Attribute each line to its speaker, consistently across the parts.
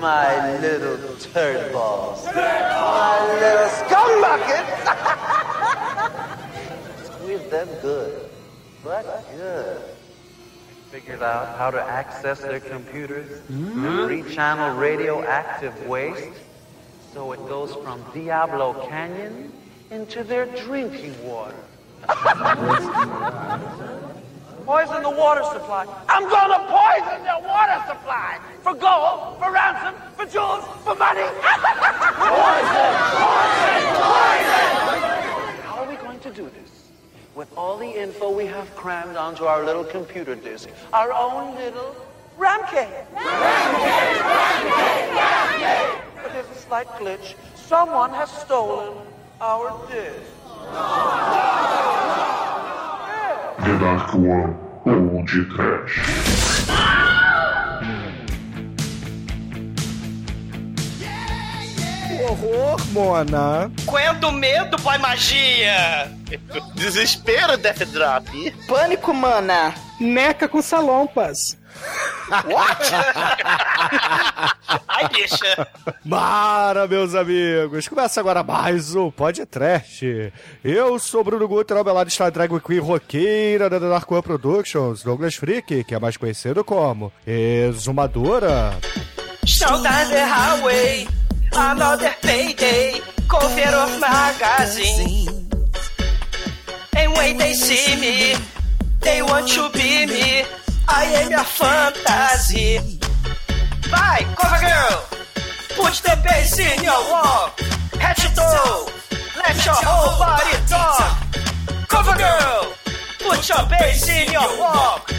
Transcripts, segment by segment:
Speaker 1: My little turd balls. My little scum buckets. Squeeze them good. But good. Figured out how to access their computers, hmm? three-channel radioactive waste, so it goes from Diablo Canyon into their drinking water. poison the water supply. I'm gonna poison the water supply for gold, for ransom, for jewels, for money. poison, poison, poison. How are we going to do this? With all the info we have crammed onto our little computer disk, our own little Ramcade. Ramcade, Ramcade, Ramcade. But there's a slight glitch. Someone has stolen our disk.
Speaker 2: The Dark One ou de Trash.
Speaker 3: Horror, Mona.
Speaker 4: Quando medo, boy magia!
Speaker 5: Desespero, Death Drop.
Speaker 6: Pânico, mana.
Speaker 7: Neca com salompas.
Speaker 4: What? Ai, bicha.
Speaker 3: Mara, meus amigos. Começa agora mais um podcast. Eu sou Bruno Guter, ao meu lado está a drag queen roqueira da Dark One Productions, Douglas Freak, que é mais conhecido como Exumadora.
Speaker 4: Saudade Highway, another payday, cover of magazine. And when they see me, they want to be me. I am your fantasy. Vai, cover girl, put the bass in your walk. Head to toe, let your whole body talk. Cover girl, put your bass in your walk.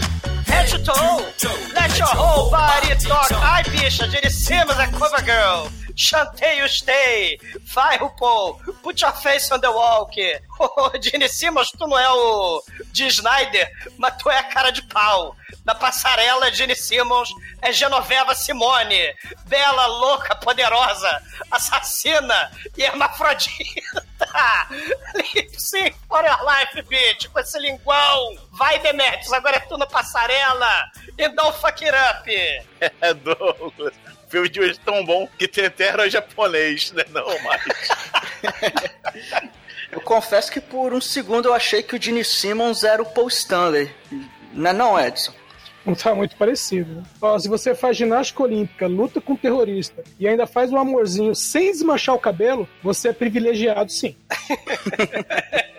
Speaker 4: Head to toe, let your whole body talk. Ai, bicha, cima da cover girl. Chantei you stay. Vai, RuPaul. Put your face on the walk. Ô, Gene Simmons, tu não é o de Snyder, mas tu é a cara de pau. Na passarela, Gene Simmons é Genoveva Simone. Bela, louca, poderosa, assassina e hermafrodita. Sync for your life, bitch. Com esse linguão. Vai, Demetrius, agora é tu na passarela. E don't fuck it up.
Speaker 5: É, Douglas. O filme de hoje é tão bom que tem até japonês, né? Não, mas.
Speaker 6: Eu confesso que por um segundo eu achei que o Gene Simmons era o Paul Stanley. Não é não, Edson?
Speaker 7: Não tá muito parecido. né? Ó, se você faz ginástica olímpica, luta com terrorista e ainda faz um amorzinho sem desmanchar o cabelo, você é privilegiado sim.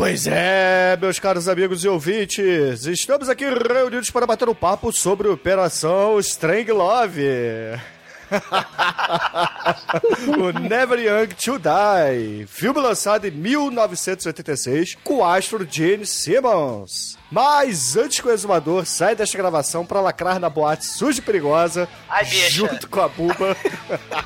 Speaker 3: Pois é, meus caros amigos e ouvintes, estamos aqui reunidos para bater um papo sobre Operação Strange Love. o Never Young to Die, filme lançado em 1986 com o astro Gene Simmons. Mas antes que o exumador saia desta gravação para lacrar na boate suja e perigosa,
Speaker 4: Ai,
Speaker 3: junto com a Buba,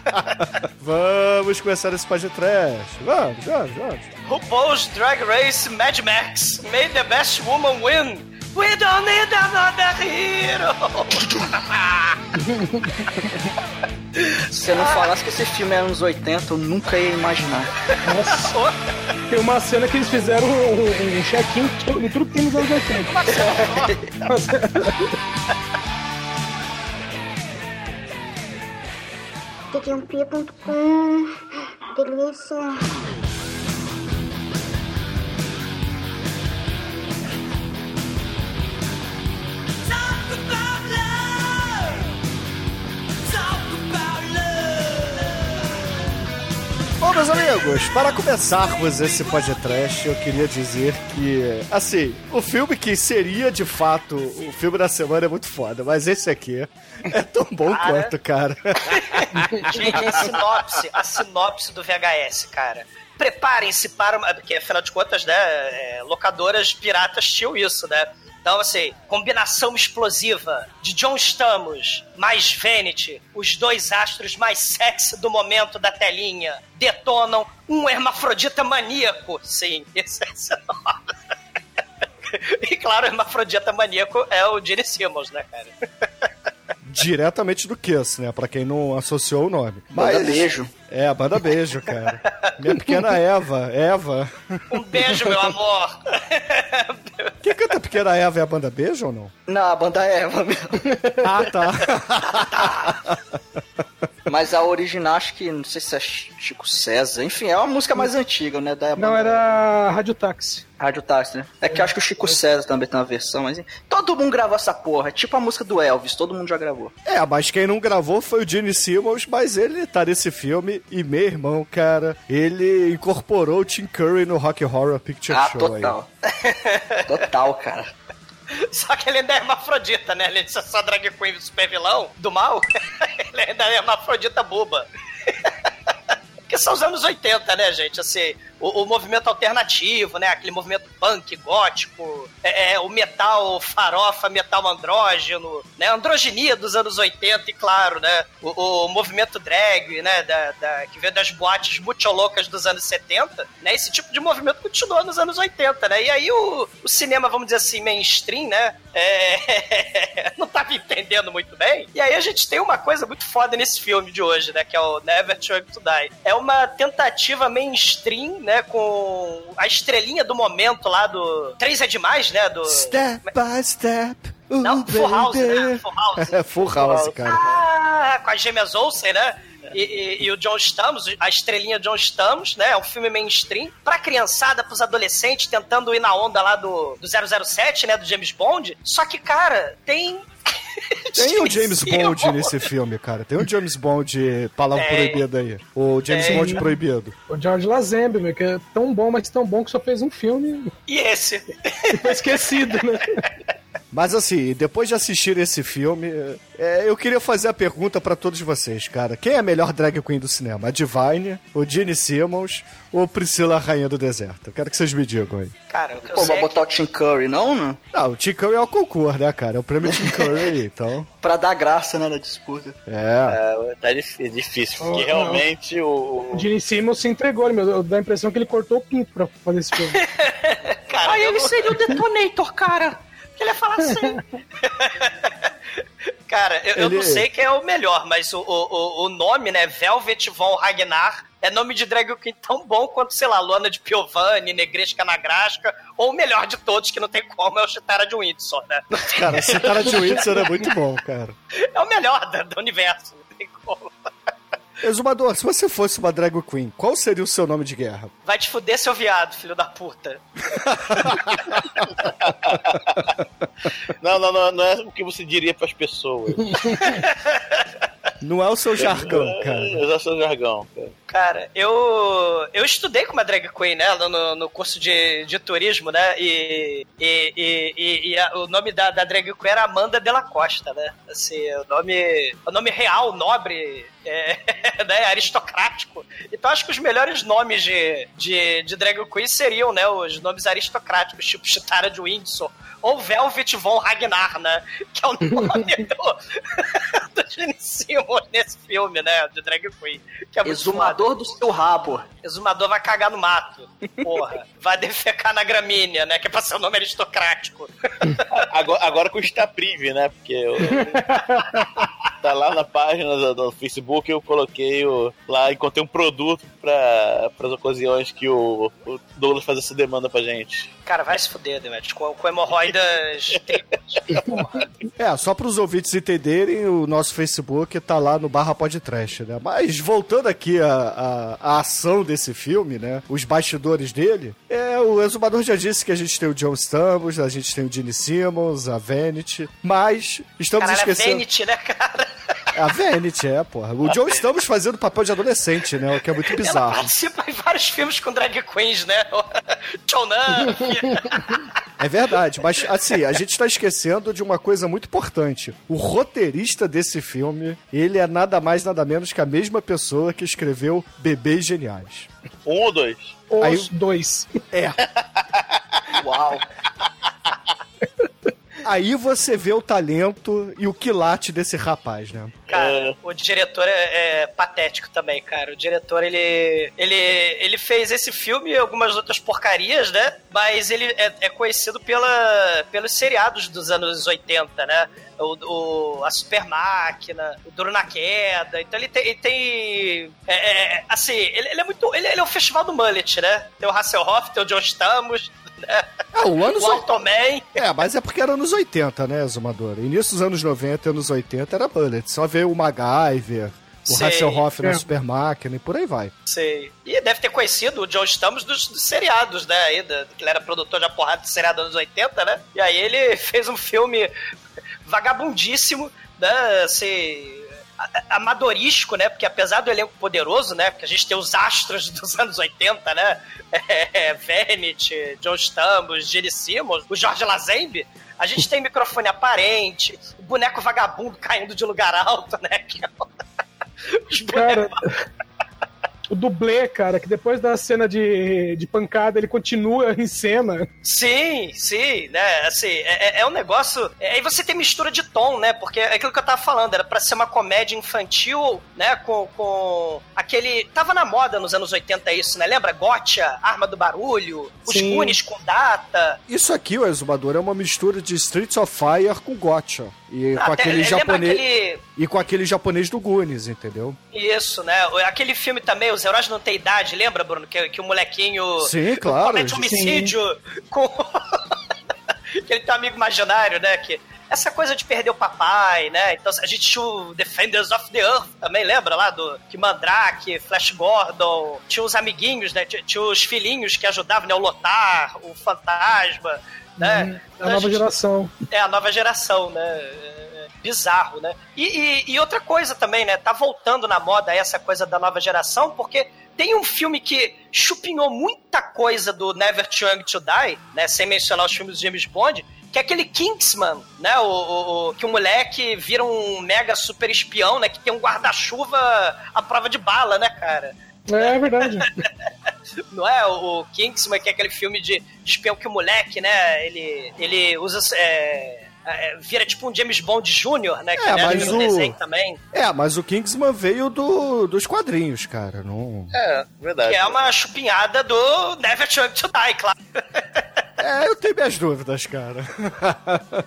Speaker 3: vamos começar esse podcast trash. Vamos, vamos, vamos.
Speaker 4: RuPaul's Drag Race Mad Max made the best woman win. We don't need another hero.
Speaker 6: Se eu não falasse que esse filme é anos 80, eu nunca ia imaginar.
Speaker 7: Nossa, tem uma cena que eles fizeram um, um, um check-in em tudo que tem nos anos 80.
Speaker 8: td1p.com Delícia.
Speaker 3: Meus amigos, para começarmos esse podcast, eu queria dizer que, assim, o filme que seria de fato o filme da semana é muito foda, mas esse aqui é tão bom
Speaker 4: Cara.
Speaker 3: quanto, cara.
Speaker 4: Gente, a sinopse, a sinopse do VHS, cara. Preparem-se para uma. Porque, afinal de contas, né? é, locadoras piratas tinham isso, né? Então, assim, combinação explosiva de John Stamos mais Vanity, os dois astros mais sexy do momento da telinha, detonam um hermafrodita maníaco. Sim, esse é esse nome. E claro, o hermafrodita maníaco é o Gene Simmons, né, cara?
Speaker 3: Diretamente do Kiss, né? Pra quem não associou o nome.
Speaker 6: Banda beijo.
Speaker 3: É, a banda beijo, cara. Minha pequena Eva, Eva.
Speaker 4: Um beijo, meu amor.
Speaker 3: Quem canta Pequena Eva é a banda beijo ou não?
Speaker 6: Não, a banda Eva mesmo.
Speaker 3: Ah, tá.
Speaker 6: Mas a original, acho que, não sei se é Chico César, enfim, é uma música mais antiga, né? Da
Speaker 7: Não, era Rádio Táxi.
Speaker 6: Rádio Táxi, né? É que acho que o Chico César também tem uma versão, mas todo mundo gravou essa porra. É tipo a música do Elvis, todo mundo já gravou.
Speaker 3: É, mas quem não gravou foi o Gene Simmons, mas ele tá nesse filme e meu irmão, cara, ele incorporou o Tim Curry no Rock Horror Picture
Speaker 6: Ah,
Speaker 3: Show
Speaker 6: total. total, cara.
Speaker 4: Só que ele ainda é hermafrodita, né? Ele é só drag queen super vilão do mal. ele ainda é hermafrodita boba. Porque são os anos 80, né, gente? Assim, o, o movimento alternativo, né? Aquele movimento punk, gótico, é, é, o metal farofa, metal andrógeno, né? Androginia dos anos 80, e claro, né? O, o movimento drag, né? Da, da- que veio das boates muito loucas dos anos 70, né? Esse tipo de movimento continuou nos anos 80, né? E aí o, o cinema, vamos dizer assim, mainstream, né? É, não tava entendendo muito bem. E aí a gente tem uma coisa muito foda nesse filme de hoje, né? Que é o Never Young to Die. É uma tentativa mainstream, né? Com a estrelinha do momento lá do... Três é demais, né? Do...
Speaker 3: Step by step.
Speaker 4: Não, Full House, né? Full House.
Speaker 3: É, Full House, cara.
Speaker 4: Ah, com as gêmeas Olsen, né? E, e- e o John Stamos, a estrelinha John Stamos, né? É um filme mainstream pra criançada, pros adolescentes, tentando ir na onda lá do, do 007, né? Do James Bond. Só que, cara, tem...
Speaker 3: Tem o James Bond nesse filme, cara. Tem o James Bond, palavra
Speaker 4: Tem.
Speaker 3: proibida aí. O James
Speaker 4: Tem.
Speaker 3: Bond proibido.
Speaker 7: O George Lazenby, meu, que é tão bom, mas tão bom que só fez um filme
Speaker 4: E esse?
Speaker 7: e foi esquecido, né?
Speaker 3: Mas assim, depois de assistir esse filme, é, eu queria fazer a pergunta pra todos vocês, cara. Quem é a melhor drag queen do cinema? A Divine, o Gene Simmons ou Priscila Rainha do Deserto? Eu quero que vocês me digam aí.
Speaker 4: Cara, o que eu
Speaker 6: Pô,
Speaker 4: sei é
Speaker 6: botar o Tim Curry, não, não?
Speaker 3: Não, o Tim Curry é o concurso, né, cara? É o prêmio Tim Curry, então...
Speaker 6: Pra dar graça, né, na disputa.
Speaker 3: É.
Speaker 5: É, tá difí- difícil,
Speaker 7: Oh,
Speaker 5: porque
Speaker 7: não.
Speaker 5: realmente o.
Speaker 7: O Gene Simmons se entregou, meu. Dá a impressão que ele cortou o pinto pra fazer esse filme.
Speaker 4: que... Cara, eu não-
Speaker 6: seria o Detonator, cara.
Speaker 4: Ele ia falar assim. Cara, eu, eu não sei quem é o melhor, mas o, o, o- nome, né, Velvet Von Ragnar, é nome de drag queen tão bom quanto, sei lá, Luana de Piovani, Negresca Nagrasca, ou o melhor de todos, que não tem como, é o Chitara de Windsor, né?
Speaker 3: Cara, cara de Windsor é muito bom, cara.
Speaker 4: É o melhor da- do universo, não tem como.
Speaker 3: Exumador, se você fosse uma drag queen, qual seria o seu nome de guerra?
Speaker 4: Vai te fuder, seu viado, filho da puta.
Speaker 5: Não, não, não, não é o que você diria pras pessoas.
Speaker 3: Não é o seu jargão, cara.
Speaker 5: Usar seu jargão, cara.
Speaker 4: Cara, eu eu estudei com uma drag queen, né, no, no curso de, de turismo, né, e, e, e, e- e a- o nome da, da drag queen era Amanda Della Costa, né, assim, o nome, o nome real, nobre, é, né, aristocrático. Então acho que os melhores nomes de, de, de drag queen seriam, né, os nomes aristocráticos, tipo Chitara de Windsor, ou Velvet Von Ragnar, né, que é o nome do, do Gene Simmons nesse filme, né, de drag queen. Que é.
Speaker 6: Exumador do seu rabo.
Speaker 4: Exumador vai cagar no mato. Porra. Vai defecar na gramínea, né? Que é pra ser um nome aristocrático.
Speaker 5: Agora, agora com o Staprive, né? Porque eu- tá lá na página do, do Facebook, eu coloquei o, lá, encontrei um produto para as ocasiões que o, o Douglas faz essa demanda pra gente.
Speaker 4: Cara, vai se fuder, Demet. Com, com hemorroidas.
Speaker 3: É, só para os ouvintes entenderem, o nosso Facebook tá lá no barra podcast, né? Mas voltando aqui à, à, à ação desse filme, né? Os bastidores dele, é, o Exumador já disse que a gente tem o John Stamos, a gente tem o Gene Simmons, a Vanity, mas estamos
Speaker 4: Caralho, é
Speaker 3: esquecendo...
Speaker 4: Vanity, né, cara?
Speaker 3: A Vanity, é, porra. O John Stamos fazendo papel de adolescente, né? O que é muito
Speaker 4: Ela
Speaker 3: bizarro.
Speaker 4: participa em vários filmes com drag queens, né? Chonan.
Speaker 3: É verdade, mas assim, a gente tá esquecendo de uma coisa muito importante. O roteirista desse filme, ele é nada mais, nada menos que a mesma pessoa que escreveu Bebês Geniais.
Speaker 5: Um ou dois?
Speaker 7: Os
Speaker 3: Aí-
Speaker 7: dois.
Speaker 3: É.
Speaker 6: Uau.
Speaker 3: Aí você vê o talento e o quilate desse rapaz, né?
Speaker 4: Cara,
Speaker 5: É.
Speaker 4: o diretor é, é patético também, cara. O diretor, ele, ele, ele fez esse filme e algumas outras porcarias, né? Mas ele é, é conhecido pela, pelos seriados dos anos 80, né? O, o- a Super Máquina, o Duro na Queda. Então ele tem. Ele tem é, é, assim, ele, ele é muito. Ele, ele é o festival do mullet, né? Tem o Hasselhoff, tem o John Stamos,
Speaker 3: Ah, o anos
Speaker 4: o Automan.
Speaker 3: É, mas é porque era anos 80, né, Zumador? Início dos anos 90 e anos 80 era Bullet. Só ver o MacGyver, o
Speaker 4: Sei.
Speaker 3: Hasselhoff na
Speaker 7: É.
Speaker 3: Super Máquina e por aí vai.
Speaker 4: Sei. E deve ter conhecido o John Stamos dos, dos seriados, né? Aí, da- que ele era produtor de uma porrada de seriado dos anos 80, né? E aí ele fez um filme vagabundíssimo, né? Assim. Amadorístico, né? Porque apesar do elenco poderoso, né? Porque a gente tem os astros dos anos 80, né? É, Venet, John Stamos, Gene Simmons, o Jorge Lazenby. A gente tem microfone aparente, o boneco vagabundo caindo de lugar alto, né? É Os
Speaker 7: Cara,
Speaker 4: bonecos-
Speaker 7: o dublê, cara, que depois da cena de, de pancada ele continua em cena.
Speaker 4: Sim, sim, né? Assim, é, é- é um negócio. Aí você tem mistura de tom, né? Porque é aquilo que eu tava falando, era pra ser uma comédia infantil, né? Com, com aquele. Tava na moda nos anos 80 isso, né? Lembra? Gotcha, Arma do Barulho, os. Goonies com data.
Speaker 3: Isso aqui, o Exumador, é uma mistura de Streets of Fire com Gotcha. E com aquele japonês.
Speaker 4: aquele.
Speaker 3: E com aquele japonês do Goonies, entendeu?
Speaker 4: Isso, né? Aquele filme também, Os Heróis Não Têm Idade, lembra, Bruno? Que, que o molequinho.
Speaker 3: Sim, claro.
Speaker 4: comete homicídio com. que ele tem um amigo imaginário, né? Que essa coisa de perder o papai, né? Então a gente tinha o Defenders of the Earth também, lembra lá do que Mandrake, Flash Gordon, tinha os amiguinhos, né? Tinha, tinha os filhinhos que ajudavam, né? O Lotar, o Fantasma, né?
Speaker 7: A nova
Speaker 4: gente-
Speaker 7: geração.
Speaker 4: é, a nova geração, né? É, é bizarro, né? E, e- e outra coisa também, né? Tá voltando na moda essa coisa da nova geração, porque tem um filme que chupinhou muita coisa do Never Too Young to Die, né? Sem mencionar os filmes do James Bond, que é aquele Kingsman, né? O, o- o- que o moleque vira um mega super espião, né? Que tem um guarda-chuva à prova de bala, né, cara?
Speaker 7: É verdade.
Speaker 4: Não é o Kingsman, que é aquele filme de, de espião que o moleque, né? Ele, ele usa. é, é, vira tipo um James Bond Jr., né? Que
Speaker 3: É,
Speaker 4: aliás,
Speaker 3: mas
Speaker 4: no
Speaker 3: o-
Speaker 4: desenho também.
Speaker 3: É, mas o Kingsman veio do, dos quadrinhos, cara. Não...
Speaker 5: É, verdade.
Speaker 4: Que é uma chupinhada do Never Young to Die, claro.
Speaker 3: É, eu tenho minhas dúvidas, cara.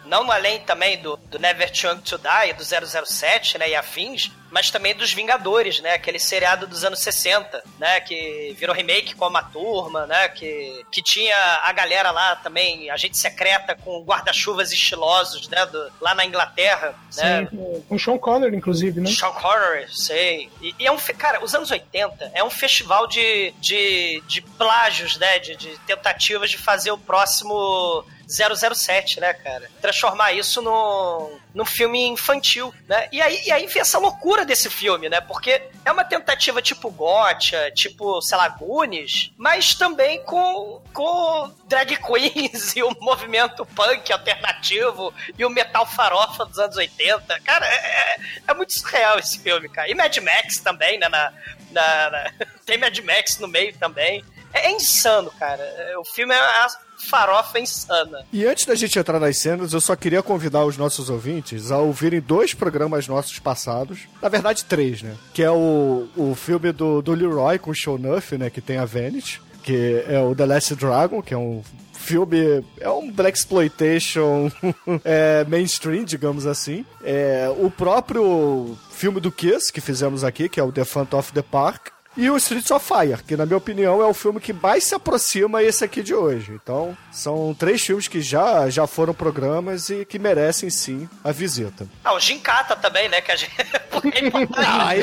Speaker 4: Não além também do, do Never Young to Die, do 007, né, e afins, mas também dos Vingadores, né, aquele seriado dos anos 60, né, que virou remake com uma turma, né, que, que tinha a galera lá também, agente secreta com guarda-chuvas estilosos, né, do- lá na Inglaterra, né,
Speaker 7: Sim, com Sean Connery, inclusive, né?
Speaker 4: Sean Connery, sei. E, e é um. Cara, os anos 80 é um festival de, de, de plágios, né? De, de tentativas de fazer o próximo 007, né, cara? Transformar isso num, num filme infantil, né? E aí, e aí vem essa loucura desse filme, né? Porque é uma tentativa tipo Gotcha, tipo, sei lá, Goonies, mas também com, com drag queens e o movimento punk alternativo e o metal farofa dos anos 80. Cara, é, é- é muito surreal esse filme, cara. E Mad Max também, né? Na, na- na- tem Mad Max no meio também. É, é insano, cara. É, O filme é farofa insana.
Speaker 3: E antes da gente entrar nas cenas, eu só queria convidar os nossos ouvintes a ouvirem dois programas nossos passados. Na verdade, três, né? Que é o, o filme do, do Leroy com o Show Nuff, né? Que tem a Vanish. Que é o The Last Dragon, que é um filme... É um Black Exploitation é, mainstream, digamos assim. É, o próprio filme do Kiss, que fizemos aqui, que é o The Phantom of the Park. E o Streets of Fire, que na minha opinião é o filme que mais se aproxima a esse aqui de hoje. Então, são três filmes que já, já foram programas e que merecem sim a visita.
Speaker 4: Ah, o Gincata também, né? Que a gente. É.
Speaker 3: Ah, aí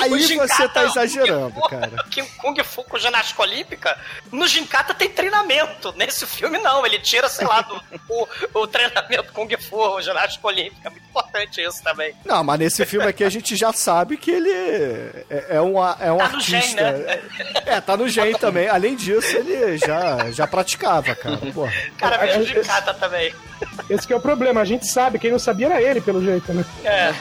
Speaker 3: aí
Speaker 4: O
Speaker 3: você tá exagerando,
Speaker 4: Kung Fu-
Speaker 3: cara.
Speaker 4: que Kung Fu com ginástica olímpica, no Gincata tem treinamento. Nesse filme, não. Ele tira, sei lá, do, o, o treinamento Kung Fu, ginástica olímpica. É muito importante isso também.
Speaker 3: Não, mas nesse filme aqui a gente já sabe que ele é, é um, a- é um
Speaker 4: Tá no
Speaker 3: artista.
Speaker 4: gen, né?
Speaker 3: É, tá no gen também. Além disso, ele já, já praticava, cara. Porra.
Speaker 4: Cara, veja o
Speaker 7: É, é,
Speaker 4: Gincata também.
Speaker 7: Esse que é o problema, a gente sabe, quem não sabia era ele, pelo jeito, né?
Speaker 4: É,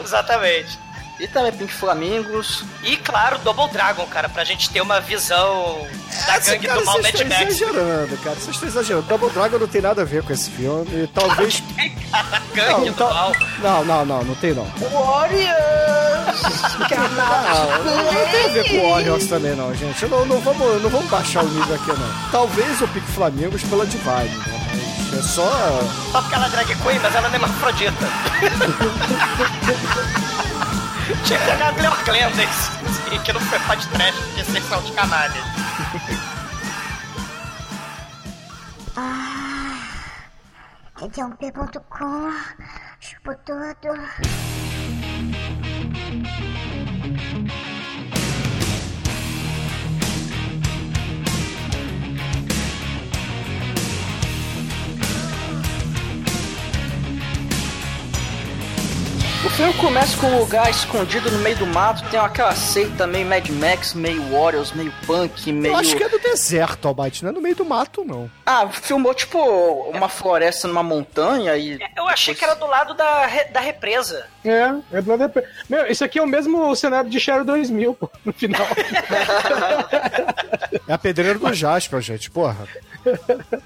Speaker 4: exatamente.
Speaker 6: E também Pink Flamingos.
Speaker 4: E, claro, Double Dragon, cara, pra gente ter uma visão da
Speaker 3: Essa,
Speaker 4: gangue
Speaker 3: cara,
Speaker 4: do mal
Speaker 3: vocês
Speaker 4: Mad
Speaker 3: estão
Speaker 4: Max.
Speaker 3: exagerando, cara. Vocês estão exagerando. Double Dragon não tem nada a ver com esse filme. Talvez.
Speaker 4: A gangue
Speaker 3: Não,
Speaker 4: do
Speaker 3: tá-
Speaker 4: mal.
Speaker 3: não, não, não, não tem não.
Speaker 8: Warriors!
Speaker 3: Não, não tem a ver com Warriors também, não, gente. Não, não, vamos, não vamos baixar o nível aqui, não. Talvez o Pique Flamingos pela Divine, né? É só.
Speaker 4: Só porque ela é drag queen, mas ela não é hermafrodita. Tinha que pegar a Cleo Clendens, que não foi fã de trash, porque vocês são de canalha.
Speaker 8: Radialp.com Chupo tudo.
Speaker 6: Filme começa com um lugar escondido no meio do mato, tem aquela seita meio Mad Max, meio Warriors, meio punk, meio.
Speaker 3: Eu acho que é do deserto, Albite, não é no meio do mato, não.
Speaker 6: Ah, filmou tipo uma floresta numa montanha e.
Speaker 4: Eu achei que era do lado da, re- da represa.
Speaker 7: É, é do lado da... Meu, isso aqui é o mesmo cenário de Shadow 2000, pô, no final.
Speaker 3: É a pedreira do Jasper, gente, porra.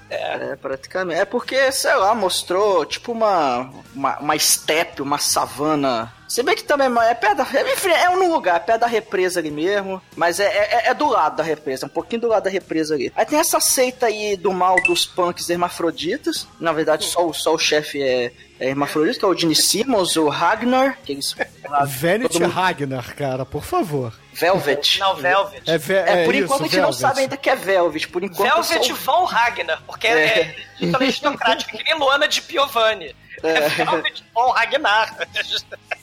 Speaker 6: É, praticamente. É porque, sei lá, mostrou tipo uma, uma, uma steppe, uma savana. Se bem que também é perto da. Enfim, é um lugar, é perto da represa ali mesmo. Mas é, é, é do lado da represa, um pouquinho do lado da represa ali. Aí tem essa seita aí do mal dos punks hermafroditas. Na verdade, só, o- só o chefe é, é hermafrodita, que é o Gene Simmons, o Ragnar, que eles.
Speaker 3: Vanity
Speaker 6: todo mundo-
Speaker 3: Ragnar, cara, por favor.
Speaker 6: Velvet.
Speaker 4: Não, Velvet.
Speaker 3: É, ve-
Speaker 6: É,
Speaker 3: é
Speaker 6: por
Speaker 3: isso,
Speaker 6: enquanto a gente não
Speaker 3: Velvet.
Speaker 6: sabe ainda que é Velvet. Por enquanto é
Speaker 4: Velvet
Speaker 6: só o-
Speaker 4: Von Ragnar, porque é, é título aristocrático, que nem Luana de Piovani. É Velvet Von Ragnar.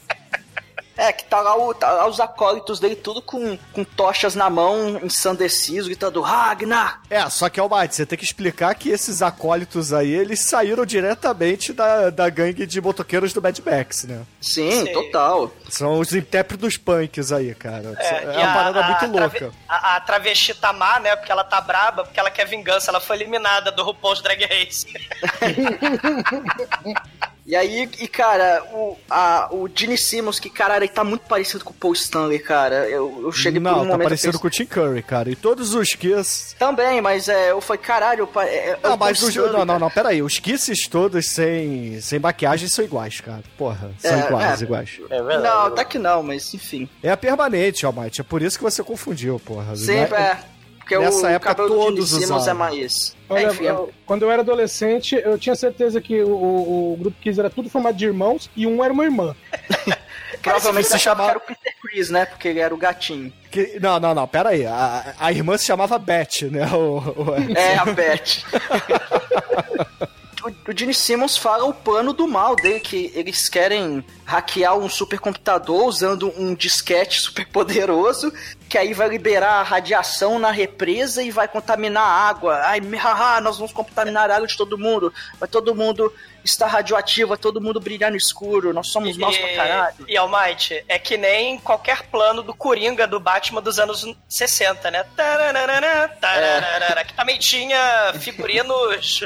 Speaker 6: É, que tá lá, o- tá lá os acólitos dele tudo com, com tochas na mão, ensandecidos, gritando Ragnar!
Speaker 3: É, só que, Albite, você tem que explicar que esses acólitos aí, eles saíram diretamente da, da gangue de motoqueiros do Mad Max, né?
Speaker 6: Sim,
Speaker 4: Sim.
Speaker 6: total.
Speaker 3: São os intérpretes punks aí, cara. É,
Speaker 4: e
Speaker 3: uma parada muito
Speaker 4: trave-
Speaker 3: louca.
Speaker 4: A, a travesti Tamar, né? Porque ela tá braba, porque ela quer vingança. Ela foi eliminada do RuPaul's Drag Race.
Speaker 6: E aí, e cara, o, a, o Gene Simmons, que caralho, ele tá muito parecido com o Paul Stanley, cara. Eu, eu cheguei por um
Speaker 3: Não, tá
Speaker 6: momento. pensar-
Speaker 3: com o Tim Curry, cara. E todos os Kiss.
Speaker 6: Também, mas é, eu falei, caralho, pa- é, é
Speaker 3: Não, mas os,
Speaker 6: Stanley,
Speaker 3: não, não,
Speaker 6: cara.
Speaker 3: não, pera aí. Os Kisses todos sem, sem maquiagem são iguais, cara. Porra, são
Speaker 6: É,
Speaker 3: iguais,
Speaker 6: é.
Speaker 3: iguais.
Speaker 5: É verdade.
Speaker 6: Não, até que não, mas enfim.
Speaker 3: É a permanente, Almighty. É por isso que você confundiu, porra.
Speaker 6: Sempre
Speaker 3: Né?
Speaker 6: é. Porque
Speaker 3: Nessa
Speaker 6: o
Speaker 3: época
Speaker 6: cabelo do
Speaker 3: todos
Speaker 6: Simmons
Speaker 3: usavam.
Speaker 6: é mais.
Speaker 7: Olha,
Speaker 6: Enfim, é-
Speaker 7: eu- quando eu era adolescente, eu tinha certeza que o, o, o grupo Kiss era tudo formado de irmãos e um era uma irmã.
Speaker 6: provavelmente
Speaker 3: se
Speaker 6: chamava... era o Peter Chris, né? Porque ele era o gatinho.
Speaker 3: Que- não, não, não, pera aí. A, a irmã se chamava Beth, né? O, o-
Speaker 6: É, a Beth. o, o Gene Simmons fala o plano do mal dele, que eles querem hackear um supercomputador usando um disquete super poderoso, que aí vai liberar a radiação na represa e vai contaminar a água. Ai, haha, nós vamos contaminar a água de todo mundo. Vai todo mundo estar radioativo, vai todo mundo brilhar no escuro. Nós somos maus pra caralho.
Speaker 4: E Almighty, é que nem qualquer plano do Coringa do Batman dos anos 60, né? Tararara, tararara, Que também tinha figurinos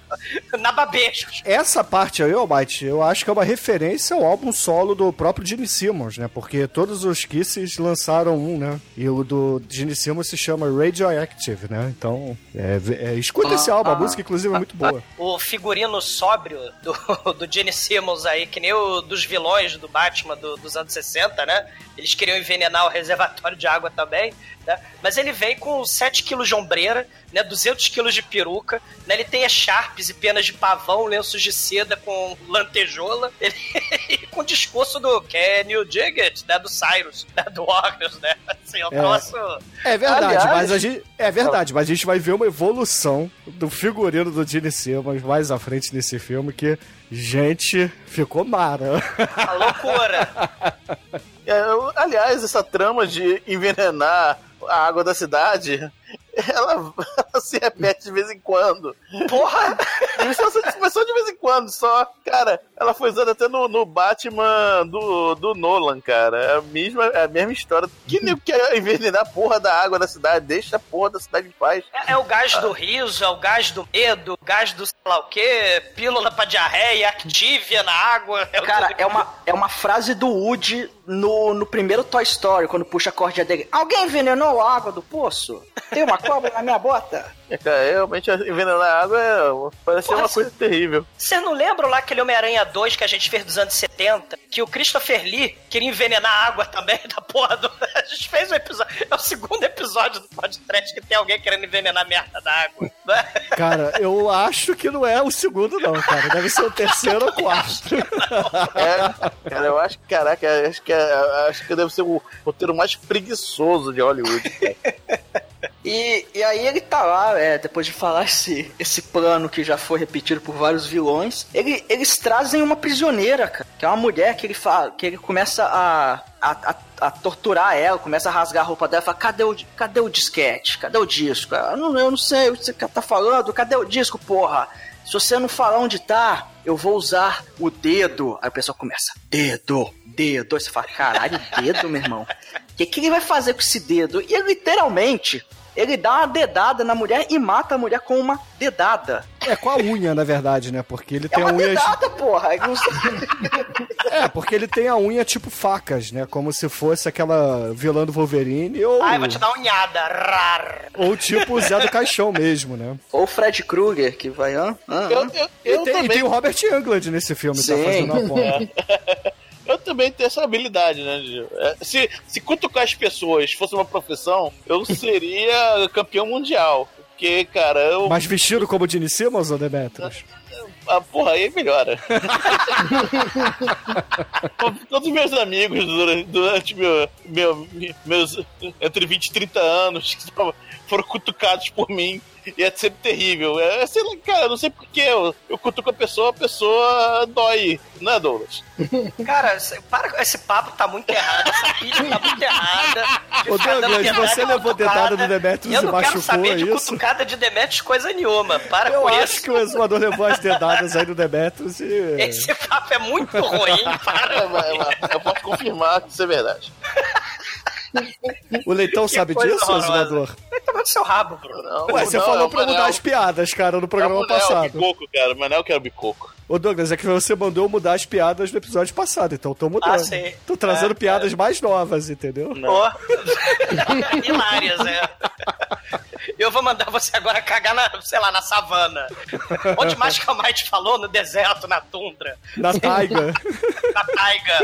Speaker 4: nababescos.
Speaker 3: Essa parte aí, Almighty, eu acho que é uma referência ao álbum solo do próprio Gene Simmons, né? Porque todos os Kisses lançaram um, né? E o do Gene Simmons se chama Radioactive, né? Então, é, é, escuta esse álbum, a música inclusive é muito boa.
Speaker 4: O figurino sóbrio do, do Gene Simmons aí, que nem o dos vilões do Batman do- dos anos 60, né? Eles queriam envenenar o reservatório de água também, né? Mas ele vem com 7 quilos de ombreira, né? 200 quilos de peruca, né? Ele tem echarpes e penas de pavão, lenços de seda com lantejola, ele, com o discurso do Can you dig it? Né? Do Cyrus, né? Do Warriors, né? Assim, é um
Speaker 3: É. É verdade,
Speaker 6: Aliás-
Speaker 3: mas a gente. É verdade, mas a gente vai ver uma evolução do figurino do Gene Simmons mais à frente nesse filme que, gente, ficou mara.
Speaker 4: Uma loucura.
Speaker 5: É, eu- aliás, essa trama de envenenar a água da cidade, ela, ela se repete de vez em quando.
Speaker 4: Porra!
Speaker 5: Isso mas só de vez em quando, só. Cara, ela foi usada até no, no Batman do, do Nolan, cara. É a mesma, é a mesma história. Que nem quer envenenar a porra da água da cidade, deixa a porra da cidade em paz.
Speaker 4: É, é o gás do riso, é o gás do medo, o gás do sei lá o quê, pílula pra diarreia, Activia na água. É
Speaker 6: Cara, é uma, é uma frase do Woody no, no primeiro Toy Story, quando puxa a cordinha dele. Alguém envenenou a água do poço? Tem uma cobra na minha bota?
Speaker 5: É, cara, realmente envenenar a água é, parece
Speaker 4: Porra,
Speaker 5: uma coisa terrível.
Speaker 4: Vocês não lembram lá aquele Homem-Aranha 2 que a gente fez dos anos 70? Que o Christopher Lee queria envenenar a água também da porra do... A gente fez um episódio... É o segundo episódio do podcast que tem alguém querendo envenenar a merda da água. né?
Speaker 3: Cara, eu acho que não é o segundo, não, cara. Deve ser o terceiro ou quarto.
Speaker 5: É, cara, eu acho que, caraca, acho que, é- acho que deve ser o roteiro mais preguiçoso de Hollywood. cara.
Speaker 6: E, e aí ele tá lá, é, depois de falar esse, esse plano que já foi repetido por vários vilões, ele- eles trazem uma prisioneira, cara, que é uma mulher que ele fala, que ele começa a, a, a- a torturar ela, começa a rasgar a roupa dela, fala, cadê o, cadê o disquete? Cadê o disco? Ela, não, eu não sei o que você tá falando, cadê o disco, porra? Se você não falar onde tá, eu vou usar o dedo. Aí o pessoal começa, dedo, dedo. Aí você fala, caralho, dedo, meu irmão. O que, que ele vai fazer com esse dedo? E literalmente, ele dá uma dedada na mulher e mata a mulher com uma dedada.
Speaker 3: É com a unha, na verdade, né? Porque ele
Speaker 6: É
Speaker 3: tem
Speaker 6: uma
Speaker 3: a unha.
Speaker 6: dedada, porra. Ele não sei-
Speaker 3: É, porque ele tem a unha tipo facas, né? Como se fosse aquela vilã do Wolverine ou,
Speaker 4: Ai, vou te dar unhada. Rar.
Speaker 3: ou tipo o Zé do Caixão mesmo, né?
Speaker 6: Ou o Fred Krueger, que vai... Hã? Hã?
Speaker 5: Eu,
Speaker 6: Hã?
Speaker 5: eu,
Speaker 3: E
Speaker 5: eu
Speaker 3: tem, e tem o Robert Englund nesse filme, tá
Speaker 6: Sim.
Speaker 3: fazendo a ponta.
Speaker 5: eu também tenho essa habilidade, né? de- é, se, se cutucar as pessoas fosse uma profissão, eu seria campeão mundial. Porque, cara, eu.
Speaker 3: Mas vestido como o Gene Simmons ou Demetrius?
Speaker 5: Ah, porra, aí melhora. Todos os meus amigos durante, durante meu, meu, meus entre 20 e 30 anos foram cutucados por mim. E é sempre terrível. É, sei lá, cara, eu não sei porquê. Eu, eu cutuco a pessoa, a pessoa dói. Não é, Douglas?
Speaker 4: Cara, para com esse papo, tá muito errado. Essa pilha tá muito errada. de
Speaker 3: Ô, Douglas, você levou dedada do Demetrius
Speaker 4: Eu
Speaker 3: e
Speaker 4: não quero
Speaker 3: machucou,
Speaker 4: saber de
Speaker 3: é isso?
Speaker 4: cutucada de Demetrius coisa nenhuma. Para
Speaker 3: Eu
Speaker 4: com
Speaker 3: acho
Speaker 4: isso.
Speaker 3: que o exumador levou as dedadas aí do Demetrius e...
Speaker 4: Esse papo é muito ruim. Para
Speaker 5: É,
Speaker 4: isso.
Speaker 5: mas eu posso confirmar que isso é verdade.
Speaker 3: O Leitão sabe disso, exumador?
Speaker 4: Vai tomar no seu rabo, Bruno.
Speaker 5: Não,
Speaker 3: Ué, você
Speaker 5: não,
Speaker 3: falou
Speaker 5: é o
Speaker 3: pra mudar as piadas, cara, no programa
Speaker 5: é o
Speaker 3: passado.
Speaker 5: bicoco, cara. Manel que era o bicoco.
Speaker 3: Ô, Douglas, é que você mandou mudar as piadas no episódio passado, então tô mudando.
Speaker 4: Ah, sei.
Speaker 3: Tô trazendo
Speaker 4: É,
Speaker 3: piadas mais novas, entendeu?
Speaker 4: Pô. Hilárias, é. Eu vou mandar você agora cagar na, sei lá, na savana. Onde mais que a Might falou? No deserto, na tundra,
Speaker 3: Na taiga,
Speaker 4: na taiga,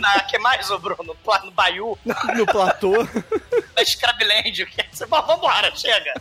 Speaker 4: na. que mais, ô Bruno? No Baiú,
Speaker 3: no platô.
Speaker 4: na Scrabland. Que é... Bom, vambora, chega.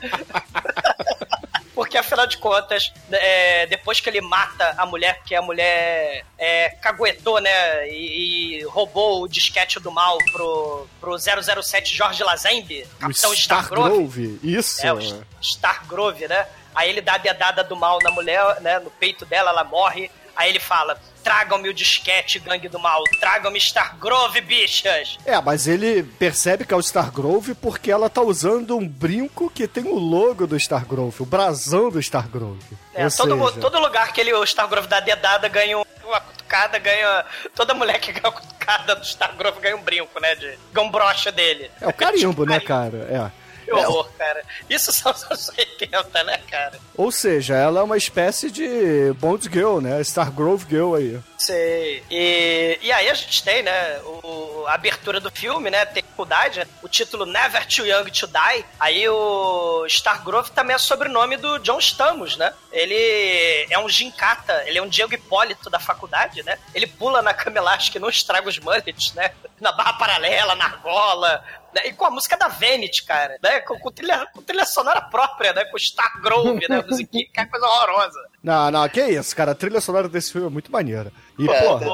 Speaker 4: Porque, afinal de contas, é, depois que ele mata a mulher, porque a mulher é, caguetou, né, e, e roubou o disquete do mal pro, pro 007 Jorge Lazembe, Capitão Stargrove.
Speaker 3: Stargrove, isso.
Speaker 4: É, o Stargrove, né? Aí ele dá a dedada do mal na mulher, né, no peito dela, ela morre. Aí ele fala, tragam-me o disquete, gangue do mal, tragam-me Stargrove, bichas.
Speaker 3: É, mas ele percebe que é o Stargrove porque ela tá usando um brinco que tem o logo do Stargrove, o brasão do Stargrove.
Speaker 4: É,
Speaker 3: Ou
Speaker 4: todo,
Speaker 3: seja,
Speaker 4: todo lugar que ele, o Stargrove dá dedada ganha um- uma cutucada, ganha. Toda mulher que ganha uma cutucada do Stargrove ganha um brinco, né? De, ganha um brocha dele.
Speaker 3: É o carimbo, né, cara? É.
Speaker 4: Que horror, cara. Isso são os anos 80, né, cara?
Speaker 3: Ou seja, ela é uma espécie de Bond Girl, né? Stargrove Girl aí.
Speaker 4: Sei. E, e aí a gente tem, né, o, a abertura do filme, né, tem dificuldade, né, o título Never Too Young to Die. Aí o Stargrove também é sobrenome do John Stamos, né? Ele é um gincata, ele é um Diego Hipólito da faculdade, né? Ele pula na cama elástica e não estraga os mullets, né? Na barra paralela, na argola, né? E com a música da Vanity, cara, né? Com, com trilha, com trilha sonora própria, né? Com Stargrove, né? Musiquinha, que é coisa horrorosa.
Speaker 3: Não, não, que isso, cara. A trilha sonora desse filme é muito maneira. E,
Speaker 5: É,
Speaker 3: porra,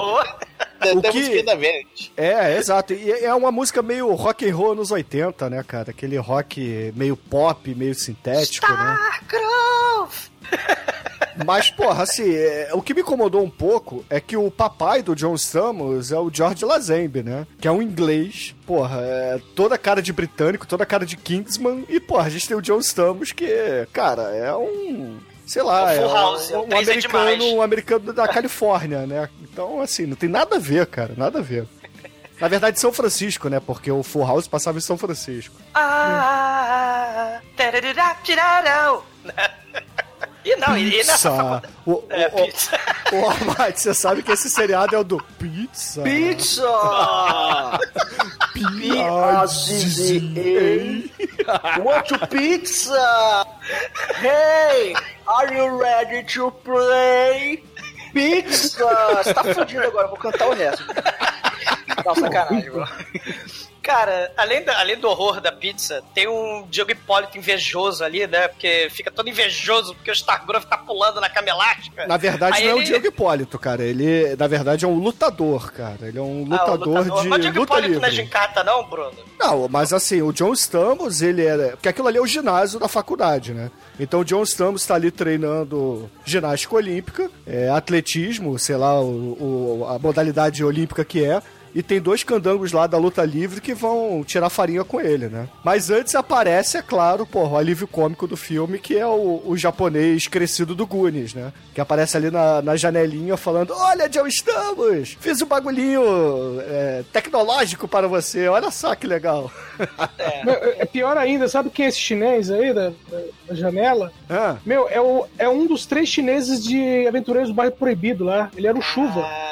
Speaker 3: O
Speaker 5: até
Speaker 3: que- é, exato. E é uma música meio rock and roll anos 80, né, cara? Aquele rock meio pop, meio sintético, né?
Speaker 4: Stargrove!
Speaker 3: Mas, porra, assim, é, o que me incomodou um pouco é que o papai do John Stamos é o George Lazenby, né? Que é um inglês, porra, é toda cara de britânico, toda cara de Kingsman. E, porra, a gente tem o John Stamos que, cara, é um. Sei lá,
Speaker 4: É um
Speaker 3: é
Speaker 4: House,
Speaker 3: um,
Speaker 4: é
Speaker 3: americano,
Speaker 4: demais.
Speaker 3: um americano da Califórnia, né? Então, assim, não tem nada a ver, cara, nada a ver. Na verdade, São Francisco, né? Porque o Full House passava em São Francisco.
Speaker 4: Ah, tirarão. E não, e, e nessa
Speaker 3: Pizza.
Speaker 4: faculdade.
Speaker 3: O, o,
Speaker 4: É,
Speaker 3: o,
Speaker 4: pizza.
Speaker 3: Ô, Amate, você sabe que esse seriado é o do Pizza?
Speaker 6: Pizza!
Speaker 3: P-I-Z-Z-A.
Speaker 6: Want to pizza? Hey, are you ready to play? Pizza! Você tá fudido agora, vou cantar o resto. Não, sacanagem, bro.
Speaker 4: Cara, além, da- além do horror da pizza, tem um Diego Hipólito invejoso ali, né? Porque fica todo invejoso porque o Stargrove tá pulando na cama elástica.
Speaker 3: Na verdade,
Speaker 4: Aí
Speaker 3: não é o
Speaker 4: ele-
Speaker 3: Diego Hipólito, cara. Ele, na verdade, é um lutador, cara. Ele é um
Speaker 4: Ah, o
Speaker 3: lutador, de
Speaker 4: Mas o Diego
Speaker 3: luta
Speaker 4: Hipólito não é gincata, não, Bruno?
Speaker 3: Não, mas assim, o John Stamos, ele era. Porque aquilo ali é o ginásio da faculdade, né? Então o John Stamos tá ali treinando ginástica olímpica, é, atletismo, sei lá, o, o- a modalidade olímpica que é. E tem dois candangos lá da luta livre que vão tirar farinha com ele, né? Mas antes aparece, é claro, porra, o alívio cômico do filme, que é o, o japonês crescido do Goonies, né? Que aparece ali na, na janelinha falando: Olha, onde estamos! Fiz um bagulhinho é, tecnológico para você, olha só que legal.
Speaker 7: É. é pior ainda, sabe quem é esse chinês aí da, da, janela?
Speaker 3: Ah.
Speaker 7: Meu, é, o, é um dos três chineses de Aventureiros do Bairro Proibido lá. Ele era o Chuva.
Speaker 6: Caramba.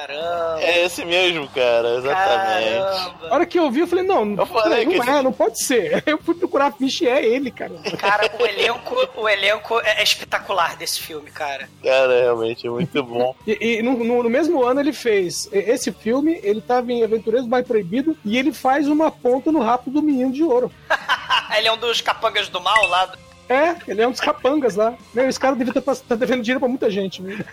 Speaker 5: É esse mesmo, cara, exatamente.
Speaker 6: Caramba.
Speaker 7: A hora que eu vi, eu falei, não, não,
Speaker 5: falei
Speaker 7: não
Speaker 5: que
Speaker 7: é,
Speaker 5: esse-
Speaker 7: não pode ser. Eu fui procurar a ficha e é ele, cara.
Speaker 4: Cara, o elenco, o elenco é é espetacular desse filme, cara.
Speaker 5: Cara, realmente é muito bom.
Speaker 7: E, e no, no- no mesmo ano ele fez esse filme, ele tava em Aventureiros do Bairro Proibido e ele faz uma ponta no rabo do menino de ouro.
Speaker 4: Ele é um dos capangas do mal lá. do-
Speaker 7: É, ele é um dos capangas lá. Meu, esse cara devia estar tá devendo dinheiro pra muita gente. Viu?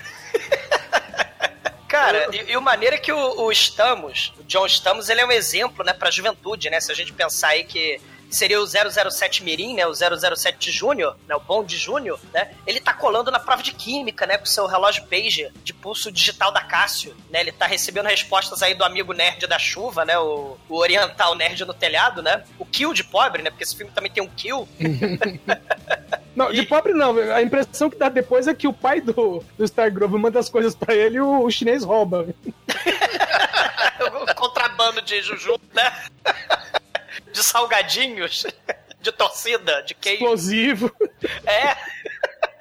Speaker 4: Cara, e, e o maneiro é que o, o Stamos, o John Stamos, ele é um exemplo, né, pra juventude, né? Se a gente pensar aí que seria o 007 Mirim, né, o 007 Júnior, né, o Bond Júnior, né? Ele tá colando na prova de química, né, com seu relógio pager de pulso digital da Cássio, né? Ele tá recebendo respostas aí do amigo nerd da chuva, né, o, o oriental nerd no telhado, né? O kill de pobre, né? Porque esse filme também tem um kill.
Speaker 7: Não, de pobre não. A impressão que dá depois é que o pai do, do Stargrove manda as coisas pra ele e o, o chinês rouba.
Speaker 4: contrabando de juju, né? De salgadinhos, de torcida, de queijo.
Speaker 7: Explosivo.
Speaker 4: É.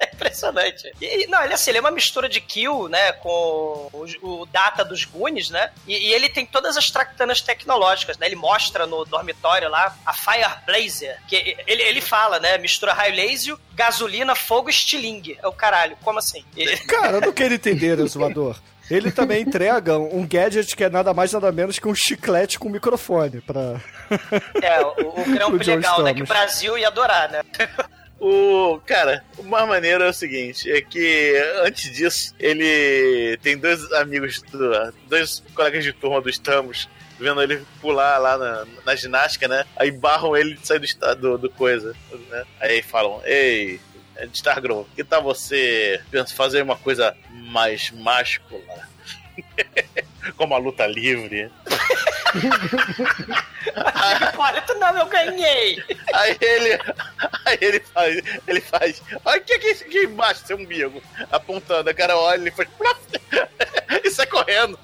Speaker 4: É impressionante. E, não, ele assim, ele é uma mistura de Kill, né, com o, o Data dos Goonies, né? E, e ele tem todas as tractanas tecnológicas, né? Ele mostra no dormitório lá a Fire Blazer, que ele, ele fala, né, mistura raio laser, gasolina, fogo e estilingue. É o caralho, como assim? E-
Speaker 3: Cara, eu não quero entender, exumador. Ele também entrega um gadget que é nada mais nada menos que um chiclete com microfone pra.
Speaker 4: é, o, o grampo legal, né, que o. Brasil ia adorar, né?
Speaker 5: O cara, o mais maneiro é o seguinte, é que antes disso, ele tem dois amigos, do- dois colegas de turma do Estamos, vendo ele pular lá na, na ginástica, né? Aí barram ele de sair do, esta- do, coisa, né? Aí falam, ei, Stargrove, que tal você fazer uma coisa mais máscula? Como a luta livre.
Speaker 4: Olha, tu não, eu ganhei!
Speaker 5: Aí ele. Aí ele faz. Ele faz. Olha o que é que é isso aqui embaixo, seu umbigo? Apontando. A cara olha e ele faz. E sai correndo.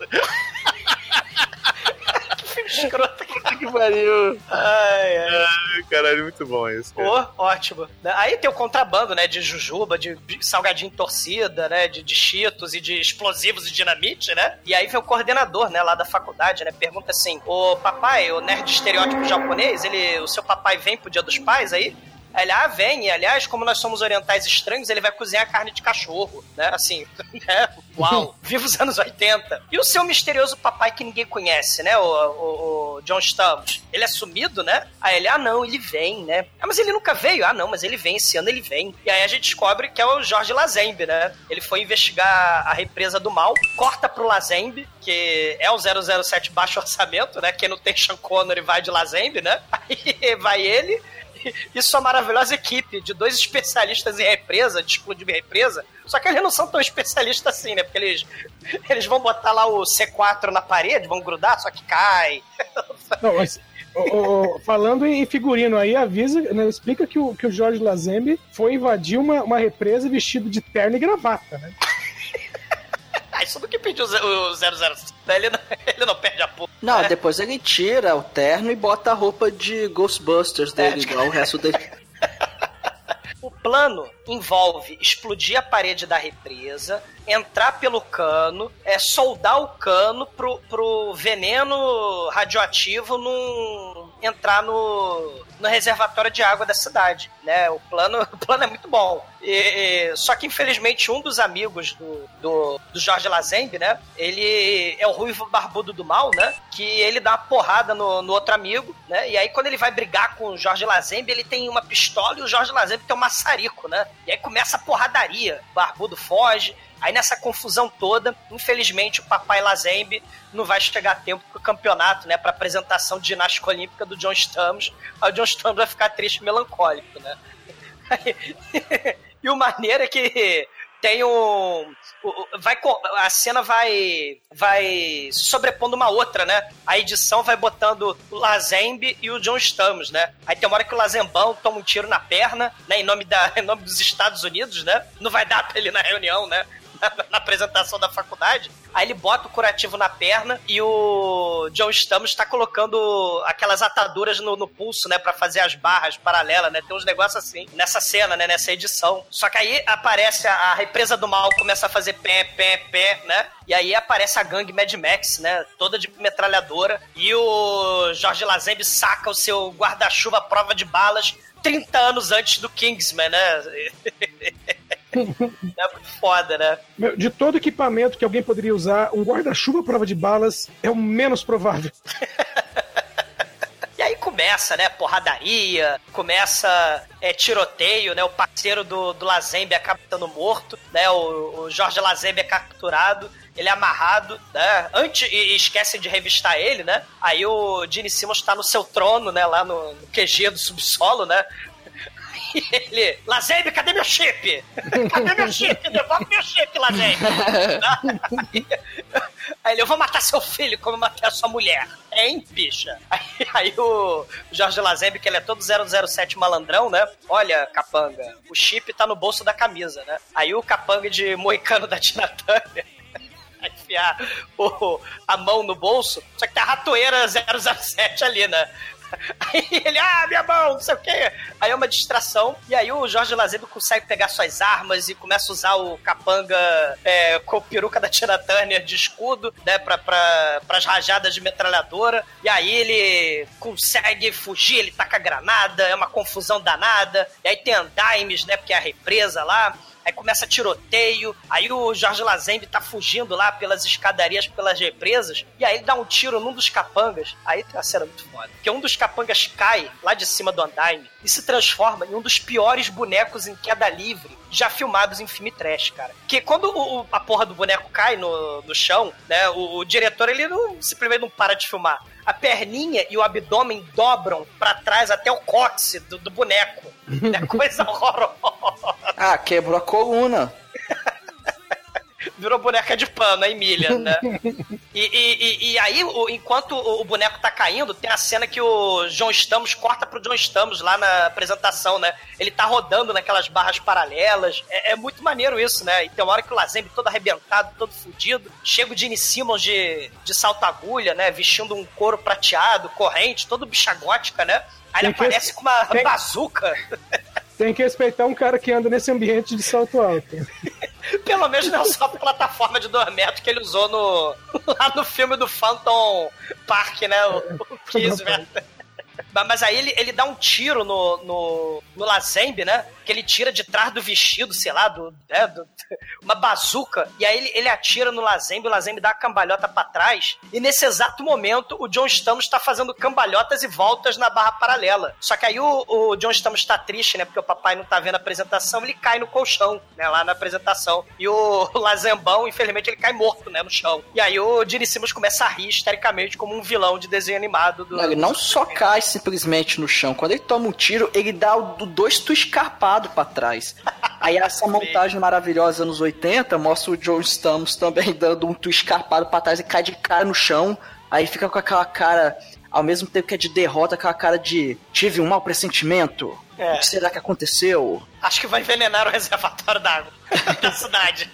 Speaker 4: Escroto.
Speaker 5: Puta que pariu.
Speaker 4: Ai, ai.
Speaker 5: Ai, caralho, muito bom isso. Cara.
Speaker 4: Pô, ótimo. Aí tem o contrabando, né? De jujuba, de salgadinho torcida, né? De, de cheetos e de explosivos e dinamite, né? E aí vem o coordenador, né? Lá da faculdade, né? Pergunta assim: Ô papai, o nerd estereótipo japonês, ele, o seu papai vem pro dia dos pais aí? Ele, ah, vem, e aliás, como nós somos orientais estranhos, ele vai cozinhar carne de cachorro, né? Assim, né? Uau, viva os anos 80. E o seu misterioso papai que ninguém conhece, né? O, o, o John Stamos. Ele é sumido, né? Aí ele, ah, não, ele vem, né? Ah, mas ele nunca veio. Ah, não, mas ele vem, esse ano ele vem. E aí a gente descobre que é o Jorge Lazembe, né? Ele foi investigar a represa do mal, corta pro Lazembe, que é o 007 baixo orçamento, né? Quem não tem Sean Connery vai de Lazembe, né? Aí vai ele isso é uma maravilhosa equipe de dois especialistas em represa, de explodir represa. Só que eles não são tão especialistas assim, né? Porque eles, eles vão botar lá o C4 na parede, vão grudar, só que cai.
Speaker 7: Não, mas o, o, falando em figurino aí, avisa, né, explica que o, que o Jorge Lazembe foi invadir uma, uma represa vestido de terno e gravata, né?
Speaker 4: ah, isso do que pediu o 007. Daí ele não, ele não perde a porra.
Speaker 6: Não,
Speaker 4: né?
Speaker 6: depois ele tira o terno e bota a roupa de Ghostbusters é, dele,
Speaker 4: é,
Speaker 6: igual o resto dele.
Speaker 4: O plano envolve explodir a parede da represa, entrar pelo cano, é, soldar o cano pro, pro veneno radioativo não entrar no, no reservatório de água da cidade. Né? O, plano, o plano é muito bom. E- e- só que, infelizmente, um dos amigos do, do, do Jorge Lazembe, né? Ele é o ruivo barbudo do mal, né? Que ele dá uma porrada no, no outro amigo, né? E aí, quando ele vai brigar com o Jorge Lazembe, ele tem uma pistola e o Jorge Lazembe tem um maçarico, né? E aí começa a porradaria. O barbudo foge. Aí nessa confusão toda, infelizmente o papai Lazembe não vai chegar a tempo pro campeonato, né? Pra apresentação de ginástica olímpica do John Stamos. Aí o John Stamos vai ficar triste e melancólico, né? Aí- e o maneiro é que tem um. Vai, a cena vai vai sobrepondo uma outra, né? A edição vai botando o Lazembe e o John Stamos, né? Aí tem uma hora que o Lazembão toma um tiro na perna, né? Em nome, da, em nome dos Estados Unidos, né? Não vai dar pra ele na reunião, né? na apresentação da faculdade. Aí ele bota o curativo na perna e o John Stamos está colocando aquelas ataduras no, no pulso, né, para fazer as barras paralelas, né? Tem uns negócios assim nessa cena, né, nessa edição. Só que aí aparece a, a represa do mal, começa a fazer pé, pé, pé, né? E aí aparece a gangue Mad Max, né? Toda de metralhadora. E o Jorge Lazembe saca o seu guarda-chuva prova de balas 30 anos antes do Kingsman, né? é muito foda, né?
Speaker 7: De todo equipamento que alguém poderia usar, um guarda-chuva prova de balas é o menos provável.
Speaker 4: E aí começa, né, porradaria, começa é, tiroteio, né, o parceiro do, do Lazembe acaba morto, né, o, o Jorge Lazembe é capturado, ele é amarrado, né? Antes, e, esquecem de revistar ele, né? Aí o Gene Simmons tá no seu trono, né? Lá no, no QG do subsolo, né? E ele, Lazembe, cadê meu chip? Cadê meu chip? Devolve meu chip, Lazembe. Aí ele, eu vou matar seu filho como eu matei a sua mulher. Hein, bicha? Aí, aí o Jorge Lazembe, que ele é todo 007 malandrão, né? Olha, capanga, o chip tá no bolso da camisa, né? Aí o capanga de moicano da Tina Turner enfiar o, a mão no bolso, só que tá a ratoeira 007 ali, né? Aí ele, ah, minha mão, não sei o quê. Aí é uma distração. E aí o Jorge Lazedo consegue pegar suas armas e começa a usar o capanga é, com peruca da Tina Turner de escudo, né, pra, pra, pras rajadas de metralhadora. E aí ele consegue fugir, ele taca granada, é uma confusão danada. E aí tem andimes, né, porque é a represa lá aí começa tiroteio, aí o Jorge Lazembe tá fugindo lá pelas escadarias, pelas represas, e aí ele dá um tiro num dos capangas. Aí tem uma cena muito foda. Porque um dos capangas cai lá de cima do andaime e se transforma em um dos piores bonecos em queda livre já filmados em filme trash, cara. Que quando o, a porra do boneco cai no, no chão, né, o, o diretor ele não, simplesmente não para de filmar. A perninha e o abdômen dobram para trás até o cóccix do, do boneco. É coisa horrorosa.
Speaker 6: Ah, quebrou a coluna.
Speaker 4: virou boneca de pano, a Emília, né? e, e, e, aí, enquanto o boneco tá caindo, tem a cena que o John Stamos corta pro John Stamos lá na apresentação, né? Ele tá rodando naquelas barras paralelas. É, é muito maneiro isso, né? E tem uma hora que o Lazembe todo arrebentado, todo fudido. Chega o Gene Simmons de, de salto-agulha, né? Vestindo um couro prateado, corrente, todo bichagótica, né? Aí ele aparece com uma tem... bazuca.
Speaker 7: Tem que respeitar um cara que anda nesse ambiente de salto alto.
Speaker 4: Pelo menos não só a plataforma de 2 metros que ele usou no, lá no filme do Phantom Park, né? O, o Mas aí ele, ele dá um tiro no, no, no Lazembe, né? Que ele tira de trás do vestido, sei lá, do, né, do uma bazuca. E aí ele, ele atira no Lazembe, o Lazembe dá a cambalhota para trás. E nesse exato momento, o John Stamos tá fazendo cambalhotas e voltas na barra paralela. Só que aí o, o John Stamos tá triste, né? Porque o papai não tá vendo a apresentação, ele cai no colchão, né? Lá na apresentação. E o, Lazembão, infelizmente, ele cai morto, né? No chão. E aí o Gene Simmons começa a rir histericamente como um vilão de desenho animado. Do,
Speaker 6: não, ele não só cai simplesmente no chão. Quando ele toma um tiro, ele dá o dois tu escarpado para trás. Aí essa montagem maravilhosa anos 80 mostra o John Stamos também dando um tu escarpado para trás e cai de cara no chão. Aí fica com aquela cara, ao mesmo tempo que é de derrota, aquela cara de tive um mau pressentimento. É. O que será que aconteceu?
Speaker 4: Acho que vai envenenar o reservatório d'água da cidade.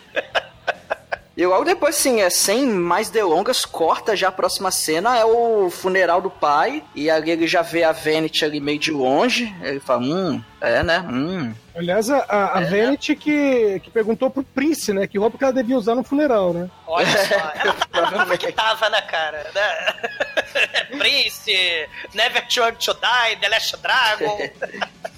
Speaker 6: E logo depois, sim, é sem mais delongas, corta já a próxima cena, é o funeral do pai, e ali ele já vê a Vanity ali meio de longe, ele fala, hum, é, né, hum.
Speaker 7: Aliás, a, a é, Vanity que, que perguntou pro Prince, né, que roupa que ela devia usar no funeral, né?
Speaker 4: Olha só, ela tava que tava, né, cara? Né? Prince, Never to Die, The Last Dragon...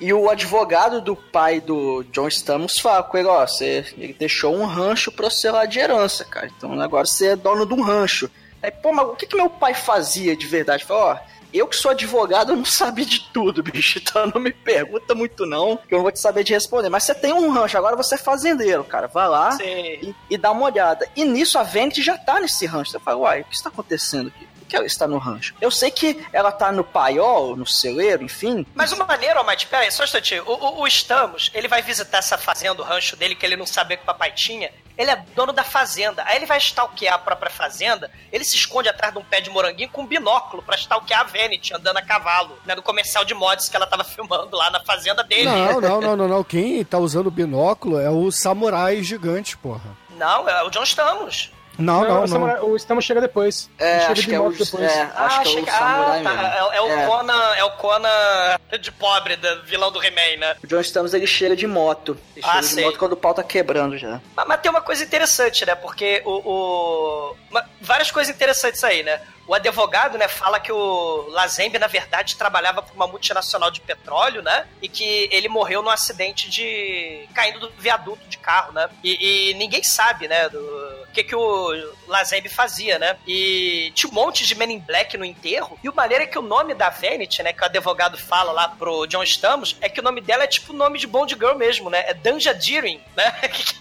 Speaker 6: E o advogado do pai do John Stamos fala com ele, ó, você, ele deixou um rancho pra você lá de herança, cara. Então agora você é dono de um rancho. Aí, pô, mas o que, que meu pai fazia de verdade? Fala, ó, eu que sou advogado, eu não sabia de tudo, bicho. Então não me pergunta muito, não, que eu não vou te saber de responder. Mas você tem um rancho, agora você é fazendeiro, cara. Vai lá e, e, dá uma olhada. E nisso a Vanity já tá nesse rancho. Você fala, uai, o que está acontecendo aqui? Que ela está no rancho. Eu sei que ela tá no paiol, no celeiro, enfim.
Speaker 4: Mas o maneiro, Almighty, pera aí, só um instantinho. O, o, o Estamos, ele vai visitar essa fazenda, o rancho dele, que ele não sabia que o papai tinha. Ele é dono da fazenda. Aí ele vai stalkear a própria fazenda, ele se esconde atrás de um pé de moranguinho com um binóculo pra stalkear a Vanity andando a cavalo, né? No comercial de mods que ela tava filmando lá na fazenda dele.
Speaker 3: Não, não, não, não, não. Quem tá usando binóculo é o samurai gigante, porra.
Speaker 4: Não, é o John Stamos.
Speaker 3: Não, não,
Speaker 7: o,
Speaker 3: não.
Speaker 7: Samurai- o Estamos chega depois.
Speaker 6: É,
Speaker 7: chega
Speaker 6: acho
Speaker 7: de
Speaker 6: que é o,
Speaker 7: moto depois.
Speaker 6: é, acho que é o samurai
Speaker 4: ah, tá.
Speaker 6: mesmo.
Speaker 4: É, é o
Speaker 6: É.
Speaker 4: Conan, é o Conan de pobre, do vilão do He-Man, né?
Speaker 6: O John Stamos ele chega de moto. Ele
Speaker 4: Ah,
Speaker 6: chega de
Speaker 4: sei.
Speaker 6: moto quando o pau tá quebrando já.
Speaker 4: Mas, mas tem uma coisa interessante, né? Porque o. o- várias coisas interessantes aí, né? O advogado, né, fala que o Lazembe, na verdade, trabalhava para uma multinacional de petróleo, né? E que ele morreu num acidente de. caindo do viaduto de carro, né? E, e ninguém sabe, né? Do o que, que o Lazembe fazia, né? E tinha um monte de Men in Black no enterro. E o maneiro é que o nome da Vanity, né? Que o advogado fala lá pro John Stamos, é que o nome dela é tipo o nome de Bond Girl mesmo, né? É Danja Deering, né?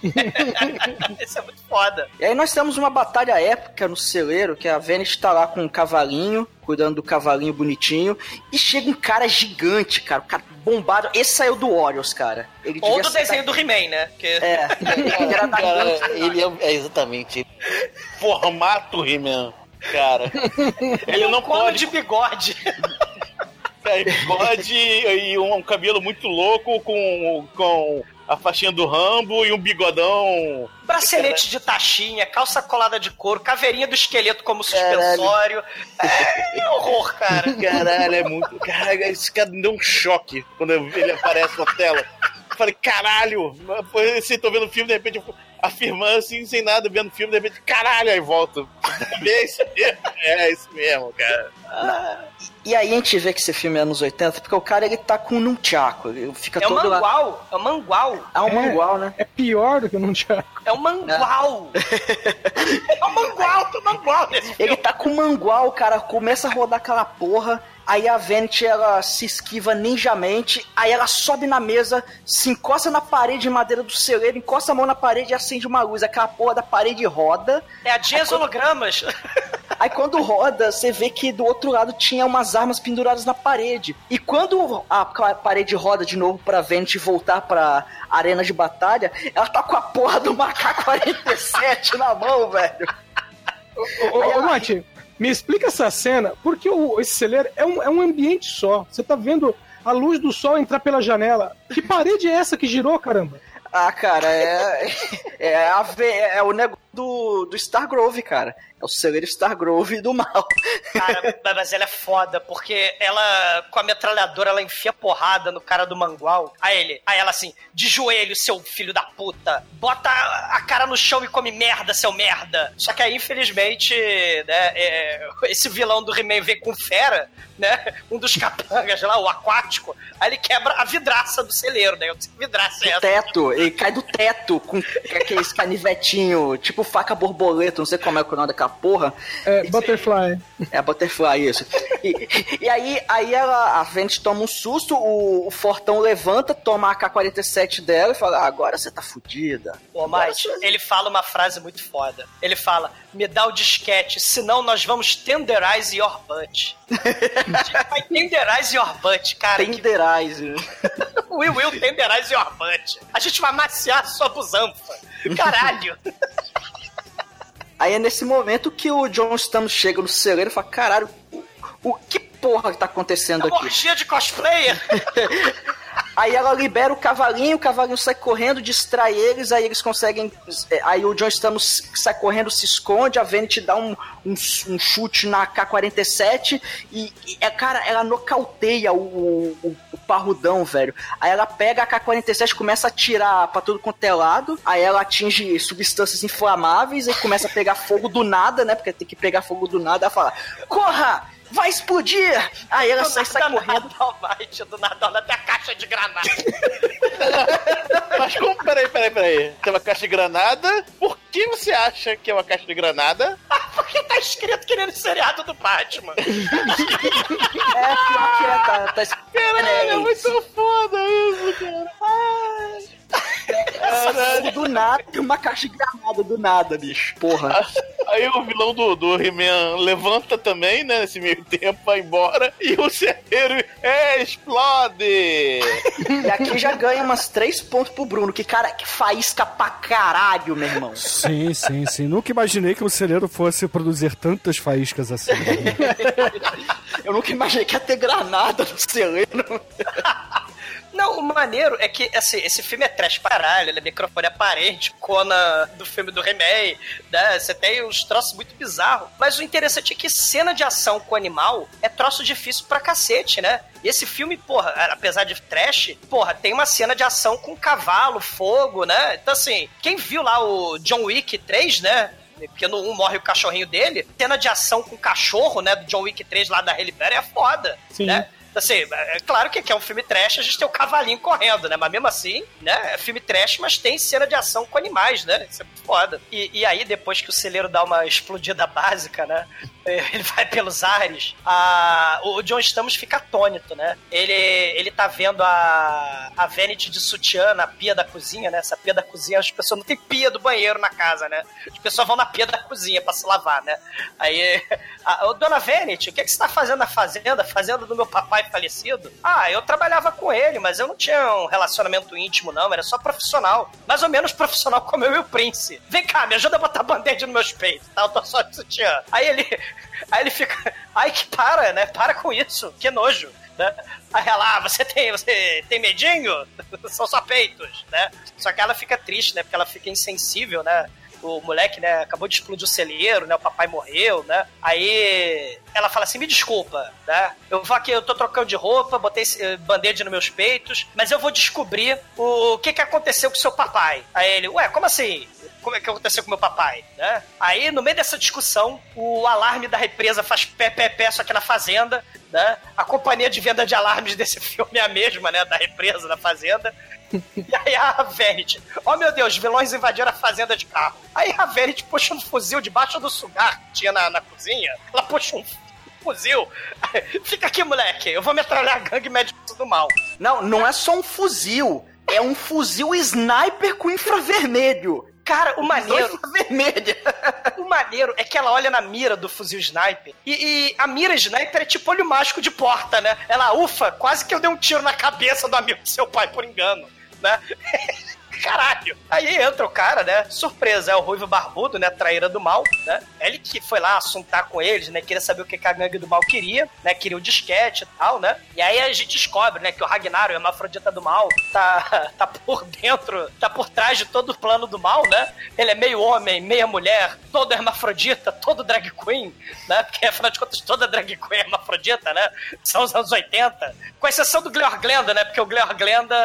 Speaker 4: Isso é muito foda.
Speaker 6: E aí nós temos uma batalha épica no celeiro, que a Venice tá lá com um cavalinho, cuidando do cavalinho bonitinho, e chega um cara gigante, cara, um cara bombado. Esse saiu do Warriors, cara. Ele
Speaker 4: Ou do desenho do He-Man, né? Que...
Speaker 6: É, ele era da
Speaker 5: Cara, ele é, é exatamente. Formato He-Man. Cara. Ele não
Speaker 4: Cono
Speaker 5: pode
Speaker 4: de bigode.
Speaker 5: Cara, bigode e um, um cabelo muito louco com, com a faixinha do Rambo e um bigodão.
Speaker 4: Bracelete de taxinha, calça colada de couro, caveirinha do esqueleto como suspensório. É horror, cara.
Speaker 5: Caralho, é muito. Cara, esse cara me deu um choque quando ele aparece na tela. Eu falei, caralho! Foi assim, tô vendo o filme, de repente eu afirmando assim, sem nada, vendo filme, de repente, caralho, aí volto. É isso mesmo, é isso mesmo, cara.
Speaker 6: E aí a gente vê que esse filme é anos 80, porque o cara ele tá com um nunchaku, ele fica
Speaker 4: É um
Speaker 6: todo lá.
Speaker 4: mangual, é um mangual.
Speaker 6: É um
Speaker 7: É.
Speaker 6: mangual, né?
Speaker 7: É pior do que o Nunchaku.
Speaker 4: É um mangual. É um mangual, tem um mangual nesse filme.
Speaker 6: Ele tá com o mangual, cara, começa a rodar aquela porra. Aí a Vanity ela se esquiva ninjamente, aí ela sobe na mesa, se encosta na parede de madeira do celeiro, encosta a mão na parede e acende uma luz. Aquela porra da parede roda.
Speaker 4: É a Dias Hologramas.
Speaker 6: Aí quando roda, você vê que do outro lado tinha umas armas penduradas na parede. E quando a parede roda de novo pra Vanity voltar pra arena de batalha, ela tá com a porra do AK-47 na mão, velho.
Speaker 7: Ô, ô, ô Mate, me explica essa cena, porque o, esse celeiro é um, é um ambiente só. Você tá vendo a luz do sol entrar pela janela. Que parede é essa que girou, caramba?
Speaker 6: Ah, cara, é. É, a é o negócio do, do Stargrove, cara. É o celeiro Stargrove do mal.
Speaker 4: Cara, mas ela é foda, porque ela, com a metralhadora, ela enfia porrada no cara do mangual. Aí ele, aí ela assim, de joelho, seu filho da puta. Bota a cara no chão e come merda, seu merda. Só que aí, infelizmente, né, é, esse vilão do He-Man vem com fera, né? Um dos capangas lá, o aquático. Aí ele quebra a vidraça do celeiro, né? Que vidraça é essa.
Speaker 6: teto, ele cai do teto com aqueles canivetinho, tipo faca borboleta, não sei como é que é o nome daquela porra.
Speaker 7: É, Butterfly.
Speaker 6: É, Butterfly, isso. E, e aí, aí ela, a Vente toma um susto, o, o Fortão levanta, toma a AK-47 dela e fala: ah, agora você tá fudida.
Speaker 4: Ô, Mike, ele fala uma frase muito foda. Ele fala: me dá o disquete, senão nós vamos tenderize your butt. A gente vai tenderize your butt, cara. que-
Speaker 6: Tenderize.
Speaker 4: We will tenderize your butt. A gente vai maciar a sua busanfa. Caralho.
Speaker 6: Aí é nesse momento que o John Stamos chega no celeiro e fala: caralho, o, o- que porra que tá acontecendo
Speaker 4: Uma
Speaker 6: aqui?
Speaker 4: orgia de cosplayer.
Speaker 6: Aí ela libera o cavalinho, o cavalinho sai correndo, distrai eles, aí eles conseguem. é, Aí o John Stamos sai correndo, se esconde, a Vanity dá um, um, um chute na K-47 e, é, cara, ela nocauteia o, o, o parrudão, velho. Aí ela pega a K-47 e começa a atirar pra tudo quanto é lado, aí ela atinge substâncias inflamáveis e começa a pegar fogo do nada, né? Porque tem que pegar fogo do nada, ela fala: Corra! Vai explodir! Aí ela sai, sai
Speaker 4: do
Speaker 6: correndo.
Speaker 4: nada, Almighty, do nada, olha até a caixa de granada.
Speaker 5: Mas como? Peraí, peraí, peraí. Tem uma caixa de granada? Por que você acha que é uma caixa de granada?
Speaker 4: Porque tá escrito que nem no seriado do Batman.
Speaker 6: É, pior que é, tá, tá escrito.
Speaker 5: Caralho, é muito foda isso, cara.
Speaker 6: Fogo do nada, uma caixa de granada do nada, bicho. Porra.
Speaker 5: Aí o vilão do, do He-Man levanta também, né? Nesse meio tempo, vai embora. E o celeiro é, explode!
Speaker 6: E aqui já ganha umas três pontos pro Bruno, que cara, que faísca pra caralho, meu irmão.
Speaker 3: Sim, sim, sim. Nunca imaginei que o celeiro fosse produzir tantas faíscas assim.
Speaker 6: Eu nunca imaginei que ia ter granada no celeiro.
Speaker 4: Não, o maneiro é que assim, esse filme é trash pra caralho, ele é microfone aparente, cona do filme do He-Man, né? Você tem uns troços muito bizarros. Mas o interessante é que cena de ação com animal é troço difícil pra cacete, né? E esse filme, porra, apesar de trash, porra, tem uma cena de ação com cavalo, fogo, né? Então, assim, quem viu lá o John Wick 3, né? Porque no 1 morre o cachorrinho dele. Cena de ação com cachorro, né? Do John Wick 3 lá da Halle Berry é foda,
Speaker 7: Sim.
Speaker 4: né? Assim, é claro que aqui é um filme trash, a gente tem o cavalinho correndo, né? Mas mesmo assim, né? É filme trash, mas tem cena de ação com animais, né? Isso é muito foda. E, e aí, depois que o celeiro dá uma explodida básica, né? Ele vai pelos ares, a, o John Stamos fica atônito, né? Ele, ele tá vendo a, a Vanity de sutiã na pia da cozinha, né? Essa pia da cozinha, as pessoas não tem pia do banheiro na casa, né? As pessoas vão na pia da cozinha pra se lavar, né? Aí, a, ô, dona Vanity, o que, é que você tá fazendo na fazenda? Fazenda do meu papai falecido? Ah, eu trabalhava com ele, mas eu não tinha um relacionamento íntimo, não, era só profissional. Mais ou menos profissional como eu e o Prince. Vem cá, me ajuda a botar band-aid nos meus peitos, tá? Eu tô só de sutiã. Aí ele, aí ele fica, ai que para, né? Para com isso, que nojo. Né? Aí ela, ah, você tem, você tem medinho? São só peitos, né? Só que ela fica triste, né? Porque ela fica insensível, né? O moleque, né, acabou de explodir o celeiro, né, o papai morreu, né, aí ela fala assim, me desculpa, né, eu vou aqui, eu tô trocando de roupa, botei esse band-aid nos meus peitos, mas eu vou descobrir o, o que que aconteceu com seu papai. Aí ele, ué, como assim? Como é que aconteceu com meu papai, né? Aí, no meio dessa discussão, o alarme da represa faz pé, pé, pé, só que na fazenda, né? A companhia de venda de alarmes desse filme é a mesma, né? Da represa, da fazenda. E aí a Verity, oh meu Deus, vilões invadiram a fazenda de carro. Aí a Verity puxa um fuzil debaixo do sugar que tinha na, na cozinha. Ela puxa um fuzil. Fica aqui, moleque, eu vou metralhar a gangue médico do mal.
Speaker 6: Não, não é só um fuzil. É um fuzil sniper com infravermelho.
Speaker 4: Cara, o maneiro.
Speaker 6: vermelha.
Speaker 4: O maneiro é que ela olha na mira do fuzil sniper. E, e, a mira sniper é tipo olho mágico de porta, né? Ela, ufa, quase que eu dei um tiro na cabeça do amigo do seu pai por engano, né? Caralho! Aí entra o cara, né? Surpresa, é o Ruivo Barbudo, né? Traíra do mal, né? Ele que foi lá assuntar com eles, né? Queria saber o que a gangue do mal queria, né? Queria o disquete e tal, né? E aí a gente descobre, né? Que o Ragnar, o hermafrodita do mal, tá, tá por dentro, tá por trás de todo o plano do mal, né? Ele é meio homem, meia mulher, todo hermafrodita, todo drag queen, né? Porque afinal de contas toda drag queen é hermafrodita, né? São os anos 80. Com exceção do Gleor Glenda, né? Porque o Gleor Glenda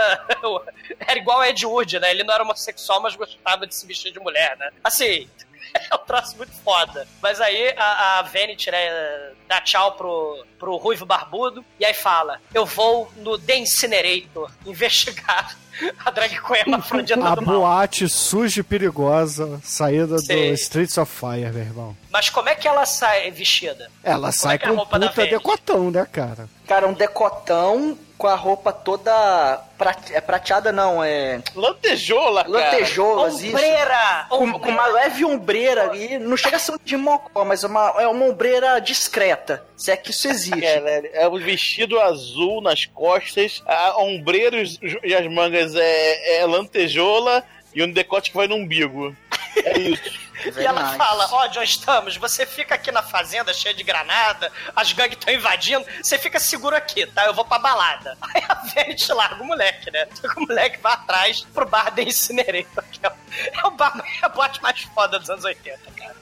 Speaker 4: era igual a Ed Wood, né? Ele não era homossexual, mas gostava de se vestir de mulher, né? Assim, é um troço muito foda. Mas aí a, a Vanity, né, dá tchau pro, pro Ruivo Barbudo e aí fala: Eu vou no The Incinerator investigar a drag queen hermafrodita
Speaker 3: A
Speaker 4: do mal.
Speaker 3: boate suja e perigosa, saída
Speaker 4: Sim.
Speaker 3: do Streets of Fire, meu irmão.
Speaker 4: Mas como é que ela sai vestida?
Speaker 3: Ela sai
Speaker 4: é é a
Speaker 3: com
Speaker 4: roupa da
Speaker 3: puta decotão, né, cara?
Speaker 6: Cara, um decotão com a roupa toda prate- é prateada, não, é
Speaker 5: Lantejola, cara.
Speaker 6: lantejoulas, isso.
Speaker 4: Ombreira!
Speaker 6: Com, com uma leve ombreira ali, não chega a ser de mocó, mas é uma, é uma ombreira discreta, se é que isso existe.
Speaker 5: É, né? é um vestido azul nas costas, a ombreiros e as mangas é, é lantejola e um decote que vai no umbigo. É isso.
Speaker 4: E ela fala, ó, John Stamos, você fica aqui na fazenda cheia de granada, as gangues estão invadindo, você fica seguro aqui, tá? Eu vou pra balada. Aí a Vanity larga o moleque, né? O moleque vai atrás pro bar da Incinerator, que é o, é o bar, é a boate mais foda dos anos 80, cara.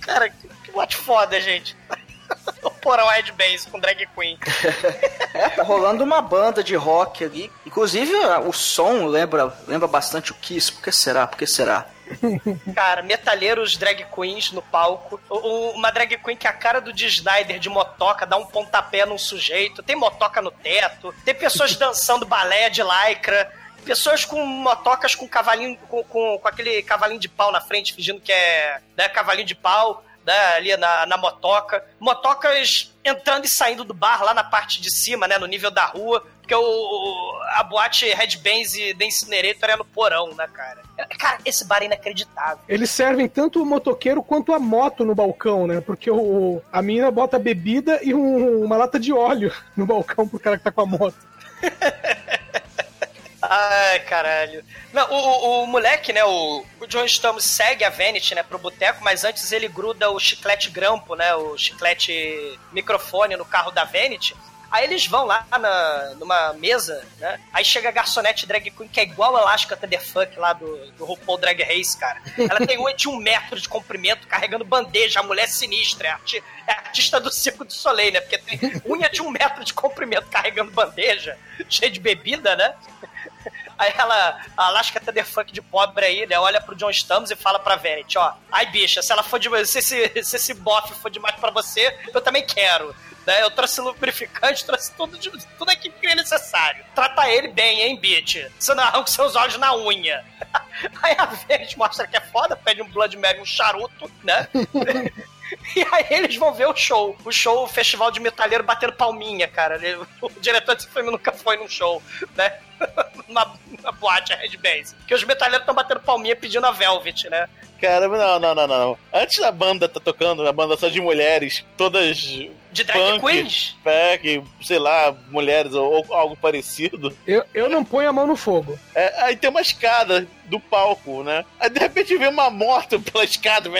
Speaker 4: Cara, que, que boate foda, gente. O porão Ed Bass com drag queen.
Speaker 6: É, tá rolando uma banda de rock ali. Inclusive, o som lembra, lembra bastante o Kiss. Por que será? Por que será?
Speaker 4: Cara, metalheiros drag queens no palco. O- uma drag queen que é a cara do Dee Snyder de motoca dá um pontapé num sujeito. Tem motoca no teto. Tem pessoas dançando balé de lycra. Pessoas com motocas com cavalinho, com, com, com aquele cavalinho de pau na frente, fingindo que é né, cavalinho de pau. Né, ali na, na motoca. Motocas entrando e saindo do bar lá na parte de cima, né, no nível da rua. Porque o, a boate Red Bands e The Incinerator é no porão, né, cara? Cara, esse bar é inacreditável.
Speaker 7: Eles servem tanto o motoqueiro quanto a moto no balcão, né? Porque o, a menina bota bebida e um, uma lata de óleo no balcão pro cara que tá com a moto.
Speaker 4: Ai, caralho. Não, o, o, o, moleque, né, o, o John Stamos segue a Vanity, né, pro boteco, mas antes ele gruda o chiclete grampo, né, o chiclete microfone no carro da Vanity. Aí eles vão lá na, numa mesa, né? Aí chega a garçonete drag queen, que é igual a Alaska Thunderfuck lá do, do RuPaul Drag Race, cara. Ela tem unha de um metro de comprimento, carregando bandeja, a mulher sinistra, é, arti é artista do Circo do Soleil, né? Porque tem unha de um metro de comprimento carregando bandeja, cheia de bebida, né? Aí ela, a Alaska Thunderfuck de pobre aí, né? Olha pro John Stamos e fala pra Verity, ó. Ai, bicha, se ela for de. Se esse, se esse bofe for demais pra você, eu também quero. Né? Eu trouxe lubrificante, trouxe tudo, de, tudo aqui que é necessário. Trata ele bem, hein, bitch? Você não arranca seus olhos na unha. Aí a Verity mostra que é foda, pede um Blood Mary, um charuto, né? E aí eles vão ver o show. O show, o festival de metalheiro batendo palminha, cara. O diretor desse filme nunca foi num show, né? na, na boate, a Red Bass. Que os metalheiros estão batendo palminha pedindo a Velvet, né?
Speaker 5: Cara, não, não, não, não. Antes da banda tá tocando, a banda só de mulheres, todas.
Speaker 4: De drag
Speaker 5: punk,
Speaker 4: queens?
Speaker 5: É, que, sei lá, mulheres ou, ou, algo parecido.
Speaker 7: Eu, eu não ponho a mão no fogo.
Speaker 5: É, aí tem uma escada do palco, né? Aí de repente vem uma moto pela escada.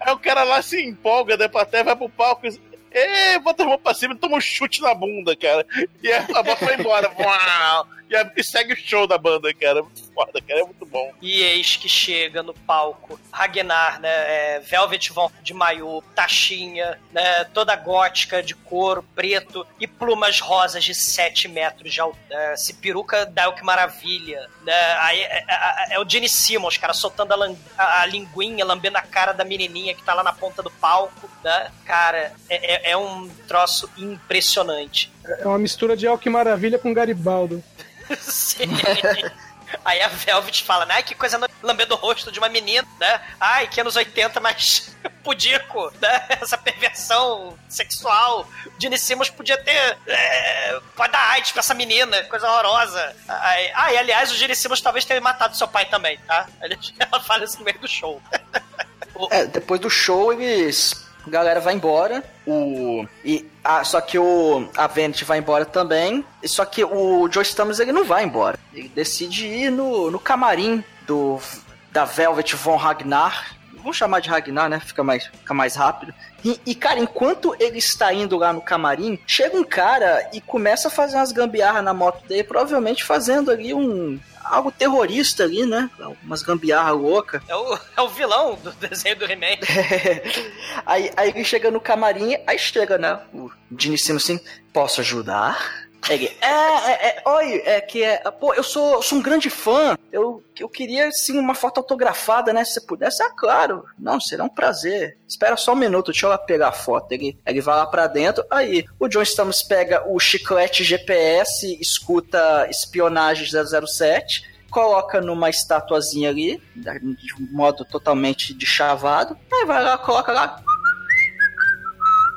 Speaker 5: aí o cara lá se empolga, da plateia vai pro palco e Ê, bota a mão pra cima e toma um chute na bunda, cara. E a, a moto vai embora. Uau! E, e segue o show da banda, cara. Muito foda, cara. É muito bom.
Speaker 4: E eis que chega no palco Ragnar, né? É, Velvet Von de maiô, taxinha, né? Toda gótica, de couro, preto e plumas rosas de 7 metros de altura. É, se peruca dá o que maravilha. Né? Aí é, é, é, o Gene Simmons, cara, soltando a, a, a, linguinha, lambendo a cara da menininha que tá lá na ponta do palco, né? Cara, é, é, é um troço impressionante.
Speaker 7: É uma mistura de Alck Maravilha com Garibaldo.
Speaker 4: Sim. Aí a Velvet fala, né? Que coisa lambendo o rosto de uma menina, né? Ai, que anos 80, mas pudico, né? Essa perversão sexual. Gene Simmons podia ter. É, pode dar AIDS pra essa menina, coisa horrorosa. Aí, ah, e aliás, o Gene Simmons talvez tenha matado seu pai também, tá? Ela fala isso no meio do show.
Speaker 6: É, depois do show eles a galera vai embora. O e só que o a Vanity vai embora também. Só que o Joe Stamos ele não vai embora. Ele decide ir no, no camarim do da Velvet von Ragnar. Vamos chamar de Ragnar, né? Fica mais, fica mais rápido. E, e, cara, enquanto ele está indo lá no camarim, chega um cara e começa a fazer umas gambiarras na moto dele, provavelmente fazendo ali um, algo terrorista ali, né? Umas gambiarra louca.
Speaker 4: É o, é o vilão do desenho do He-Man.
Speaker 6: É. Aí, aí ele chega no camarim, aí chega, né? O Gene Simmons assim, posso ajudar? É, é, é, oi, é que é, pô, eu sou, sou um grande fã, eu, eu queria, sim, uma foto autografada, né, se você pudesse, ah, claro, não, será um prazer, espera só um minuto, deixa eu lá pegar a foto, ele, ele vai lá pra dentro, aí, o John Stamos pega o chiclete GPS, escuta espionagem 007, coloca numa estatuazinha ali, de modo totalmente de chavado, aí vai lá, coloca lá,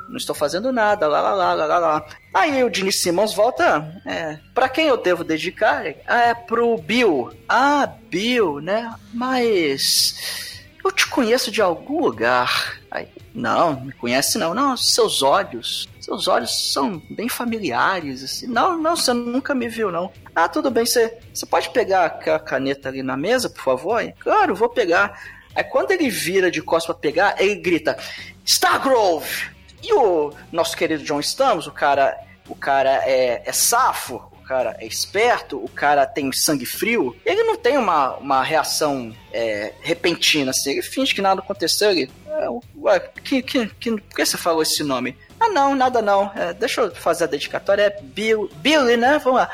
Speaker 6: não estou fazendo nada, lá, lá, lá, lá, lá. Aí o Gene Simmons volta, é, pra quem eu devo dedicar? É pro Bill. Ah, Bill, né? Mas eu te conheço de algum lugar. Aí, não, me conhece não. Não, seus olhos, seus olhos são bem familiares, assim. Não, não, você nunca me viu, não. Ah, tudo bem, você, você pode pegar aquela caneta ali na mesa, por favor? Claro, vou pegar. Aí quando ele vira de costas pra pegar, ele grita: Stargrove! E o nosso querido John Stamos, o cara, o cara é, é safo, o cara é esperto, o cara tem sangue frio, ele não tem uma, uma reação é, repentina, assim, ele finge que nada aconteceu, ele... É, ué, que, que, que, por que você falou esse nome? Ah não, nada não, é, deixa eu fazer a dedicatória, é Bill, Billy, né, vamos lá.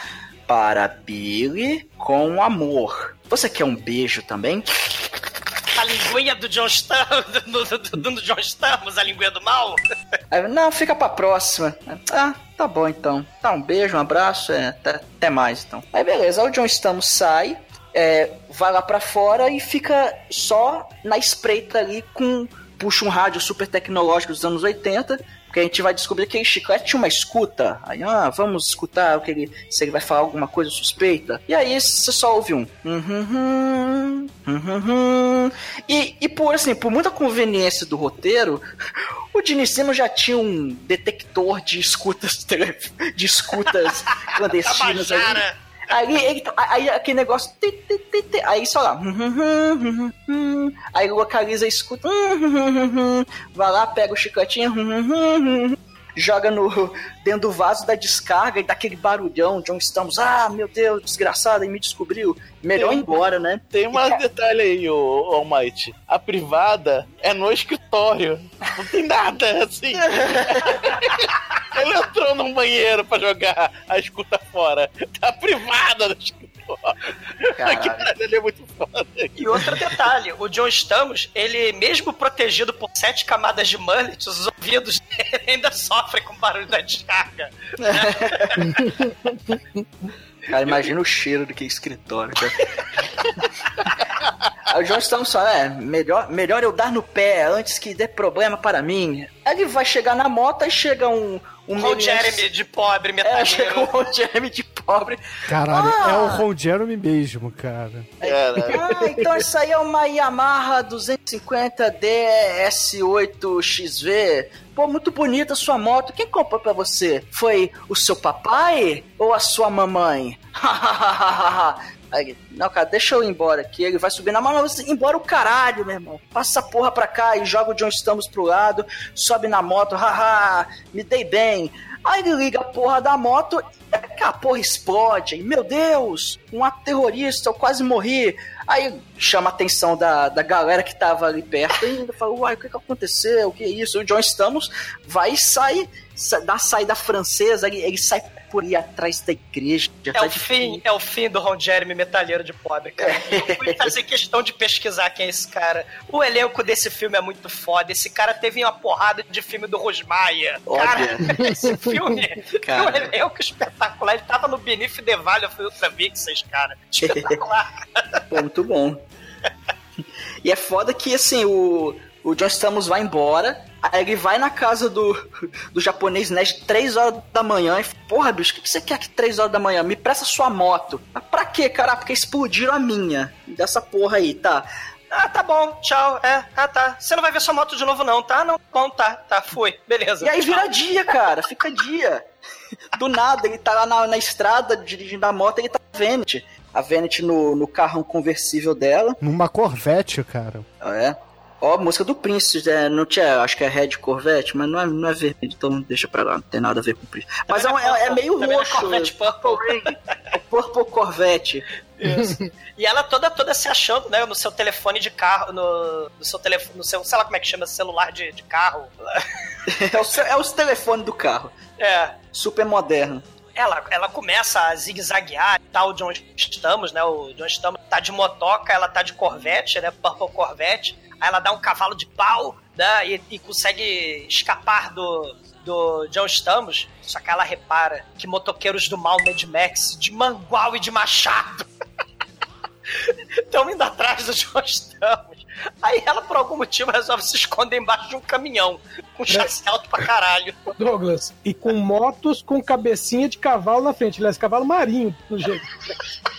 Speaker 6: Para Billy com amor. Você quer um beijo também?
Speaker 4: A linguinha do John Stamos, do, do, do, John Stamos, a linguinha do mal?
Speaker 6: Não, fica pra próxima. Ah, tá bom então. Tá, um beijo, um abraço, é, até, até mais então. Aí beleza, o John Stamos sai, é, vai lá pra fora e fica só na espreita ali com. Puxa um rádio super tecnológico dos anos 80, porque a gente vai descobrir que o chiclete tinha uma escuta. Aí, ah, vamos escutar o que ele, se ele vai falar alguma coisa suspeita. E aí você só ouve um. "Hum, hum, hum, hum, hum". E, e por assim, por muita conveniência do roteiro, o Simmons já tinha um detector de escutas de escutas clandestinas ali. Aí, ele, aí aquele negócio. aí só lá. hum, hum, hum. Aí localiza, escuta. Vai lá, pega o chicletinho. Joga no, dentro do vaso da descarga e dá aquele barulhão de onde estamos. Ah, meu Deus, desgraçado, ele me descobriu. Melhor ir embora, né?
Speaker 5: Tem um detalhe aí, o Almighty. A privada é no escritório. Não tem nada, assim. Ele entrou num banheiro pra jogar a escuta fora. Tá privada no escritório. Cara, ele é muito foda.
Speaker 4: E outro detalhe, o John Stamos, ele mesmo protegido por sete camadas de mullet, os ouvidos dele ainda sofrem com o barulho da descarga.
Speaker 6: Cara, imagina o cheiro do que escritório. Cara. Aí o John Stamos fala, é, melhor, melhor eu dar no pé antes que dê problema para mim. Aí ele vai chegar na moto e chega um... um
Speaker 4: Ron Jeremy de pobre,
Speaker 6: É, chega
Speaker 4: metalheiro.
Speaker 6: um Ron Jeremy de pobre.
Speaker 3: Caralho,
Speaker 6: Ah!
Speaker 3: é o Ron Jeremy mesmo, cara.
Speaker 5: Cara,
Speaker 6: Ah, então isso aí é uma Yamaha 250 DS8XV. Pô, muito bonita a sua moto. Quem comprou pra você? Foi o seu papai ou a sua mamãe? Aí, não, cara, deixa eu ir embora aqui. Ele vai subir na mão. Não, embora o caralho, meu irmão. Passa essa porra pra cá e joga o John Stamos pro lado. Sobe na moto. Haha, me dei bem. Aí ele liga a porra da moto e a porra explode. Meu Deus, um ato terrorista, eu quase morri. Aí chama a atenção da, da galera que tava ali perto e ainda fala, uai, o que, que aconteceu? O que é isso? O John Stamos vai e sai, sa- dá a saída francesa, ele, ele sai por aí atrás da igreja.
Speaker 4: É o
Speaker 6: atrás de
Speaker 4: fim, é o fim do Ron Jeremy metalheiro de pobre, cara. Eu fui fazer questão de pesquisar quem é esse cara. O elenco desse filme é muito foda. Esse cara teve uma porrada de filme do Rosmaia. Cara, esse filme
Speaker 6: Cara.
Speaker 4: o elenco espetacular. Ele tava no Beneath the Valley of Ultra Vixens, cara. Espetacular.
Speaker 6: Pô, muito bom. E é foda que, assim, o, o John Stamos vai embora, aí ele vai na casa do, do japonês Ned 3 horas da manhã e fala, porra, bicho, o que, você quer aqui 3 horas da manhã? Me presta sua moto. Mas pra quê, cara? Porque explodiram a minha. Dessa porra aí, tá?
Speaker 4: Ah, tá bom, tchau. É, ah, tá. Você não vai ver sua moto de novo, não, tá? Não, bom, tá, tá, fui. Beleza.
Speaker 6: E aí vira dia, cara, fica dia. Do nada, ele tá lá na, na estrada dirigindo a moto, ele tá Venet. A Venet no, no carrão conversível dela.
Speaker 3: Numa Corvette, cara.
Speaker 6: É. Ó, música do Prince, é, não tinha, acho que é Red Corvette, mas não é, não é verde, então deixa pra lá, não tem nada a ver com o Prince. Mas é, um- é- é meio
Speaker 4: Também é
Speaker 6: roxo.
Speaker 4: Corvette Purple.
Speaker 6: É o Purple Corvette.
Speaker 4: Isso. E ela toda toda se achando, né, no seu telefone de carro, no, no seu telefone, no seu, sei lá como é que chama, celular de, de carro.
Speaker 6: É, o, é os telefones do carro.
Speaker 4: É.
Speaker 6: Super moderno.
Speaker 4: Ela, ela começa a zigue-zaguear e tal, o John Stamos, né? O John Stamos tá de motoca, ela tá de Corvette, né? Purple Corvette. Aí ela dá um cavalo de pau, né? E, e consegue escapar do, do John Stamos. Só que ela repara que motoqueiros do mal Mad Max, de mangual e de machado, estão indo atrás do John Stamos. Aí ela, por algum motivo, resolve se esconder embaixo de um caminhão, com chassi alto pra caralho.
Speaker 7: Douglas. E com motos com cabecinha de cavalo na frente. Aliás, cavalo marinho, no jeito.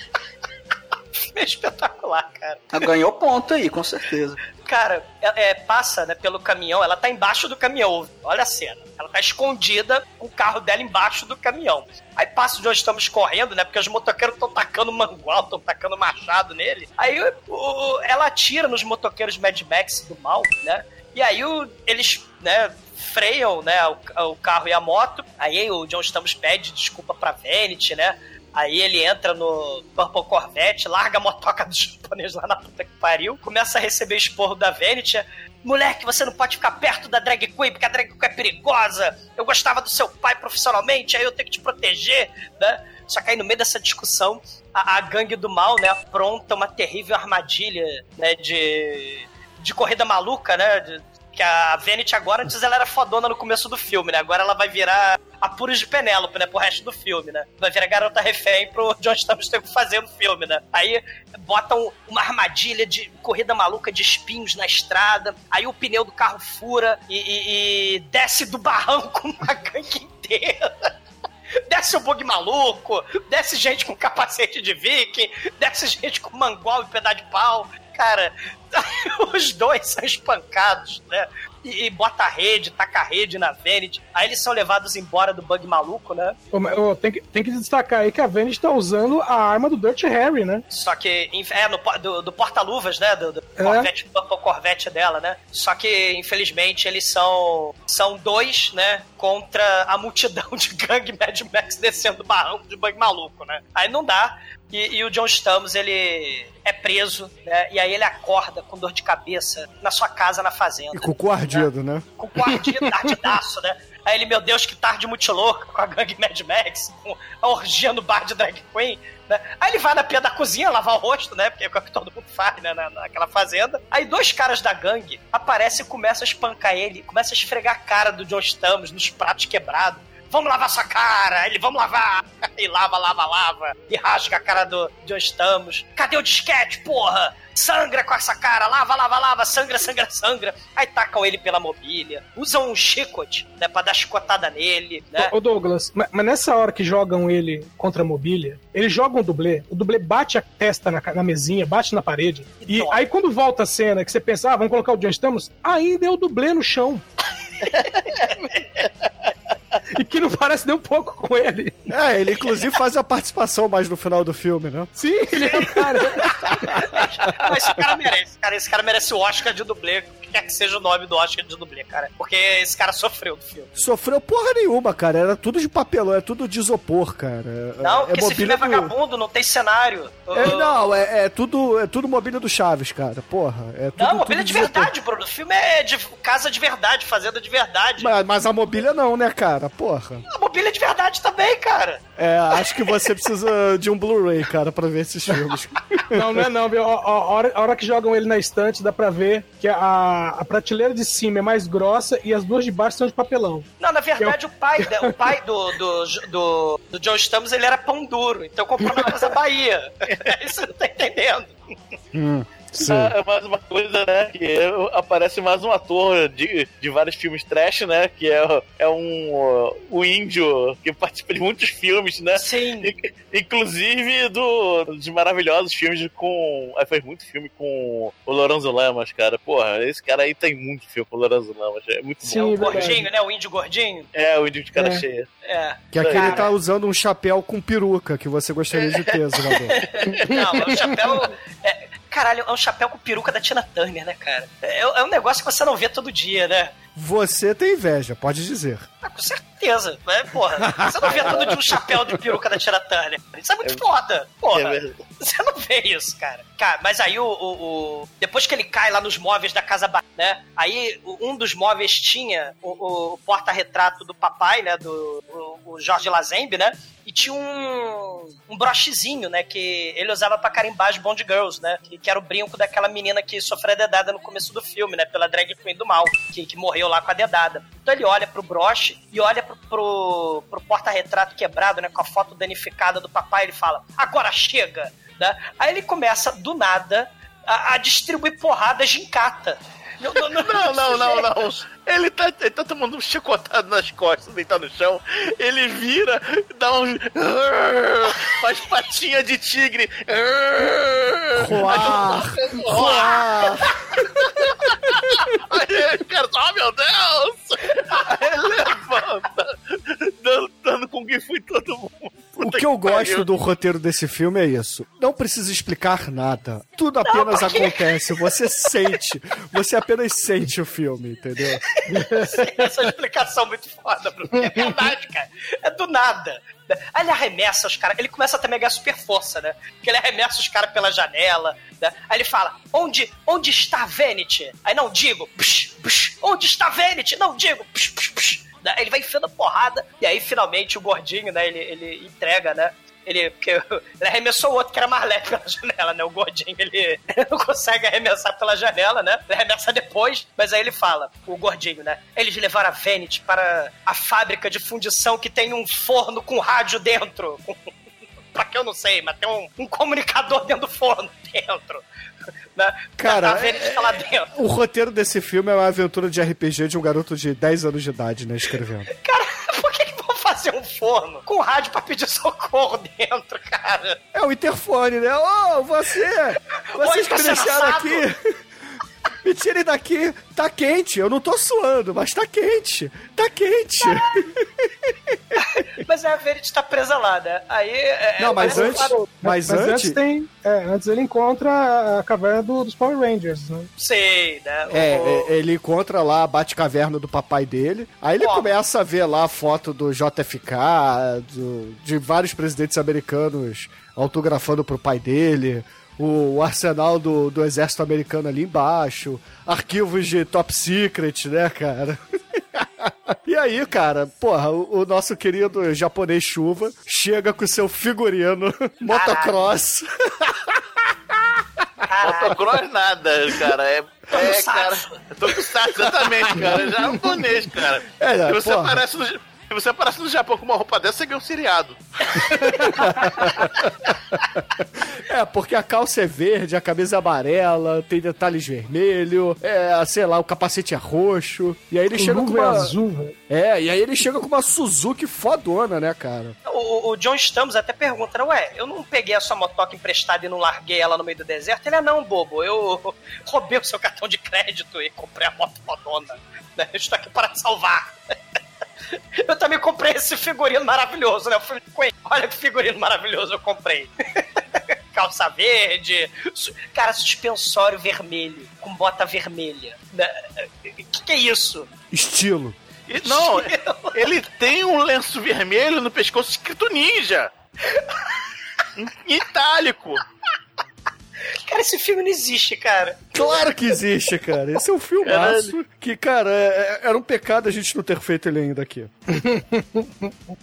Speaker 4: É espetacular, cara.
Speaker 6: Ela ganhou ponto aí, com certeza.
Speaker 4: Cara, é, é, passa né, pelo caminhão, ela tá embaixo do caminhão. Olha a cena. Ela tá escondida com o carro dela embaixo do caminhão. Aí passa de onde estamos correndo, né? Porque os motoqueiros estão tacando mangual, estão tacando machado nele. Aí o- ela atira nos motoqueiros Mad Max do mal, né? E aí o- eles, né, freiam, né, o, o carro e a moto. Aí o John Stamos pede desculpa pra Vanity, né? Aí ele entra no Purple Corvette, larga a motoca do japonês lá na puta que pariu, começa a receber esporro da Vanity. Moleque, você não pode ficar perto da drag queen, porque a drag queen é perigosa. Eu gostava do seu pai profissionalmente, aí eu tenho que te proteger, né? Só que aí no meio dessa discussão, a, a gangue do mal, né, apronta uma terrível armadilha, né, de, de corrida maluca, né? de- Que a Vanity agora, antes ela era fodona no começo do filme, né? Agora ela vai virar apuros de Penélope, né? Pro resto do filme, né? Vai virar garota refém pro John Stamos ter que fazer no filme, né? Aí botam uma armadilha de corrida maluca de espinhos na estrada, aí o pneu do carro fura e, e, e desce do barranco uma gangue inteira. Desce o bug maluco, desce gente com capacete de viking, desce gente com mangual e pedaço de pau. Cara, os dois são espancados, né? E, e bota a rede, taca a rede na Vanity. Aí eles são levados embora do bug maluco, né?
Speaker 7: Tem, que, tem que destacar aí que a Vanity tá usando a arma do Dirty Harry, né?
Speaker 4: Só que, é, no, do, do porta-luvas, né? Do, do
Speaker 7: É.
Speaker 4: Corvette, do Corvette dela, né? Só que, infelizmente, eles são, são dois, né? Contra a multidão de gangue Mad Max descendo o barranco de bug maluco, né? Aí não dá. E, e o John Stamos, ele é preso, né? E aí ele acorda com dor de cabeça na sua casa, na fazenda.
Speaker 3: E com o cu ardido, né?
Speaker 4: Com o quartinho ardidaço, né? Aí ele, meu Deus, que tarde muito louca com a gangue Mad Max, com a orgia no bar de drag queen, né? Aí ele vai na pia da cozinha lavar o rosto, né? Porque é o que todo mundo faz, né? Na, naquela fazenda. Aí dois caras da gangue aparecem e começam a espancar ele, começam a esfregar a cara do John Stamos nos pratos quebrados. Vamos lavar sua cara! Ele, vamos lavar! E lava, lava, lava. E rasga a cara do John Stamos. Cadê o disquete, porra? Sangra com essa cara, lava, lava, lava, sangra, sangra, sangra. Aí tacam ele pela mobília. Usam um chicote, né, pra dar chicotada nele, né?
Speaker 7: Ô Douglas, ma- mas nessa hora que jogam ele contra a mobília, eles jogam o dublê, o dublê bate a testa na, na mesinha, bate na parede, e
Speaker 4: dói.
Speaker 7: aí quando volta a cena que você pensa, ah, vamos colocar o John Stamos, ainda é o dublê no chão. e que não parece nem um pouco com ele.
Speaker 3: É, ele inclusive faz a participação mais no final do filme, né?
Speaker 7: Sim, ele é o cara.
Speaker 4: Mas esse cara merece, cara. Esse cara merece o Oscar de dublê, quer que seja o nome do Oscar de dublê, cara. Porque esse cara sofreu do filme.
Speaker 3: Sofreu porra nenhuma, cara. Era tudo de papelão, é tudo de isopor, cara.
Speaker 4: Não,
Speaker 3: é
Speaker 4: porque esse filme é
Speaker 3: do-
Speaker 4: vagabundo, não tem cenário.
Speaker 3: É, não, é, é tudo é tudo mobília do Chaves, cara. Porra. É tudo,
Speaker 4: Não, mobília
Speaker 3: tudo
Speaker 4: de
Speaker 3: isopor.
Speaker 4: verdade, Bruno. O filme é de casa de verdade, fazenda de verdade.
Speaker 3: Mas, mas a mobília não, né, cara? Porra.
Speaker 4: A mobília é de verdade também, cara.
Speaker 3: É, acho que você precisa de um Blu-ray, cara, pra ver esses filmes.
Speaker 7: Não, não é não, viu? A, a- a hora, a hora que jogam ele na estante, dá pra ver que a, a prateleira de cima é mais grossa e as duas de baixo são de papelão.
Speaker 4: Não, na verdade, o pai, de- o pai do, do, do, do John Stamos, ele era pão duro. Então comprou na Casa Bahia. Isso você não tá entendendo.
Speaker 3: Sim.
Speaker 5: Ah, é mais uma coisa, né? Que é- aparece mais um ator de, de vários filmes trash, né? Que é, é um o índio que participa de muitos filmes, né?
Speaker 4: Sim.
Speaker 5: In- Inclusive do, dos maravilhosos filmes com. ah, fez muito filme com o Lorenzo Lamas, cara. Porra, esse cara aí tem muito filme com o Lorenzo Lamas. É muito
Speaker 7: Sim,
Speaker 5: bom.
Speaker 4: O
Speaker 7: verdade.
Speaker 4: gordinho, né? O índio gordinho.
Speaker 5: É, o índio de cara
Speaker 7: É.
Speaker 5: cheia.
Speaker 4: É.
Speaker 3: Que aqui ele
Speaker 4: Cara.
Speaker 3: tá usando um chapéu com peruca que você gostaria de ter, Zelador.
Speaker 4: Não, é um chapéu. é- caralho, é um chapéu com peruca da Tina Turner, né, cara? É, é um negócio que você não vê todo dia, né?
Speaker 3: Você tem inveja, pode dizer.
Speaker 4: Ah, com certeza. É, porra, você não vê todo dia um chapéu de peruca da Tina Turner. Isso é muito foda.
Speaker 5: É
Speaker 4: Porra.
Speaker 5: verdade.
Speaker 4: Você não vê isso, cara. Cara, mas aí o, o- o- Depois que ele cai lá nos móveis da casa, né? Aí um dos móveis tinha o, o porta-retrato do papai, né? Do o, Jorge Lazembe, né? E tinha um, um brochezinho, né? Que ele usava pra carimbar as Bond Girls, né? Que, que era o brinco daquela menina que sofreu a dedada no começo do filme, né? Pela drag queen do mal, que, que morreu lá com a dedada. Então ele olha pro broche e olha pro, pro, pro porta-retrato quebrado, né? Com a foto danificada do papai, ele fala: agora chega! Né? Aí ele começa, do nada, a, a distribuir porradas de encata. Não, não,
Speaker 5: Não, não, não, não. Ele tá, ele tá tomando um chicotado nas costas, deitado no chão. Ele vira, dá um. Faz patinha de tigre.
Speaker 3: Roar! Roar!
Speaker 5: Aí o cara, oh meu Deus! Aí levanta, dando, dando com que foi todo mundo.
Speaker 3: O que eu gosto do roteiro desse filme é isso. Não precisa explicar nada. Tudo apenas acontece. Você sente. Você apenas sente o filme, entendeu?
Speaker 4: Essa explicação muito foda, Bruno. É verdade, cara. É do nada. Aí ele arremessa os caras. Ele começa também a ganhar super força, né? Porque ele arremessa os caras pela janela. Né? Aí ele fala: onde, onde está Vanity? Aí não digo. Psh, psh, onde está Vanity? Não digo. Psh, psh, psh. Né? Ele vai enfiando a porrada. E aí finalmente o gordinho, né? Ele, ele entrega, né? Ele, porque ele arremessou o outro que era mais leve pela janela, né? O gordinho, ele não consegue arremessar pela janela, né? Ele arremessa depois, mas aí ele fala, o gordinho, né? Eles levaram a Vanity para a fábrica de fundição que tem um forno com rádio dentro. pra que eu não sei, mas tem um, um comunicador dentro do forno dentro. Né?
Speaker 3: Cara,
Speaker 4: a Vanity tá lá dentro.
Speaker 3: O roteiro desse filme é uma aventura de RPG de um garoto de 10 anos de idade, né? Escrevendo.
Speaker 4: Cara, por que, que vão fazer um forno com rádio pra pedir socorro dentro, cara?
Speaker 3: É o interfone, né? Ô, oh, você! Vocês deixaram aqui! Me tirem daqui, tá quente. Eu não tô suando, mas tá quente. Tá quente.
Speaker 4: mas a Verity tá presa lá, né? Aí. É,
Speaker 3: não, mas antes. Mas,
Speaker 7: mas, antes... antes tem. É, antes ele encontra a caverna do, dos Power Rangers, né?
Speaker 4: Sei, né?
Speaker 3: É, o... ele encontra lá a Batcaverna do papai dele. Aí ele começa a ver lá a foto do JFK, do, de vários presidentes americanos autografando pro pai dele o, o arsenal do, do exército americano ali embaixo, arquivos de top secret, né, cara? E aí, cara, porra, o, o, nosso querido japonês chuva chega com seu figurino motocross.
Speaker 5: Motocross nada, cara. É, é cara. Tokusatsu, exatamente, cara. Japonês, cara. É, é, você porra. parece no se você aparece no Japão com uma roupa dessa, você ganha um seriado.
Speaker 3: é, porque a calça é verde, a camisa é amarela, tem detalhes vermelho, é, sei lá, o capacete é roxo. E aí ele o chega com uma...
Speaker 7: é azul, velho.
Speaker 3: É, e aí ele chega com uma Suzuki fodona, né, cara?
Speaker 4: O, o John Stamos até pergunta, né, ué, eu não peguei a sua motoca emprestada e não larguei ela no meio do deserto? Ele é não, bobo, eu roubei o seu cartão de crédito e comprei a moto fodona. Né? Eu estou aqui para te salvar. Eu também comprei esse figurino maravilhoso, né? Olha que figurino maravilhoso eu comprei. Calça verde, cara, suspensório vermelho, com bota vermelha. O né? que, que é isso?
Speaker 3: Estilo.
Speaker 5: Não, ele tem um lenço vermelho no pescoço escrito ninja. Em itálico.
Speaker 4: Cara, esse filme não existe, cara.
Speaker 3: Claro que existe, cara. Esse é um filmaço que, cara, é, é, era um pecado a gente não ter feito ele ainda aqui.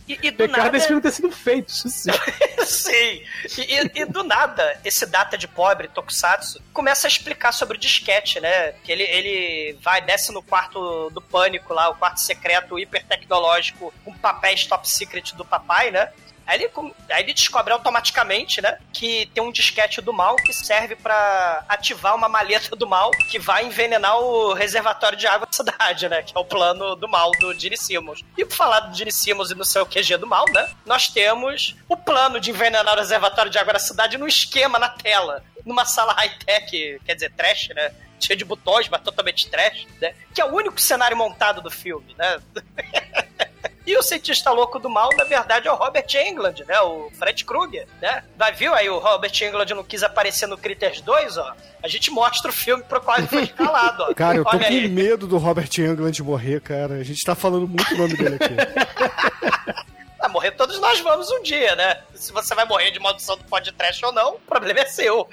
Speaker 7: E, e pecado nada... esse filme ter sido feito, isso sim.
Speaker 4: sim. E, e, do nada, esse data de pobre, Tokusatsu, começa a explicar sobre o disquete, né? Que ele, ele vai, desce no quarto do pânico lá, o quarto secreto hiper tecnológico, com papéis top secret do papai, né? Aí ele, aí ele descobre automaticamente, né, que tem um disquete do mal que serve para ativar uma maleta do mal que vai envenenar o reservatório de água da cidade, né, que é o plano do mal do Gene Simmons. E por falar do Gene Simmons e no seu QG do mal, né, nós temos o plano de envenenar o reservatório de água da cidade num esquema na tela, numa sala high-tech, quer dizer, trash, né, cheio de botões, mas totalmente trash, né, que é o único cenário montado do filme, né. E o cientista louco do mal, na verdade, é o Robert Englund, né? O Fred Krueger, né? Vai, viu aí o Robert Englund não quis aparecer no Critters 2, ó? A gente mostra o filme pro qual ele foi escalado, ó.
Speaker 3: Cara, eu tô Olha com aí. medo do Robert Englund morrer, cara. A gente tá falando muito o nome dele aqui.
Speaker 4: Ah, morrer todos nós vamos um dia, né? Se você vai morrer de maldição do podcast ou não, o problema é seu.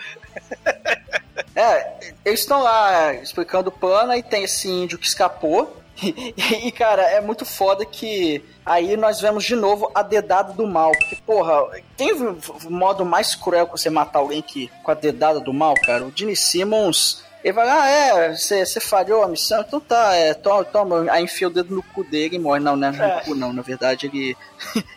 Speaker 6: é, eles estão lá explicando o plano e tem esse índio que escapou E, cara, é muito foda que aí nós vemos de novo a dedada do mal. Porque, porra, tem modo mais cruel que você matar alguém que com a dedada do mal, cara? O Gene Simmons. Ele vai, ah, é, você falhou a missão, então tá, é, toma, toma, aí enfia o dedo no cu dele e morre. Não, não é no é. cu, não, na verdade ele.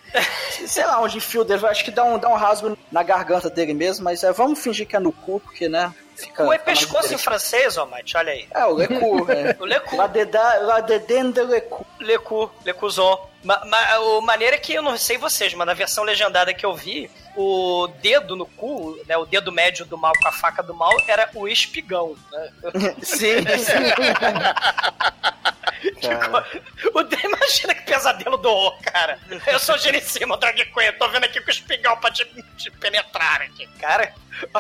Speaker 6: Sei lá onde enfia o dedo, acho que dá um, dá um rasgo na garganta dele mesmo, mas é, vamos fingir que é no cu, porque, né?
Speaker 4: Fica, o é pescoço em francês, ó, Mate, olha aí.
Speaker 6: É, o Lecu. É.
Speaker 4: o Lecu.
Speaker 6: La, deda, la dedem de Lecu.
Speaker 4: Lecu, Lecuzon. Ma, ma, o maneira é que eu não sei vocês, mas na versão legendada que eu vi, o dedo no cu, né, o dedo médio do mal com a faca do mal, era o espigão. Né?
Speaker 6: Sim, sim.
Speaker 4: o, imagina que pesadelo do horror, cara. Eu sou Genicima, Drag Queen, tô vendo aqui com o espigão pra te, te penetrar aqui. Cara,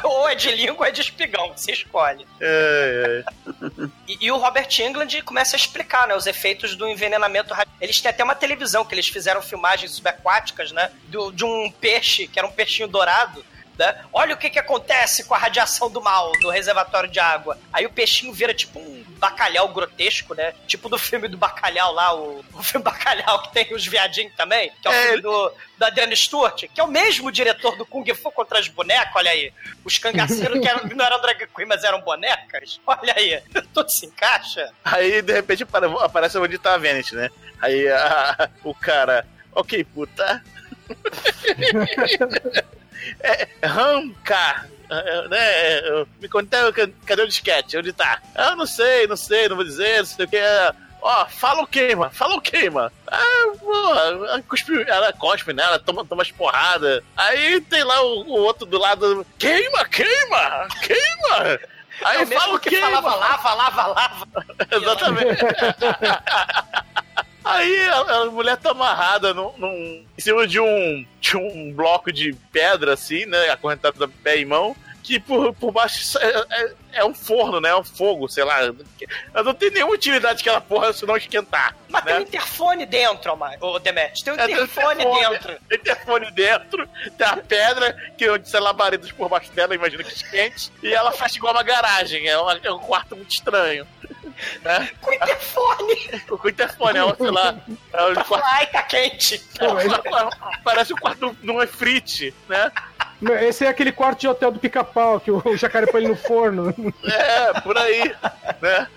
Speaker 4: ou é de língua ou é de espigão, você escolhe. É, é. E, e, o Robert England começa a explicar, né, os efeitos do envenenamento. Eles têm até uma televisão que eles fizeram filmagens subaquáticas, né, do, de um peixe, que era um peixinho dourado, né? Olha o que, que acontece com a radiação do mal do reservatório de água. Aí o peixinho vira tipo um bacalhau grotesco, né? Tipo do filme do bacalhau lá, o, o filme bacalhau que tem os viadinhos também, que é o
Speaker 5: É,
Speaker 4: filme do, do Adriano Stewart, que é o mesmo diretor do Kung Fu contra as bonecas, olha aí. Os cangaceiros que eram, não eram drag queen, mas eram bonecas. Olha aí, tudo se encaixa.
Speaker 5: Aí, de repente, apare- aparece onde tá a Venet, né? Aí a- o cara, ok, puta. é, Ramka, é, né? é, Me conta, cadê o disquete? Onde tá? Ah, não sei, não sei, não vou dizer, não sei o que. é. Ó, fala o queima, fala o queima. Ah, pô, ela cuspe, ela cospe, né? Ela toma, toma as porradas. Aí tem lá o, o outro do lado, queima, queima, queima. Aí
Speaker 4: É
Speaker 5: fala o
Speaker 4: que
Speaker 5: queima.
Speaker 4: falava lava, lava, lava.
Speaker 5: Exatamente. Aí a, a mulher tá amarrada num, num- em cima de um, de um bloco de pedra, assim, né? Acorrentada da pé e mão. Que por, por baixo é, é- é um forno, né? É um fogo, sei lá. Ela não tem nenhuma utilidade aquela porra se não esquentar.
Speaker 4: Mas
Speaker 5: né?
Speaker 4: tem um interfone dentro, ô Demet. Tem um
Speaker 5: É, tem
Speaker 4: interfone dentro.
Speaker 5: Tem interfone dentro, tem a pedra, que onde sei labaredas por baixo dela, imagina que quente, e ela faz igual uma garagem, é, uma- é um quarto muito estranho. Né?
Speaker 4: Com interfone.
Speaker 5: Com interfone, é, um, sei lá, é um quarto
Speaker 4: ai, tá quente.
Speaker 5: Parece o quarto num efrite, né?
Speaker 7: Esse é aquele quarto de hotel do pica-pau que o jacaré põe ele no forno.
Speaker 5: É, por aí, né?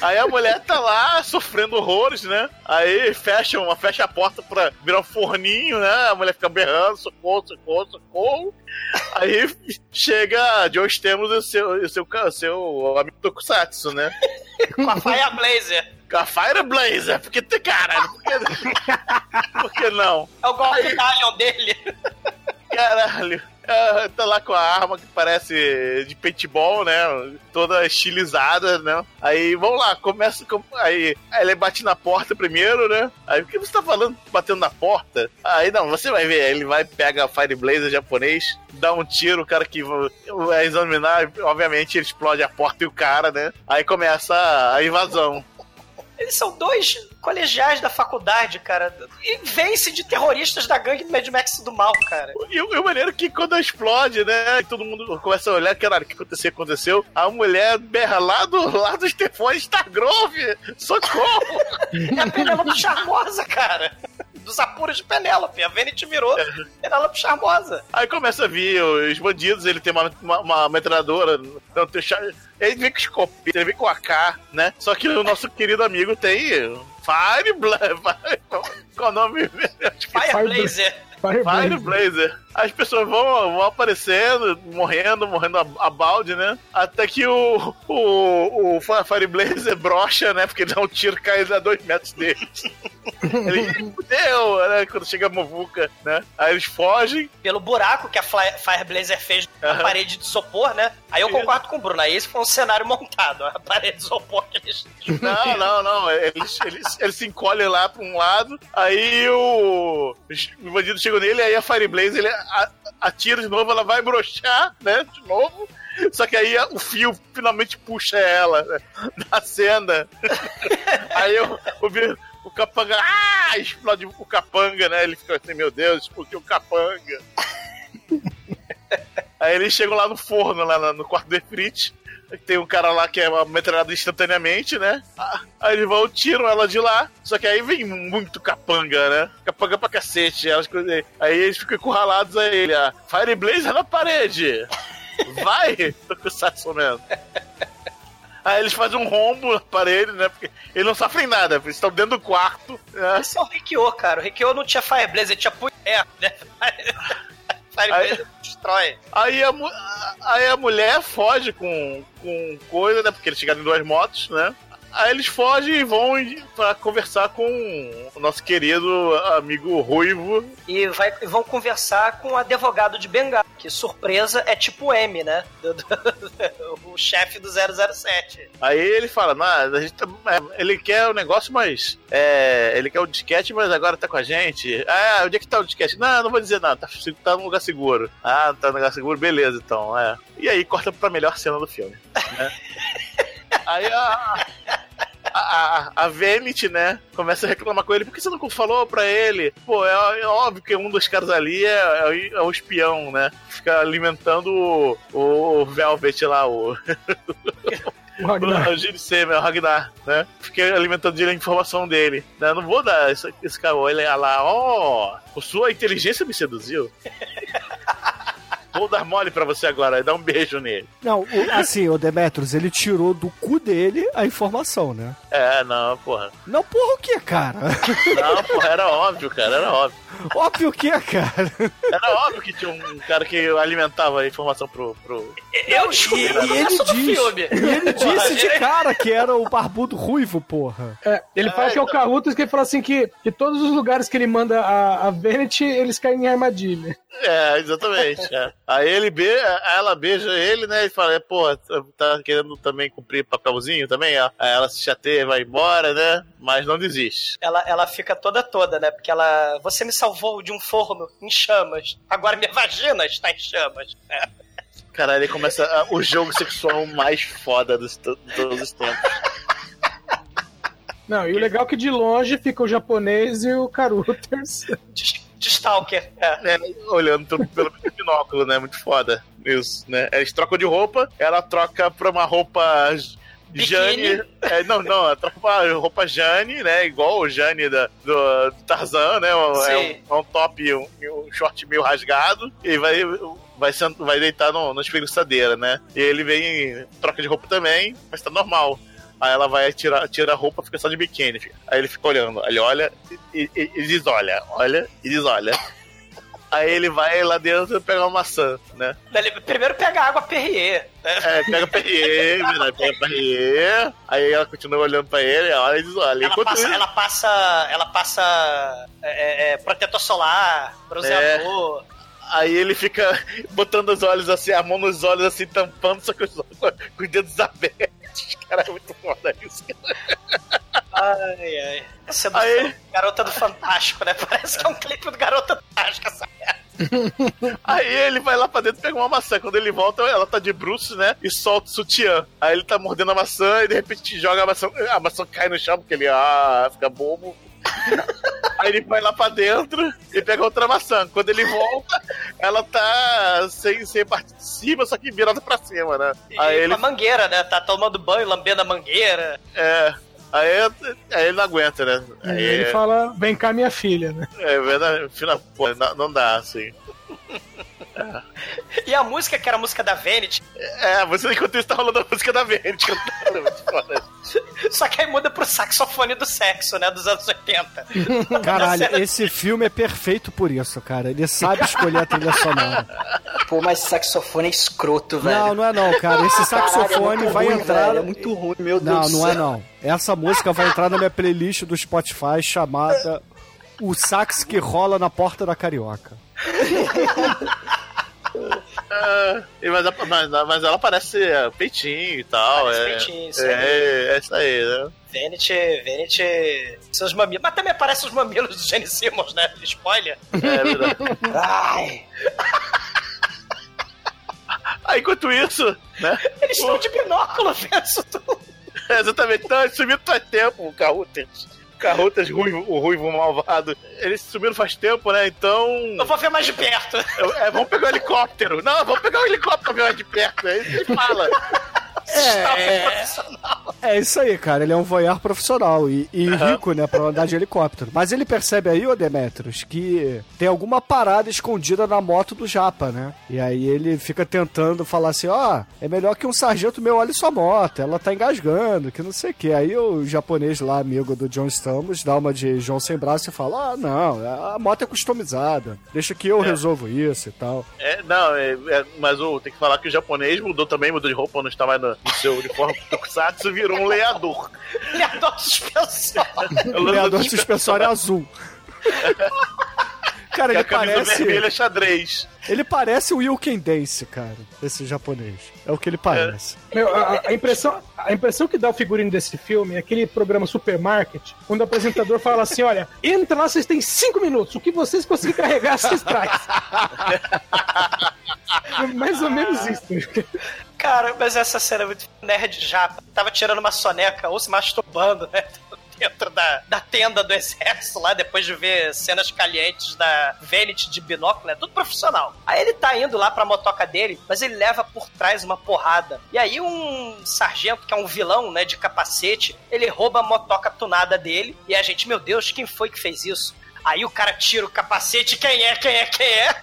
Speaker 5: Aí a mulher tá lá sofrendo horrores, né? Aí fecha, uma, fecha a porta pra virar um forninho, né? A mulher fica berrando, socorro, socorro, socorro. Aí chega Joe Stamos e o seu, e o seu, seu amigo Tokusatsu, né?
Speaker 4: Com a Fire Blazer.
Speaker 5: Com a Fire Blazer, porque tem caralho, por que, por que não?
Speaker 4: É o golpe Lion dele.
Speaker 5: Caralho. É, tá lá com a arma que parece de paintball, né? Toda estilizada, né? Aí, vamos lá, começa com... Aí, aí ele bate na porta primeiro, né? Aí, o que você tá falando batendo na porta? Aí, não, você vai ver. Ele vai, pega a Fire Blazer japonês, dá um tiro, o cara que vai examinar, obviamente, ele explode a porta e o cara, né? Aí começa a invasão.
Speaker 4: Eles são dois colegiais da faculdade, cara. E vence de terroristas da gangue do Mad Max do mal, cara.
Speaker 5: E o maneiro é que quando explode, né? e Todo mundo começa a olhar, caralho, o que aconteceu? Aconteceu. A mulher berra lá do lado dos telefones, Stargrove! Socorro!
Speaker 4: É a Penélope Charmosa, cara. Dos apuros de Penélope. A Venet virou Penélope Charmosa.
Speaker 5: Aí começa a vir os bandidos, ele tem uma, uma, uma metralhadora, não tem ele vem com escopeta, ele vem com AK, né? Só que o nosso querido amigo tem Fire Blazer. Qual o nome?
Speaker 4: Fire Blazer.
Speaker 5: Fire Blazer. As pessoas vão, vão aparecendo, morrendo, morrendo a, a balde, né? Até que o, o, o Fire Blazer brocha, né? Porque dá um tiro e cai a dois metros dele. Ele fudeu, né? Quando chega a Movuca, né? Aí eles fogem.
Speaker 4: Pelo buraco que a Fly- Fire Blazer fez na
Speaker 5: Aham.
Speaker 4: parede de isopor, né? Aí eu concordo com o Bruno. Aí esse foi um cenário montado. A parede de isopor que eles.
Speaker 5: Não, não, não. Eles, eles, eles se encolhem lá pra um lado, aí o. Os bandidos chegam nele, aí a Fire Blaze ele atira de novo, ela vai brochar, né? De novo. Só que aí o fio finalmente puxa ela né, da cena. aí o, o, o capanga. Ah! Explode o capanga, né? Ele fica assim, meu Deus, explodiu o capanga. Aí eles chegam lá no forno, lá no- quarto de frite. Tem um cara lá que é uma metralhada instantaneamente, né? Ah, Aí eles vão, tiram ela de lá. Só que aí vem muito capanga, né? Capanga pra cacete. Elas, aí eles ficam encurralados a ele. A Fire Blazer na parede. Vai! Tô com o Satsu mesmo. Aí eles fazem um rombo na parede, né? Porque eles não sofrem nada, eles estão dentro do quarto. Né?
Speaker 4: Esse é o Rikyo, cara. O Rikyo não tinha Fire Blazer, tinha punho, né? Destrói.
Speaker 5: Aí a, aí a mulher foge com, com coisa, né? Porque eles chegaram em duas motos, né? Aí eles fogem e vão pra conversar com o nosso querido amigo Ruivo.
Speaker 4: E vai, vão conversar com o advogado de Bengala, que surpresa é tipo M, né? Do- do- o chefe do 007.
Speaker 5: Aí ele fala, não, a gente tá- é, ele quer o negócio, mas é, ele quer o disquete, mas agora tá com a gente. Ah, onde é que tá o disquete? Não, não vou dizer nada, tá, tá num lugar seguro. Ah, tá num lugar seguro, beleza, então, é. E aí corta pra melhor cena do filme. né? aí a, a, a, a Venet, né, começa a reclamar com ele, por que você não falou pra ele? Pô, é, é óbvio que um dos caras ali é, é, é o espião, né? Fica alimentando o, o Velvet lá, o...
Speaker 7: O Ragnar.
Speaker 5: O Semer, o Ragnar, né? Fiquei alimentando a informação dele. Né? Não vou dar esse, esse. Ele ia lá, ó, oh, sua inteligência me seduziu. Vou dar mole pra você agora, dá um beijo nele.
Speaker 3: Não, o, assim, o Demetrius, ele tirou do cu dele a informação, né?
Speaker 5: É, não, porra.
Speaker 3: Não, porra, o que, cara?
Speaker 5: Não, porra, era óbvio, cara, era óbvio.
Speaker 3: Óbvio o que, cara?
Speaker 5: Era óbvio que tinha um cara que alimentava a informação pro. pro...
Speaker 4: Eu descobri
Speaker 3: E, e ele diz,
Speaker 4: filme.
Speaker 3: e ele disse de cara que era o barbudo ruivo, porra.
Speaker 7: É, ele fala
Speaker 5: É,
Speaker 7: que é o
Speaker 5: então.
Speaker 7: Carruthers que ele fala assim que, que todos os lugares que ele manda a, a Vanity, eles caem em armadilha.
Speaker 5: É, exatamente. é. Aí ele be... ela beija ele, né? E fala, pô, tá querendo também cumprir papelzinho também, ó. Aí ela se chateia, vai embora, né? Mas não desiste.
Speaker 4: Ela, ela fica toda toda, né? Porque ela. Você me salvou de um forno em chamas. Agora minha vagina está em chamas. É.
Speaker 5: Cara, ele começa a- o jogo sexual mais foda dos, todos os tempos.
Speaker 7: Não, e o legal é que de longe fica o japonês e o Carruthers.
Speaker 4: De, Stalker. É.
Speaker 5: né? Olhando tudo pelo binóculo, né? Muito foda. Isso, né? Eles trocam de roupa, ela troca pra uma roupa Jane. É, não, não, ela troca pra roupa Jane, né? Igual o Jane da, do, do Tarzan, né? É um, é um top e um, um short meio rasgado. E vai. Vai, sent- vai deitar no, na espreguiçadeira, né? E ele vem, troca de roupa também, mas tá normal. Aí ela vai tirar, tira a roupa, fica só de biquíni. fica. Aí ele fica olhando. Ele olha e, e, e diz: olha, olha e diz: olha. Aí ele vai lá dentro pegar uma maçã, né?
Speaker 4: Ele primeiro pega água Perrier. Né?
Speaker 5: É, pega Perrier, né? pega Perrier. Aí ela continua olhando pra ele, olha e diz: olha.
Speaker 4: Ela passa,
Speaker 5: isso,
Speaker 4: ela passa. Ela passa. é, é, protetor solar, bronzeador.
Speaker 5: Aí ele fica botando os olhos assim, a mão nos olhos assim, tampando, só que os olhos com os dedos abertos. Cara, é muito foda isso.
Speaker 4: Ai, ai. Essa é do
Speaker 5: Aí-
Speaker 4: Garota do Fantástico, né? Parece que é um clipe do Garota Fantástica, essa merda.
Speaker 5: Aí ele vai lá pra dentro e pega uma maçã. Quando ele volta, ela tá de bruços, né? E solta o sutiã. Aí ele tá mordendo a maçã e de repente joga a maçã. A maçã cai no chão porque ele ah, fica bobo. Aí ele vai lá pra dentro e pega outra maçã. Quando ele volta, ela tá sem, sem parte de cima, só que virada pra cima, né?
Speaker 4: E
Speaker 5: Aí ele.
Speaker 4: a mangueira, né? Tá tomando banho, lambendo a mangueira.
Speaker 5: É. Aí, aí ele não aguenta, né?
Speaker 7: E
Speaker 5: Aí,
Speaker 7: ele fala: vem cá, minha filha, né?
Speaker 5: É verdade. Final, pô, não, não dá, assim.
Speaker 4: E a música, que era a música da Vanity,
Speaker 5: É, você enquanto isso tá rolando a música da Vente, cantando. muito foda.
Speaker 4: só que aí muda pro saxofone do sexo, né? Dos anos 80.
Speaker 3: Caralho,
Speaker 4: cena-
Speaker 3: esse filme é perfeito por isso, cara. Ele sabe escolher a trilha sonora.
Speaker 6: Pô, mas saxofone é escroto, velho.
Speaker 3: Não, não é não, cara. Esse saxofone
Speaker 6: Caralho, é
Speaker 3: vai
Speaker 6: ruim,
Speaker 3: entrar.
Speaker 6: velho, é muito ruim, meu Deus
Speaker 3: Não, não é não. Essa música vai entrar na minha playlist do Spotify chamada O Sax que rola na porta da carioca.
Speaker 5: E mas, mas, mas ela parece é, peitinho e tal.
Speaker 4: Parece
Speaker 5: é,
Speaker 4: peitinho, isso
Speaker 5: é,
Speaker 4: aí.
Speaker 5: é isso aí, né?
Speaker 4: Vanity, Vanity, seus mamilos. Mas também aparecem os mamilos do Gene Simmons, né? Spoiler.
Speaker 5: É verdade.
Speaker 6: Ai,
Speaker 5: ah, enquanto isso, né?
Speaker 4: Eles estão de binóculo vendo isso tudo.
Speaker 5: É, exatamente. Não, eles sumiram faz tempo, o Carrutas. Carrutas, ruivo, o ruivo malvado. Eles sumiram faz tempo, né? Então.
Speaker 4: Eu vou ver mais de perto.
Speaker 5: É, vamos pegar o helicóptero. Não, vamos pegar o helicóptero pra ver mais de perto. É isso que ele fala.
Speaker 3: É,
Speaker 4: Profissional.
Speaker 3: É isso aí, cara. Ele é um voyeur profissional e, e rico, né, pra andar de helicóptero. Mas ele percebe aí, ô Demetrius, que tem alguma parada escondida na moto do Japa, né? E aí ele fica tentando falar assim, ó, é melhor que um sargento meu olhe sua moto, ela tá engasgando, que não sei o que. Aí o japonês lá, amigo do John Stamos, dá uma de João sem braço e fala, ah, não, a moto é customizada, deixa que eu resolvo isso e tal.
Speaker 5: É, não, é, é, mas o, tem que falar que o japonês mudou também, mudou de roupa, não está mais no, no seu uniforme tokusatsu, virou um leador.
Speaker 4: Ele adora suspensão.
Speaker 3: O leador suspensório é azul. Cara,
Speaker 5: Que
Speaker 3: ele parece.
Speaker 5: vermelha é xadrez.
Speaker 3: Ele parece o Wilken Dance, cara, esse japonês. É o que ele parece.
Speaker 7: Meu, a, a impressão, a impressão que dá o figurino desse filme é aquele programa Supermarket, quando o apresentador fala assim: olha, entra lá, vocês têm cinco minutos, o que vocês conseguirem carregar, vocês trazem. É Mais ou menos isso.
Speaker 4: Cara, mas essa cena é muito nerd já. Tava tirando uma soneca ou se masturbando, né? dentro da, da tenda do exército lá, depois de ver cenas calientes da Vanity de binóculo, é tudo profissional. Aí ele tá indo lá pra motoca dele, mas ele leva por trás uma porrada. E aí um sargento, que é um vilão, né, de capacete, ele rouba a motoca tunada dele, e a gente, meu Deus, quem foi que fez isso? Aí o cara tira o capacete, quem é, quem é, quem é?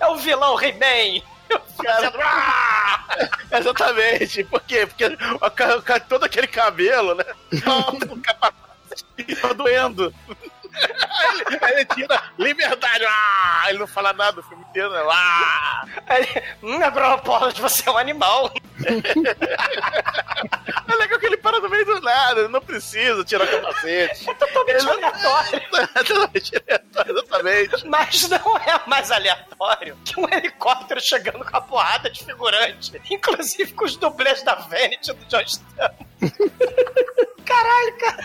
Speaker 4: é o vilão He-Man. Fazendo, "Ah!"
Speaker 5: Exatamente. Por quê? Porque o todo aquele cabelo, né? O capacete tá doendo. Aí ele, ele tira liberdade. Ah, ele não fala nada o filme inteiro, né? Ah,
Speaker 4: Aí ele, hum, Agropólogos, você é um animal.
Speaker 5: é legal que ele para no meio do nada, ele não precisa tirar o capacete.
Speaker 4: Totalmente aleatório.
Speaker 5: Exatamente. Exatamente.
Speaker 4: Mas não é mais aleatório que um helicóptero chegando com a porrada de figurante. Inclusive com os dublês da Vanity e do John Stamos. Caralho, cara.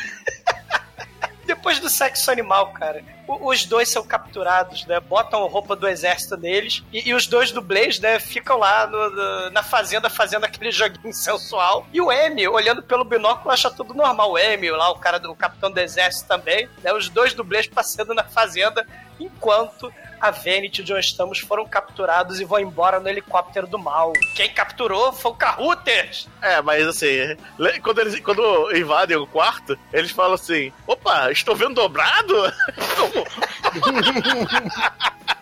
Speaker 4: Depois do sexo animal, cara, os dois são capturados, né? Botam roupa do exército neles e, e os dois dublês, né, ficam lá no- no- na fazenda fazendo aquele joguinho sensual. E o M, olhando pelo binóculo, acha tudo normal. O M, lá, o cara do o capitão do exército também, né? Os dois dublês passando na fazenda enquanto a Vanity e o John Stamos foram capturados e vão embora no helicóptero do mal. Quem capturou foi o Carruthers.
Speaker 5: É, mas assim, quando eles quando invadem o quarto, eles falam assim: opa, estou vendo dobrado?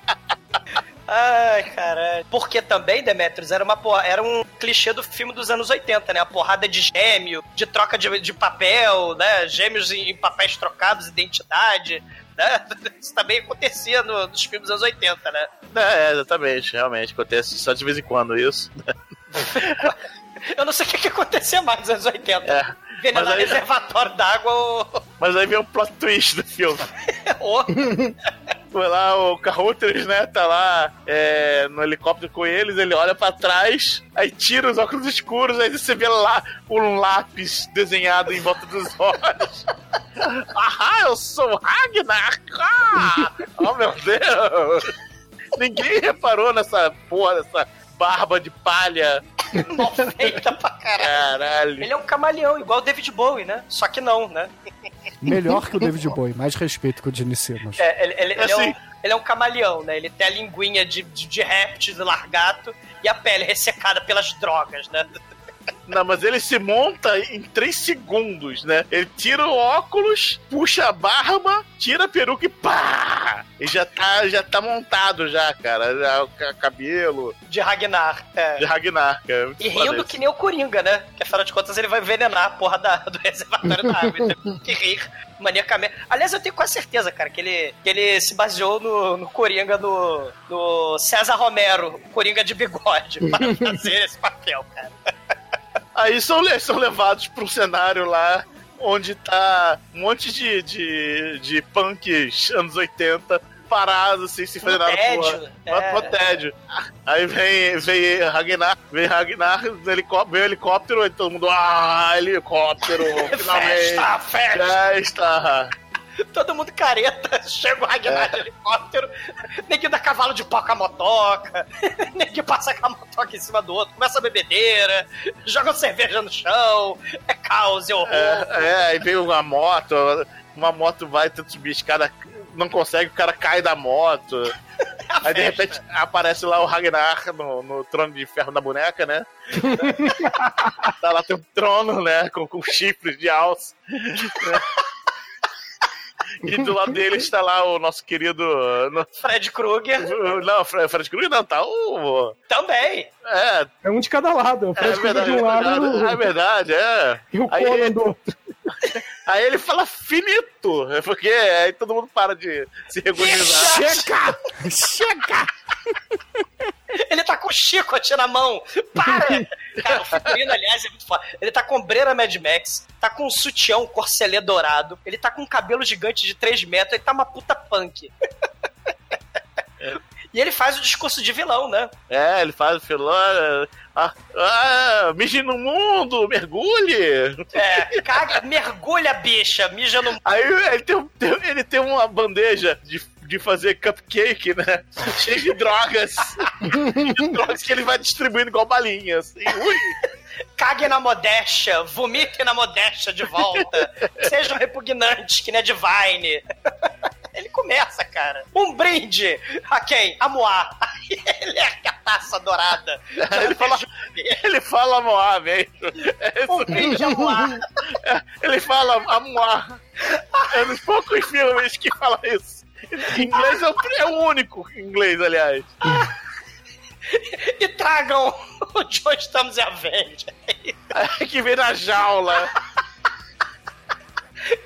Speaker 4: Ai, caralho. Porque também, Demetrius, era, uma porra, era um clichê do filme dos anos 80, né? A porrada de gêmeo, de troca de, de papel, né? Gêmeos em, em papéis trocados, identidade, né? Isso também acontecia no- nos filmes dos anos 80, né?
Speaker 5: É, exatamente, realmente. Acontece só de vez em quando isso.
Speaker 4: Eu não sei o que, que acontecia mais nos anos 80.
Speaker 5: É.
Speaker 4: Envenenar
Speaker 5: aí-
Speaker 4: reservatório d'água ou...
Speaker 5: Mas aí vem o plot twist do filme.
Speaker 4: ou...
Speaker 5: Foi lá, o Carruthers, né, tá lá é, no helicóptero com eles, ele olha pra trás, aí tira os óculos escuros, aí você vê lá um lápis desenhado em volta dos olhos. Ahá, eu sou Ragnar! Ah! Oh, meu Deus! Ninguém reparou nessa porra, nessa barba de palha.
Speaker 4: mal feita pra caralho.
Speaker 5: Caralho.
Speaker 4: Ele é um camaleão, igual o David Bowie, né? Só que não, né?
Speaker 3: Melhor que o David Bowie, mais respeito que o Gene Simmons.
Speaker 4: É, ele, ele- ele é, um,
Speaker 5: assim.
Speaker 4: ele é um camaleão, né? Ele tem a linguinha de, de, de réptil, de largato, e a pele ressecada pelas drogas, né?
Speaker 5: Não, mas ele se monta em 3 segundos, né? Ele tira o óculos, puxa a barba, tira a peruca e pá! E já tá, já tá montado já, cara. Já, cabelo
Speaker 4: De Ragnar. é.
Speaker 5: de Ragnar, cara. Muito
Speaker 4: E rindo que nem o Coringa, né? Que afinal de contas ele vai envenenar a porra da, do reservatório da água. Ele tem que rir maniacamente. Aliás, eu tenho quase certeza, cara, que ele, que ele se baseou no, no Coringa do, do César Romero, Coringa de bigode, para fazer esse papel, cara.
Speaker 5: Aí são, são levados pra um cenário lá onde tá um monte de, de, de punks anos 80 parados, assim, sem fazer
Speaker 4: No
Speaker 5: nada.
Speaker 4: tédio,
Speaker 5: porra.
Speaker 4: é.
Speaker 5: No tédio. Aí vem, vem Ragnar, vem Ragnar, no helicóptero, vem o helicóptero, aí todo mundo, ah, helicóptero, finalmente.
Speaker 4: Festa, festa!
Speaker 5: Festa!
Speaker 4: Todo mundo careta, chega o Ragnar de helicóptero, neguinho dá cavalo de pau com a motoca, neguinho passa com a motoca em cima do outro, começa a bebedeira, joga cerveja no chão, é caos, é horror.
Speaker 5: É, é, aí vem uma moto, uma moto vai tenta subir a escada, não consegue, o cara cai da moto. Aí de repente aparece lá o Ragnar no, no trono de ferro da boneca, né? tá lá, tem um trono, né? Com, com chifres de alça. E do lado dele está lá o nosso querido. no-
Speaker 4: Fred Krueger
Speaker 5: Não, Fred, Fred Krueger não, tá o.
Speaker 4: também.
Speaker 5: É,
Speaker 7: É um de cada lado. O
Speaker 5: é
Speaker 7: Fred Krueger
Speaker 5: verdade,
Speaker 7: de
Speaker 5: é
Speaker 7: um lado
Speaker 5: verdade, é verdade, é.
Speaker 7: e o
Speaker 5: Aí-
Speaker 7: Conan do outro.
Speaker 5: Aí ele fala finito, é porque aí todo mundo para de se regularizar.
Speaker 3: Chega! Chega!
Speaker 4: Ele tá com o chicote na mão. Para! Cara, o figurino, aliás, é muito foda. Ele tá com ombreira Mad Max, tá com um sutião corcelê dourado, ele tá com um cabelo gigante de 3 metros, ele tá uma puta punk. E ele faz o discurso de vilão, né?
Speaker 5: É, ele faz o filão. Ah, ah, mije no mundo, mergulhe.
Speaker 4: É, caga, mergulha, bicha, mija no.
Speaker 5: Aí ele tem, tem- ele tem uma bandeja de, de fazer cupcake, né? Cheio de drogas. de drogas que ele vai distribuindo igual balinhas. Assim, ui.
Speaker 4: caguem na modéstia, vomitem na modéstia de volta, sejam repugnantes, que nem a Divine. Ele começa, cara. Um brinde a quem? A Moá. Ele é a taça dourada.
Speaker 5: Ele fala, ele fala Moá mesmo. É
Speaker 4: Um brinde a Moá.
Speaker 5: Ele fala Amoá. É nos poucos filmes que fala isso. Inglês é o, é o único inglês, aliás.
Speaker 4: E tragam o John Estamos e a Avenger.
Speaker 5: que vem na jaula.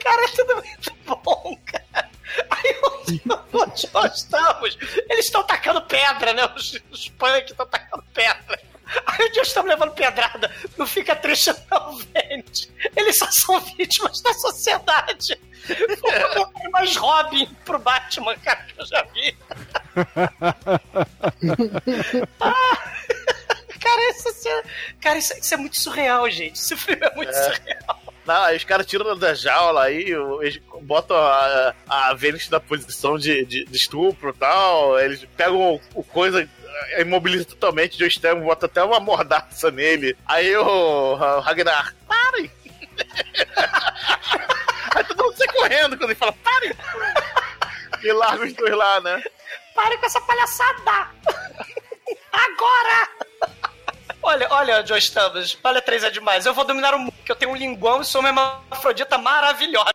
Speaker 4: Cara, é tudo muito bom, cara. Aí o, John Estamos, eles estão tacando pedra, né? Os, os punk estão tacando pedra. Aí o John Estamos levando pedrada. Não fica triste, não, gente. Eles só são vítimas da sociedade. O mais Robin pro Batman, cara, que eu já vi. Ah, cara, isso, é- cara isso, isso é muito surreal, gente. Esse filme é muito surreal.
Speaker 5: Não, aí os caras tiram da jaula aí, eles botam a, a Vênus na posição de, de, de estupro e tal. Eles pegam o, o coisa, imobiliza totalmente de extremo, bota até uma mordaça nele. Aí o, o Ragnar, parem! aí todo mundo sai correndo quando ele fala, parem! E larga os dois lá, né?
Speaker 4: Pare com essa palhaçada! Agora! Olha, olha, Joe Stamos, olha três é demais. Eu vou dominar o mundo, que eu tenho um linguão e sou uma hermafrodita maravilhosa.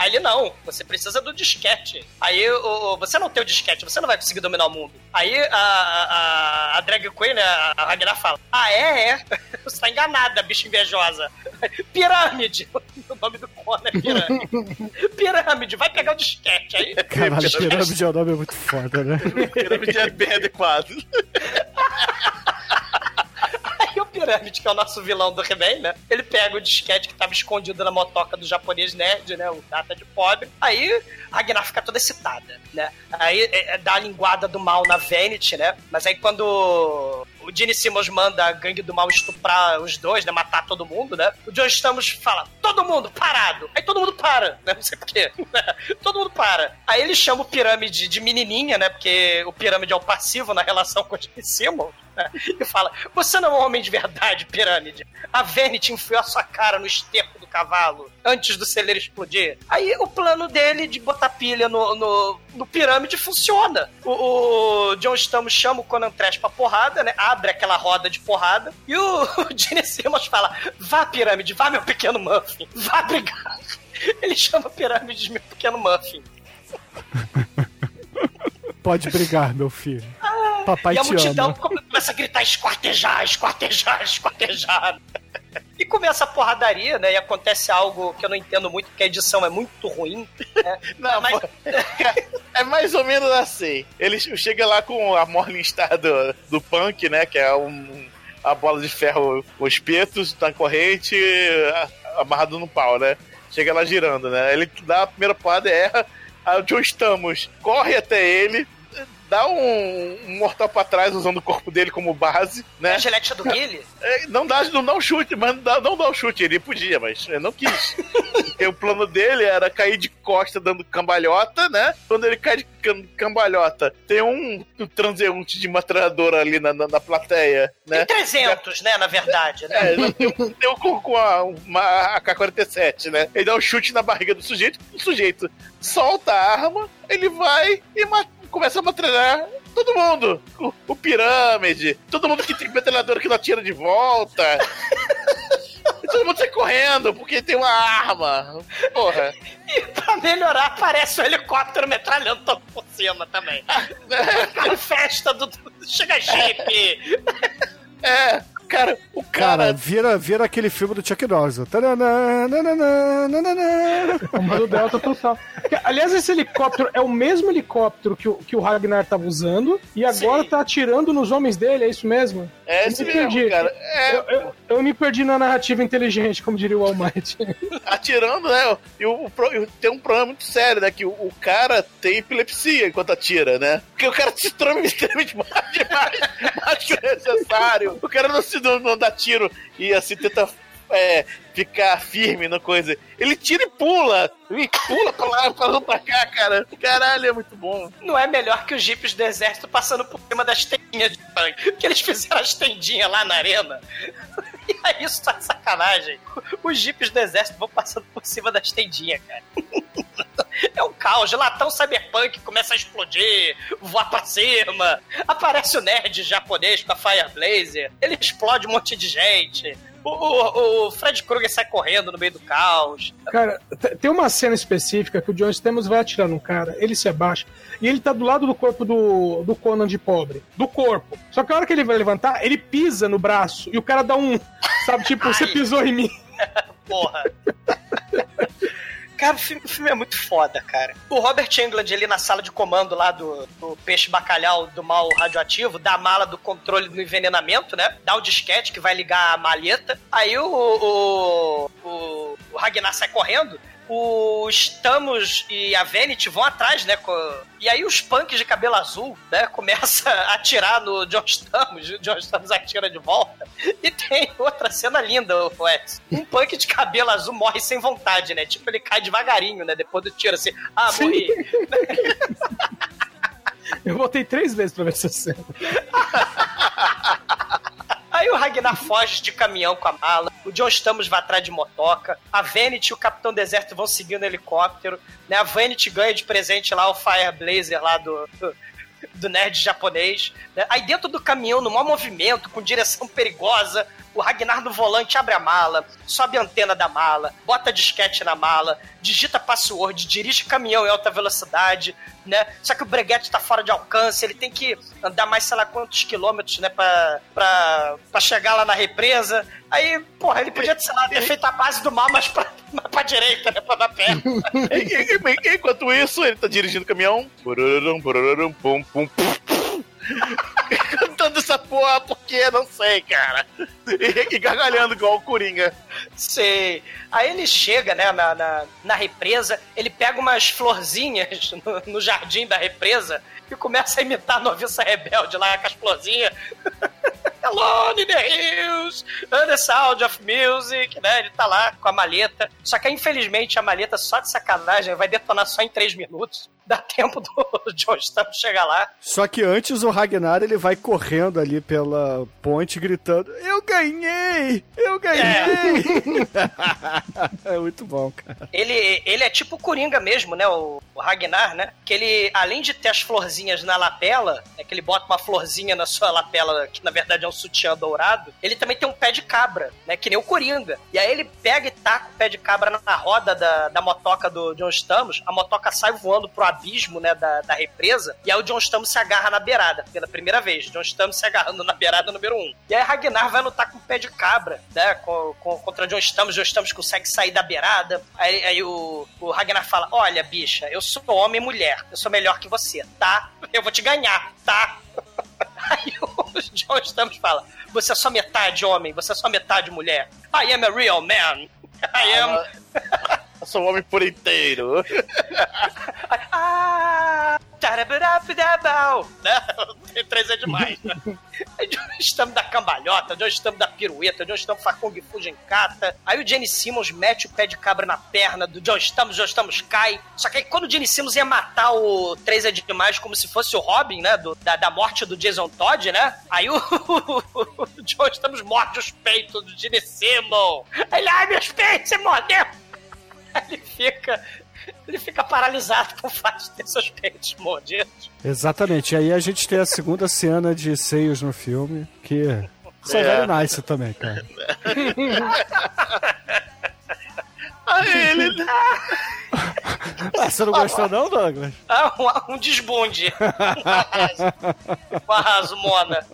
Speaker 4: Aí ele, não, você precisa do disquete. Aí o, o- você não tem o disquete, você não vai conseguir dominar o mundo. Aí a, a, a drag queen, né, a Ragnar fala, ah, é, é? Você tá enganada, bicha invejosa. Pirâmide! O nome do Conan é Pirâmide. Pirâmide, vai pegar o disquete. Aí,
Speaker 3: Caralho, pirâmide é um nome muito foda, né?
Speaker 5: Pirâmide é bem adequado.
Speaker 4: Pirâmide, que é o nosso vilão do He-Man, né? Ele pega o disquete que tava escondido na motoca do japonês nerd, né? O data de pobre. Aí a Ragnar fica toda excitada, né? Aí é, é, dá a linguada do mal na Vanity, né? Mas aí quando o Gene Simmons manda a gangue do mal estuprar os dois, né? Matar todo mundo, né? O John Stamos fala, todo mundo parado. Aí todo mundo para, né? Não sei porquê. todo mundo para. Aí ele chama o Pirâmide de menininha, né? Porque o Pirâmide é o passivo na relação com o Gene Simmons. E fala, você não é um homem de verdade, Pirâmide. A Vanity enfiou a sua cara no esterco do cavalo antes do celeiro explodir. Aí o plano dele de botar pilha no, no, no pirâmide funciona. O, o John Stamos chama o Conan Trash pra porrada, né? Abre aquela roda de porrada. E o, o Gene Simmons fala: Vá, pirâmide, vá, meu pequeno Muffin, vá brigar. Ele chama a pirâmide de meu pequeno Muffin.
Speaker 3: Pode brigar, meu filho. Papai
Speaker 4: e a multidão começa a gritar: esquartejar, esquartejar, esquartejar. E começa a porradaria, né? E acontece algo que eu não entendo muito, porque a edição é muito ruim. Né?
Speaker 5: Não,
Speaker 4: Mas-
Speaker 5: é mais ou menos assim. Ele chega lá com a Morningstar do, do punk, né? Que é um, a bola de ferro, o espeto na corrente, amarrado no pau, né? Chega lá girando, né? Ele dá a primeira porrada e erra. Aí o John Stamos corre até ele, dá um, um mortal pra trás usando o corpo dele como base, né?
Speaker 4: A gilete do Guile?
Speaker 5: É, Não dá, não dá um chute, mas não dá, não dá um chute. Ele podia, mas não quis. Porque o plano dele era cair de costa dando cambalhota, né? Quando ele cai de cam- cambalhota, tem um, transeunte de metralhadora ali na, na, na plateia, né?
Speaker 4: Tem 300, né, na verdade, né?
Speaker 5: É, tem um, tem um com, a, uma AK-47, né? Ele dá um chute na barriga do sujeito, o sujeito solta a arma, ele vai e ma- começa a metralhar todo mundo. O, o pirâmide, todo mundo que tem metralhadora que não atira de volta. Todo mundo sai correndo porque tem uma arma. Porra.
Speaker 4: E pra melhorar, aparece o helicóptero metralhando todo por cima também. Festa do. do- Chega Jeep!
Speaker 5: É, cara, o
Speaker 3: Cara,
Speaker 5: cara.
Speaker 3: vira, vira aquele filme do Chuck Norris.
Speaker 7: Comando Delta total. Aliás, esse helicóptero é o mesmo helicóptero que o, que o Ragnar tava usando e agora
Speaker 4: Sim.
Speaker 7: tá atirando nos homens dele, é isso mesmo?
Speaker 5: É
Speaker 7: Eu
Speaker 5: esse
Speaker 7: me
Speaker 5: mesmo,
Speaker 7: perdi.
Speaker 5: cara. É,
Speaker 7: Eu, eu- eu me perdi na narrativa inteligente, como diria o Almighty.
Speaker 5: atirando, né? E o, o tem um problema muito sério, né? Que o, o cara tem epilepsia enquanto atira, né? Porque o cara se trama extremamente mais, mais, mais que o necessário. O cara não se não, não dá tiro e assim tenta é, ficar firme na coisa. Ele tira e pula. E pula pra lá, pra lá, pra cá, cara. Caralho, é muito bom.
Speaker 4: Não é melhor que os jipes do exército passando por cima das tendinhas de punk. Que eles fizeram as tendinhas lá na arena. E aí isso tá sacanagem. Os jipes do exército vão passando por cima das tendinhas, cara. É um caos, latão cyberpunk começa a explodir, voar pra cima. Aparece o nerd japonês com a Fire Blazer, ele explode um monte de gente. O, o, o Fred Krueger sai correndo no meio do caos.
Speaker 7: Cara, tem uma cena específica que o John Stamos vai atirar num cara, ele se abaixa e ele tá do lado do corpo do, do Conan de pobre. Do corpo. Só que a hora que ele vai levantar, ele pisa no braço e o cara dá um. Sabe, tipo, você pisou em mim.
Speaker 4: Porra. Cara, o filme, o filme é muito foda, cara. O Robert Englund ali na sala de comando lá do, do peixe bacalhau do mal radioativo, dá a mala do controle do envenenamento, né? Dá o disquete que vai ligar a malheta. Aí o, o, o, o Ragnar sai correndo. Os Thanos e a Vanity vão atrás, né? E aí os punks de cabelo azul, né? Começa a atirar no John Stamos. O John Stamos atira de volta. E tem outra cena linda, o Wes. Um punk de cabelo azul morre sem vontade, né? Tipo, ele cai devagarinho, né? Depois do tiro, assim. Ah,
Speaker 7: Sim.
Speaker 4: morri.
Speaker 7: Eu voltei três vezes pra ver essa cena.
Speaker 4: Aí o Ragnar foge de caminhão com a mala, o John Stamos vai atrás de motoca, a Vanity e o Capitão Deserto vão seguindo helicóptero, né? A Vanity ganha de presente lá o Fire Blazer lá do, do, do nerd japonês. né? Aí dentro do caminhão, no maior movimento, com direção perigosa, o Ragnar no volante abre a mala, sobe a antena da mala, bota disquete na mala, digita password, dirige caminhão em alta velocidade, né? Só que o breguete tá fora de alcance, ele tem que andar mais sei lá quantos quilômetros, né, pra, pra, pra chegar lá na represa. Aí, porra, ele podia, sei lá, ter feito a base do mal, mas pra, pra direita, né, pra dar pé.
Speaker 5: Enquanto isso, ele tá dirigindo o caminhão. Cantando essa porra, porque não sei, cara. E, e gargalhando igual o Coringa.
Speaker 4: Sei. Aí ele chega, né, na, na, na represa, ele pega umas florzinhas no, no jardim da represa e começa a imitar a noviça rebelde lá com as florzinhas. Alone in the hills, and the sound of music, né? Ele tá lá com a maleta. Só que infelizmente a maleta, só de sacanagem, vai detonar só em três minutos. Dá tempo do John Stamp chegar lá.
Speaker 3: Só que antes o Ragnar ele vai correndo ali pela ponte gritando: Eu ganhei! Eu ganhei! É, muito bom, cara.
Speaker 4: Ele, ele é tipo o Coringa mesmo, né? O, o Ragnar, né? Que ele, além de ter as florzinhas na lapela, é que ele bota uma florzinha na sua lapela, que na verdade é um sutiã dourado, ele também tem um pé de cabra, né? Que nem o Coringa. E aí ele pega e taca o pé de cabra na roda da, da motoca do John Stamos, a motoca sai voando pro abismo, né? Da, da represa, e aí o John Stamos se agarra na beirada, pela primeira vez. John Stamos se agarrando na beirada número um. E aí Ragnar vai lutar com o pé de cabra, né? Com, com- contra John Stamos, John Stamos consegue sair da beirada. Aí, aí o, o Ragnar fala: Olha, bicha, eu sou homem e mulher, eu sou melhor que você, tá? Eu vou te ganhar, tá? Aí o John Stamos fala: Você é só metade homem, você é só metade mulher. I am a real man. I am.
Speaker 5: Eu sou um homem por inteiro.
Speaker 4: Ah, tarabirapidabau, né? Três é demais, né? Aí John Stamos da cambalhota, John Stamos da pirueta, John Stamos faz Kung Fu Genkata. Aí o Jenny Simmons mete o pé de cabra na perna do John Stamos, John Stamos cai. Só que aí quando o Jenny Simmons ia matar o três é demais como se fosse o Robin, né? Do- da, da morte do Jason Todd, né? Aí o, o John Stamos morde os peitos do Jenny Simmons. Aí ele, ai, meus peitos, você mordeu! Ele fica. Ele fica paralisado com o fato de ter seus peitos mordidos.
Speaker 3: Exatamente. E aí a gente tem a segunda cena de seios no filme, que são
Speaker 5: É.
Speaker 3: very nice também, cara.
Speaker 5: Aí ele.
Speaker 3: Ah, você não gostou não, Douglas?
Speaker 4: Ah, um, um desbunde. Um arraso. Um arraso, Mona.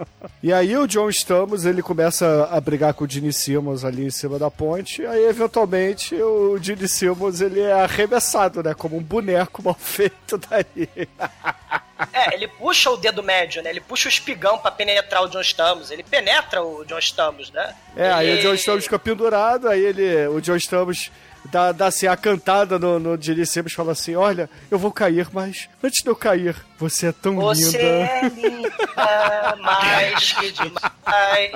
Speaker 3: E aí o John Stamos, ele começa a brigar com o Gene Simmons ali em cima da ponte, aí eventualmente o Gene Simmons, ele é arremessado, né, como um boneco mal feito daí.
Speaker 4: É, ele puxa o dedo médio, né? Ele puxa o espigão pra penetrar o John Stamos. Ele penetra o John Stamos, né?
Speaker 3: É, aí
Speaker 4: Ele-
Speaker 3: o John Stamos fica pendurado, aí ele, o John Stamos dá, dá assim, a cantada no, no Simmons, fala assim, olha, eu vou cair, mas antes de eu cair, você é tão
Speaker 4: Você
Speaker 3: linda.
Speaker 4: é linda, mais que demais.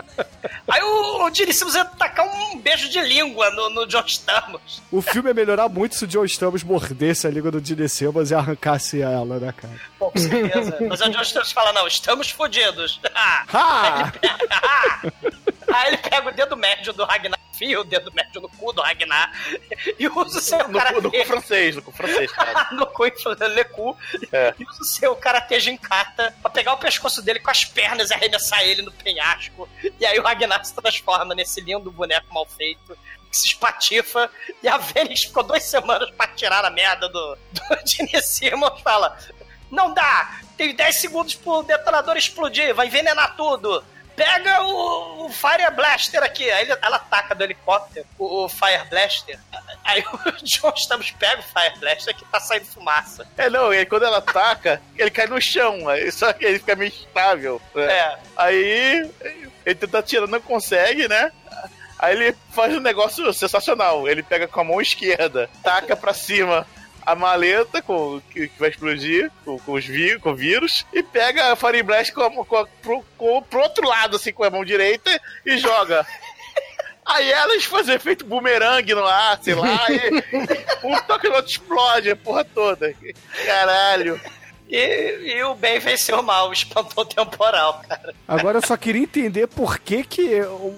Speaker 4: Aí o, o Simmons ia tacar um beijo de língua no, no John Stamos.
Speaker 3: O filme ia melhorar muito se o John Stamos mordesse a língua do Simmons e arrancasse ela, né, cara?
Speaker 4: Pô, com certeza. Mas o John Stamos fala, não, estamos fodidos. Aí ele pega o dedo médio do Ragnar, enfia o dedo médio no cu do Ragnar e usa o seu
Speaker 5: No,
Speaker 4: karatê.
Speaker 5: no cu francês, no cu francês, cara.
Speaker 4: no cu le cu
Speaker 5: É.
Speaker 4: e usa o seu karatê gincata pra pegar o pescoço dele com as pernas e arremessar ele no penhasco. E aí o Ragnar se transforma nesse lindo boneco mal feito que se espatifa e a Vênus ficou duas semanas pra tirar a merda do, do Gene Simmons fala não dá, tem 10 segundos pro detonador explodir, vai envenenar tudo. Pega o, o Fire Blaster aqui. Aí ela ataca do helicóptero o, o Fire Blaster. Aí o John Stamos pega o Fire Blaster que tá saindo fumaça.
Speaker 5: É, não, e quando ela ataca, ele cai no chão, só que ele fica meio estável. né?
Speaker 4: É.
Speaker 5: Aí ele tenta atirar, não consegue, né? Aí ele faz um negócio sensacional. Ele pega com a mão esquerda, taca pra cima a maleta com, que, que vai explodir com, com os vi, com o vírus e pega a Fire Blast com a, com a- pro, com- pro outro lado, assim, com a mão direita e joga. Aí elas fazem efeito bumerangue no ar, sei lá, e um toque no outro explode a porra toda. Caralho.
Speaker 4: E, e o bem venceu mal, espantou temporal, cara.
Speaker 3: Agora eu só queria entender por que, que o,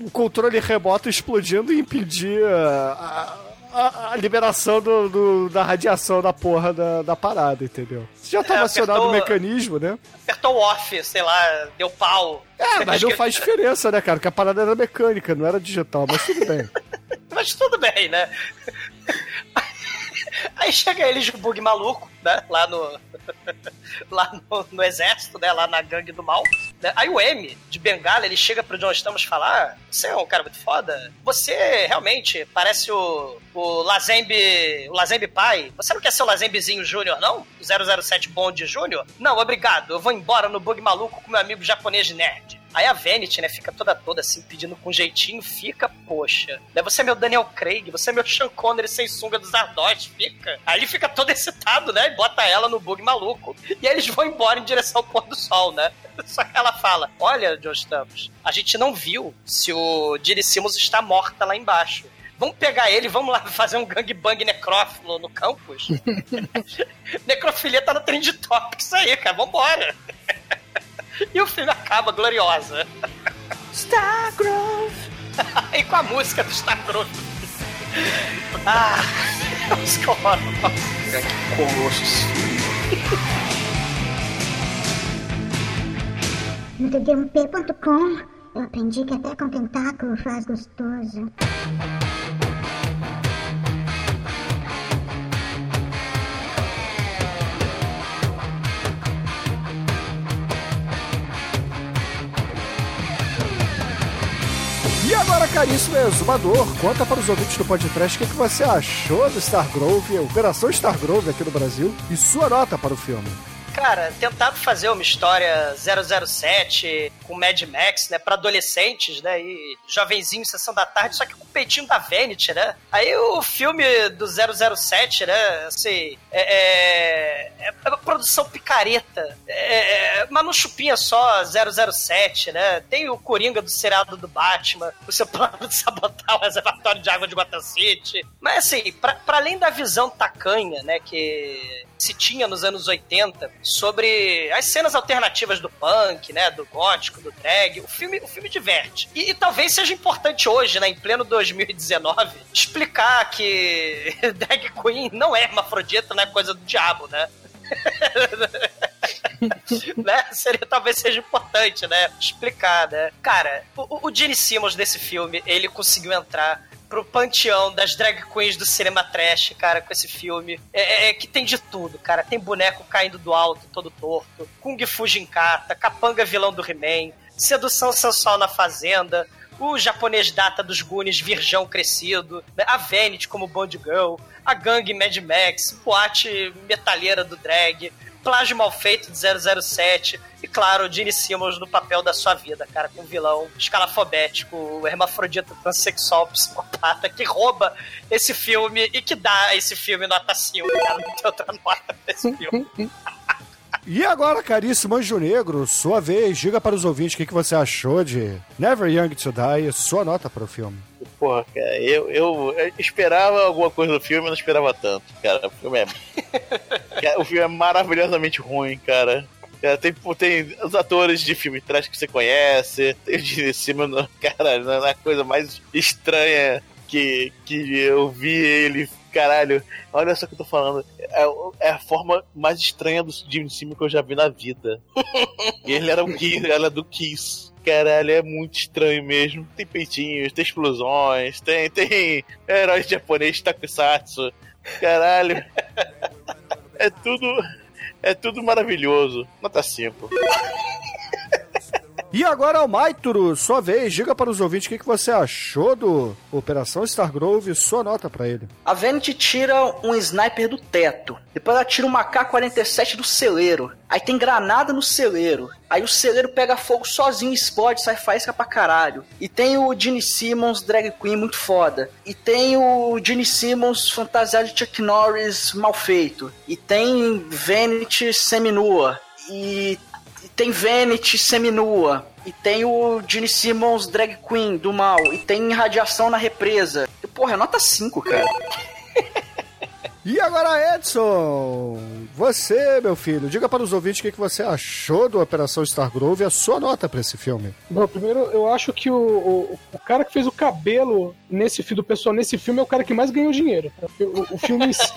Speaker 3: o controle remoto explodindo impedia a, a- a liberação do, do- da radiação da porra da, da parada, entendeu? Você já estava
Speaker 4: É,
Speaker 3: acionado o mecanismo, né?
Speaker 4: Apertou o off, sei lá, deu pau.
Speaker 3: É, mas não
Speaker 4: que-
Speaker 3: faz diferença, né, cara? Porque a parada era mecânica, não era digital, mas tudo bem.
Speaker 4: Mas tudo bem, né? Aí chega eles de bug maluco, né? Lá no. lá no, no exército, né? Lá na gangue do mal. né? Aí o M, de Bengala, ele chega pro John Stamos falar: Você é um cara muito foda. Você realmente parece o. O Lazembe. O Lazembe pai. Você não quer ser o Lazembezinho Júnior, não? O 007 Bond Júnior? Não, obrigado. Eu vou embora no bug maluco com meu amigo japonês nerd. Aí a Vanity, né, fica toda toda assim, pedindo com jeitinho, fica, poxa. Né, você é meu Daniel Craig, você é meu Sean Connery sem sunga dos Ardós, fica. Aí ele fica todo excitado, né, bota ela no bug maluco. E aí eles vão embora em direção ao pôr do sol, né. Só que ela fala, olha, John Stamos, a gente não viu se o Simmons está morta lá embaixo. Vamos pegar ele, vamos lá fazer um gangbang necrófilo no campus? Necrofilia tá no trend topics aí, cara, vambora. E o filme acaba gloriosa. Stargrove! e com a música do Stargrove. Ah, é música horrorosa.
Speaker 6: Que colosso esse filme.
Speaker 9: No td1p.com eu aprendi que até com tentáculo faz gostoso.
Speaker 3: Caríssimo exumador, conta para os ouvintes do podcast o que, que você achou do Stargrove, Operação Stargrove aqui no Brasil, e sua nota para o filme.
Speaker 4: Cara, tentaram fazer uma história 007 com Mad Max, né, pra adolescentes, né, e jovenzinho, sessão da tarde, só que com o peitinho da Vanity, né? Aí o filme do 007, né, assim, é, é, é uma produção picareta, é, é, mas não chupinha só 007, né? Tem o Coringa do seriado do Batman, o seu plano de sabotar o reservatório de água de Gotham City. Mas assim, pra, pra além da visão tacanha, né, que se tinha nos anos 80 sobre as cenas alternativas do punk, né, do gótico, do drag, o filme, o filme diverte. E, e talvez seja importante hoje, né, em pleno 2019, explicar que drag queen não é hermafrodita, não é coisa do diabo, né? né? Seria, talvez seja importante, né? Explicar, né? Cara, o, o Gene Simmons desse filme, ele conseguiu entrar pro panteão das drag queens do cinema trash, cara, com esse filme. É, é- que tem de tudo, cara. Tem boneco caindo do alto, todo torto. Kung Fu Jinkata, Capanga vilão do He-Man, Sedução sensual na fazenda, o japonês data dos Goonies virgão crescido, a Vanity como Bond Girl, a gangue Mad Max, boate metalheira do drag, plágio mal feito de 007 e, claro, Gene Simmons no papel da sua vida, cara, com um vilão escalafobético, hermafrodita transexual psicopata que rouba esse filme e que dá esse filme nota 5, cara, não tem outra nota pra esse filme.
Speaker 3: E agora, caríssimo Anjo Negro, sua vez, diga para os ouvintes o que, que você achou de Never Young to Die, sua nota para o filme.
Speaker 5: Porra, cara, eu, eu esperava alguma coisa do filme, não esperava tanto, cara. O filme é. O filme é maravilhosamente ruim, cara. É, tem, tem os atores de filme trash que você conhece, tem o Gene Simmons, cara, não é a coisa mais estranha que, que eu vi ele. Caralho, olha só o que eu tô falando. É, é a forma mais estranha do Jimmy Simmons que eu já vi na vida. E ele era o Kiss, ela do Kiss. Caralho, é muito estranho mesmo. Tem peitinhos, tem explosões, tem, tem heróis japoneses Takusatsu. Caralho. É tudo. É tudo maravilhoso. Nota 5.
Speaker 3: E agora, Almaituru, sua vez, diga para os ouvintes o que, que você achou do Operação Stargrove, sua nota para ele.
Speaker 6: A Vanity tira um sniper do teto. Depois ela tira uma K-47 do celeiro. Aí tem granada no celeiro. Aí o celeiro pega fogo sozinho, explode, sai faísca pra caralho. E tem o Gene Simmons, drag queen, muito foda. E tem o Gene Simmons, fantasiado de Chuck Norris, mal feito. E tem Vanity seminua. E tem Vanity seminua. E tem o Gene Simmons drag queen do mal. E tem radiação na represa. E, porra, é nota 5, cara.
Speaker 3: E agora, Edson, você, meu filho, diga para os ouvintes o que, que você achou do Operação Stargrove e a sua nota para esse filme.
Speaker 7: Bom, primeiro, eu acho que o, o, o, cara que fez o cabelo nesse filme, do pessoal nesse filme, é o cara que mais ganhou dinheiro. O, o filme em si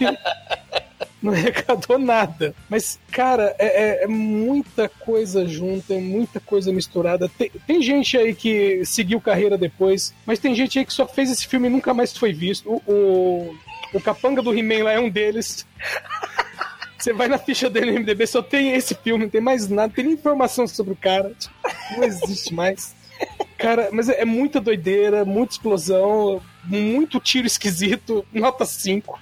Speaker 7: não arrecadou nada. Mas, cara, é, é, é, muita coisa junta, é muita coisa misturada. Tem, tem, gente aí que seguiu carreira depois, mas tem gente aí que só fez esse filme e nunca mais foi visto. O, o, o capanga do He-Man lá é um deles. Você vai na ficha dele no MDB, só tem esse filme, não tem mais nada, tem nem informação sobre o cara. Não existe mais. Cara, mas é, é muita doideira, muita explosão, muito tiro esquisito, nota 5.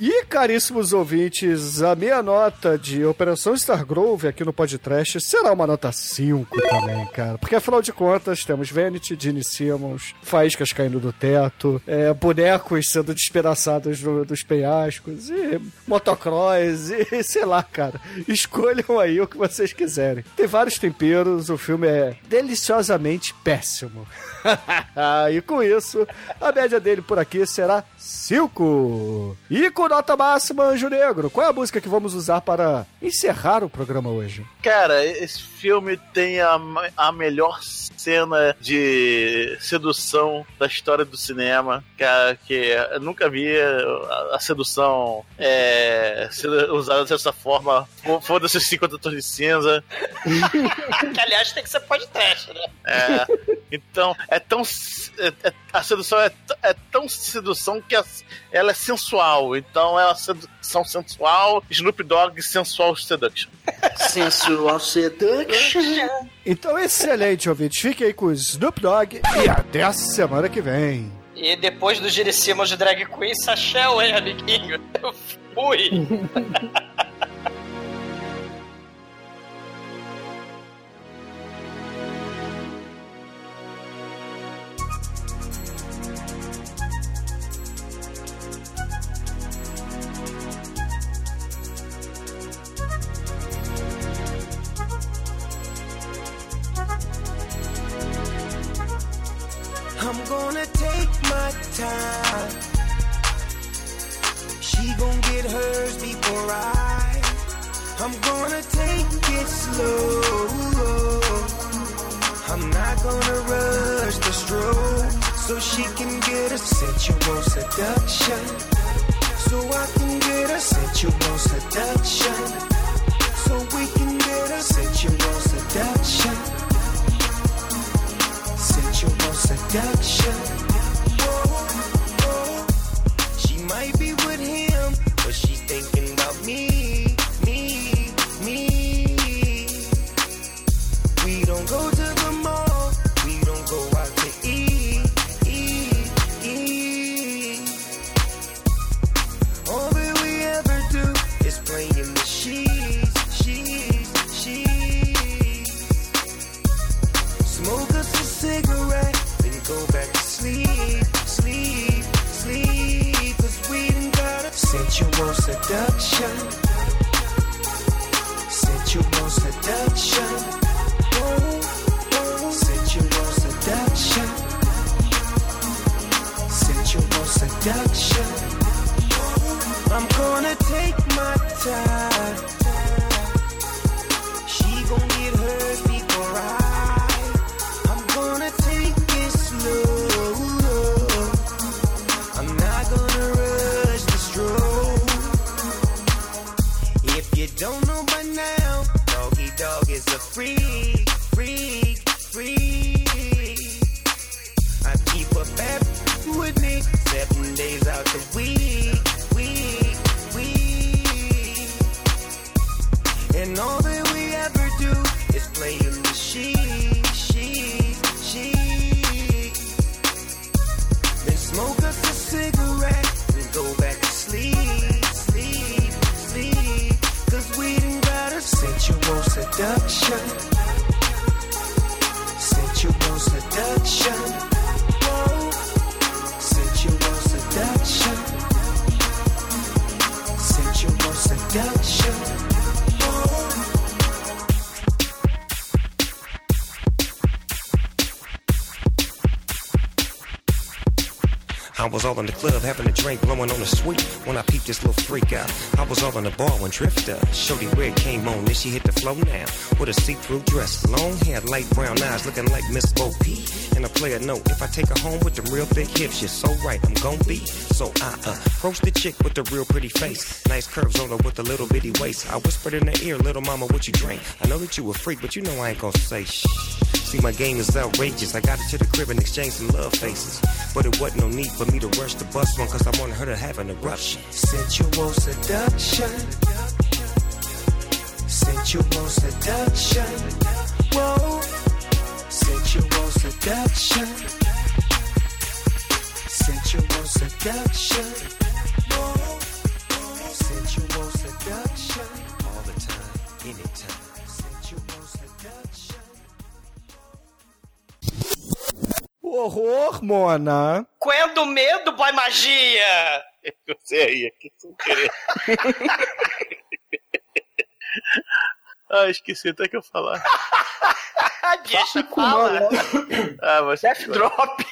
Speaker 3: E, caríssimos ouvintes, a minha nota de Operação Stargrove aqui no podcast será uma nota 5 também, cara. Porque, afinal de contas, temos Vanity, Gene Simmons, faíscas caindo do teto, é, bonecos sendo despedaçados no, dos penhascos, e motocross, e sei lá, cara. Escolham aí o que vocês quiserem. Tem vários temperos, o filme é deliciosamente péssimo. e com isso, a média dele por aqui será 5. E com nota máxima, Anjo Negro, qual é a música que vamos usar para encerrar o programa hoje?
Speaker 5: Cara, esse filme tem a, a melhor cena de sedução da história do cinema, cara, que eu nunca vi a, a sedução é, usada dessa forma. Foda-se os 50 tons de cinza.
Speaker 6: que, aliás, tem que ser podcast, né?
Speaker 5: É. Então, é tão. É, é, a sedução é, é tão sedução que a, ela é sensual. Então, é uma sedução sensual, Snoop Dogg Sensual Seduction.
Speaker 6: Sensual Seduction.
Speaker 3: Então, excelente, ouvintes. Fique aí com o Snoop Dogg e até a semana que vem.
Speaker 6: E depois do Giricimo de Drag Queen, Sachel, hein, amiguinho? Eu fui.
Speaker 10: all in the
Speaker 11: club having a drink, blowing on the sweet. When I peeped this little freak out, I was all in the bar when Drifter, Shorty Red came on, then she hit the flow now. With a see-through dress, long hair, light brown eyes, looking like Miss Bo Peep. And a player note, if I take her home with the real big hips, you're so right, I'm gon' be. So I approached the chick with the real pretty face. Nice curves on her with a little bitty waist. I whispered in her ear, little mama, what you drink? I know that you a freak, but you know I ain't gon' say shh. See, my game is outrageous. I got her to the crib and exchanged some love faces. But it wasn't no need for me to rush the bus one, cause I wanted her to have an eruption.
Speaker 10: Sensual seduction. Sensual seduction. Whoa. Sensual seduction. Sensual seduction.
Speaker 3: Mona.
Speaker 4: Quando medo, boy magia!
Speaker 5: Você aí, aqui sem querer. ah, esqueci até que eu falar.
Speaker 4: Deixa fala.
Speaker 5: Ah, você.
Speaker 6: Death Drop.